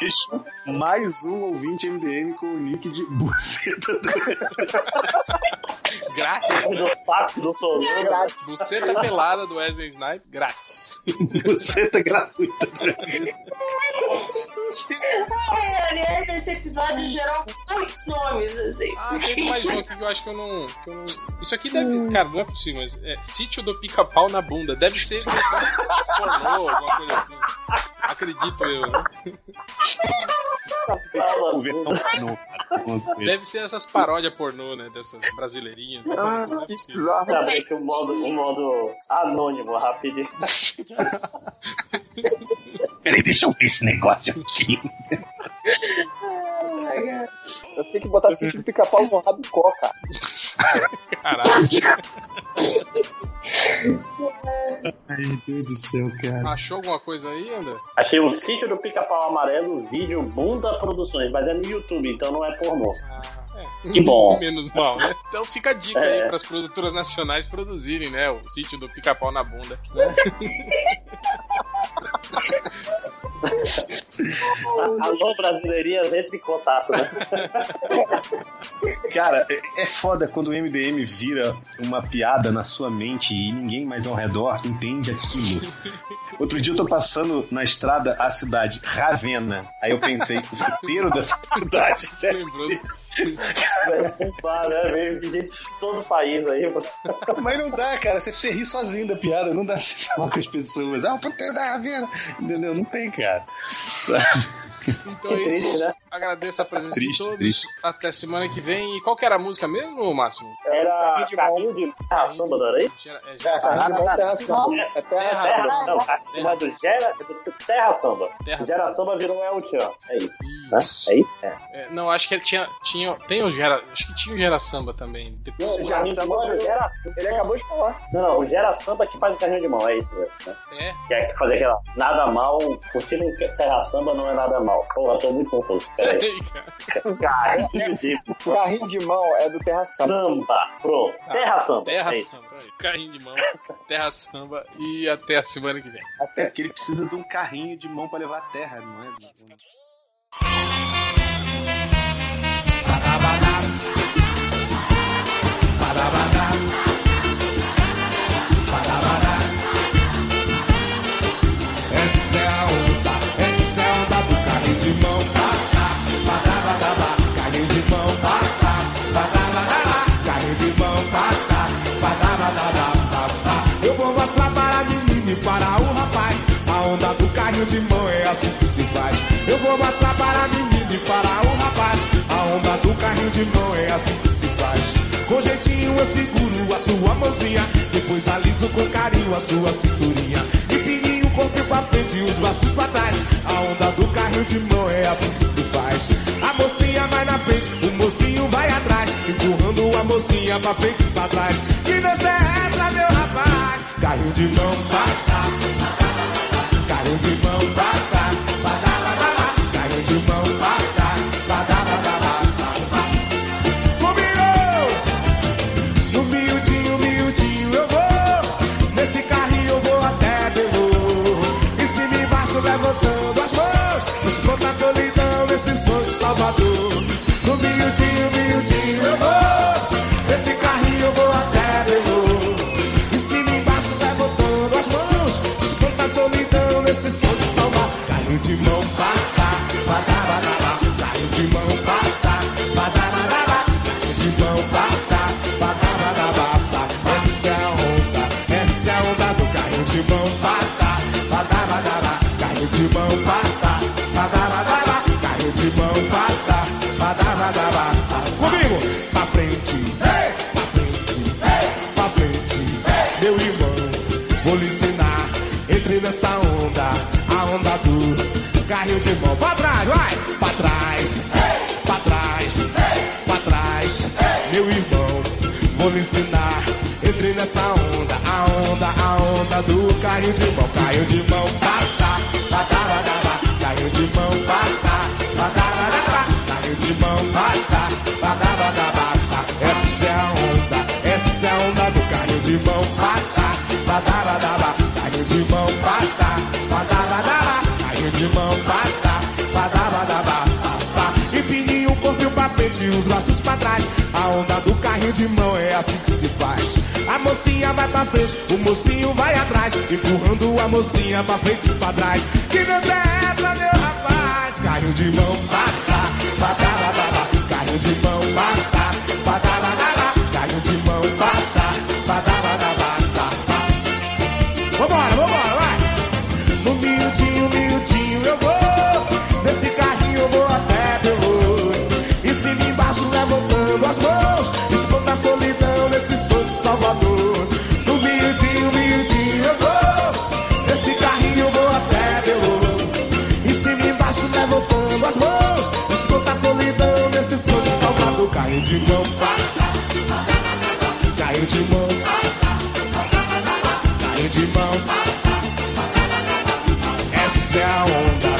O: Vejo mais um ouvinte MDM com o nick de buceta do
A: Grátis.
C: Do saco do Solano.
A: Buceta pelada do Wesley Snipes, grátis.
O: buceta gratuita.
H: Ai, aliás, esse episódio gerou muitos nomes, assim.
A: Ah, tem mais um aqui que eu acho que eu não. que eu não- Isso aqui deve. Cara, não é possível, mas. É Sítio do pica-pau na bunda. Deve ser pornô, alguma coisa assim. Acredito eu, né? Deve ser essas paródias pornô, né? Dessas brasileirinhas.
G: Ah,
A: é
G: que
A: possível.
G: bizarro.
C: O modo, o modo anônimo, rapidinho.
O: Peraí, deixa eu ver esse negócio aqui.
G: Eu tenho que botar sítio do pica-pau no rabicó, cara.
A: Caralho.
O: Ai, meu Deus do céu, cara.
A: Achou alguma coisa aí, André?
C: Achei o sítio do pica-pau amarelo, vídeo Bunda Produções, mas é no YouTube, então não é pornô.
A: É.
C: Que bom.
A: Menos mal, né? Então fica a dica
C: É.
A: aí pras produtoras nacionais produzirem, né? O sítio do pica-pau na bunda. né?
C: Alô, brasileirinhas, entre em contato, né?
O: Cara, é- é foda quando o MDM vira uma piada na sua mente e ninguém mais ao redor entende aquilo. Outro dia eu tô passando na estrada a cidade Ravenna. Aí eu pensei, o roteiro dessa cidade deve
A: Lembrou?
C: Vai bombar, né? Veio de todo o país aí. mano.
O: Mas não dá, cara. Você, ri sozinho da piada. Não dá você falar com as pessoas. Ah, puteiro da Ravena. Entendeu? Não tem, cara.
A: Então é
C: triste, né?
A: Agradeço a presença
O: Triste,
A: de todos.
O: triste.
A: Até semana que vem. E qual que era a música mesmo, Máximo?
C: Era carrinho de terra samba, não era aí?
A: É,
G: É, é terra samba. É terra samba.
C: não, é do Gera, é Terra Samba.
A: Terra
C: Samba virou El Chan. É isso, né? É isso? É.
A: É, não, acho que tinha, tinha. Tem o Gera. Acho que tinha o Gera Samba também. Depois,
C: O carrinho de mão é do Gera Samba.
G: Ele acabou de falar.
C: Não, não, o Gera Samba que faz o carrinho de mão, é isso mesmo. Né?
A: é.
C: Que é fazer aquela nada mal, curtir um terra samba não é nada mal. Porra, tô muito confuso. Peraí. Carrinho de
G: O carrinho de mão é do terra samba.
C: samba. Pronto. Terra samba.
A: Terra
C: é.
A: Samba. Aí, Carrinho de mão. Terra Samba. E até a semana que vem.
O: É porque ele precisa de um carrinho de mão pra levar a terra, não é?
P: Essa é de mão é assim que se faz. Eu vou mostrar para a menina e para o rapaz. A onda do carrinho de mão é assim que se faz. Com jeitinho eu seguro a sua mãozinha. Depois aliso com carinho a sua cinturinha. Empininho o corpo pra frente e os braços pra trás. A onda do carrinho de mão é assim que se faz. A mocinha vai na frente, o mocinho vai atrás. Empurrando a mocinha pra frente e pra trás. Que dança é essa, meu rapaz? Carrinho de mão, batá. Carrinho de mão, batá. Carrinho de mão, batá, badá, badá, badá. Carrinho de mão, batá, badá, badá, badá. Carrinho de mão, batá, badá, badá, badá. Essa é a onda, essa é a onda do carrinho de mão, batá, badá, badá, badá. Carrinho de mão, batá, badá, badá, badá. Carrinho de mão, batá, badá, badá, badá. Comigo, pra frente, pra frente, pra frente, meu irmão, vou lhe ensinar. Entre nessa onda, a onda do carrinho de mão. Pra trás, vai! Pra trás, pra trás, pra trás, meu irmão, vou lhe ensinar. Entre nessa onda, a onda, a onda do carrinho de mão. Carrinho de mão, batá, batá, batá, batá. Carrinho de mão, batá, batá, batá, batá. Carrinho de mão, batá, batá, batá, batá. Essa é a onda, essa é a onda do carrinho de mão, batá, batá, batá, batá. Carrinho de mão, batá, batá, batá, batá. Carrinho de mão, batá. Frente e os braços pra trás. A onda do carrinho de mão é assim que se faz. A mocinha vai pra frente, o mocinho vai atrás, empurrando a mocinha pra frente e pra trás. Que dança é essa, meu rapaz? Carrinho de mão, batá, batá, batá, batá. Carrinho de mão, batá, batá, batá, batá. Carrinho de mão, batá, batá, batá, batá. Vambora, vambora, vai! No miudinho as mãos. A solidão nesse som de Salvador. No miudinho, miudinho eu vou. Nesse carrinho eu vou até Belo. Em cima e embaixo levantando as mãos. Escuta a solidão nesse som de Salvador. Caiu de mão. Caiu de mão. Caiu de mão. Essa é a onda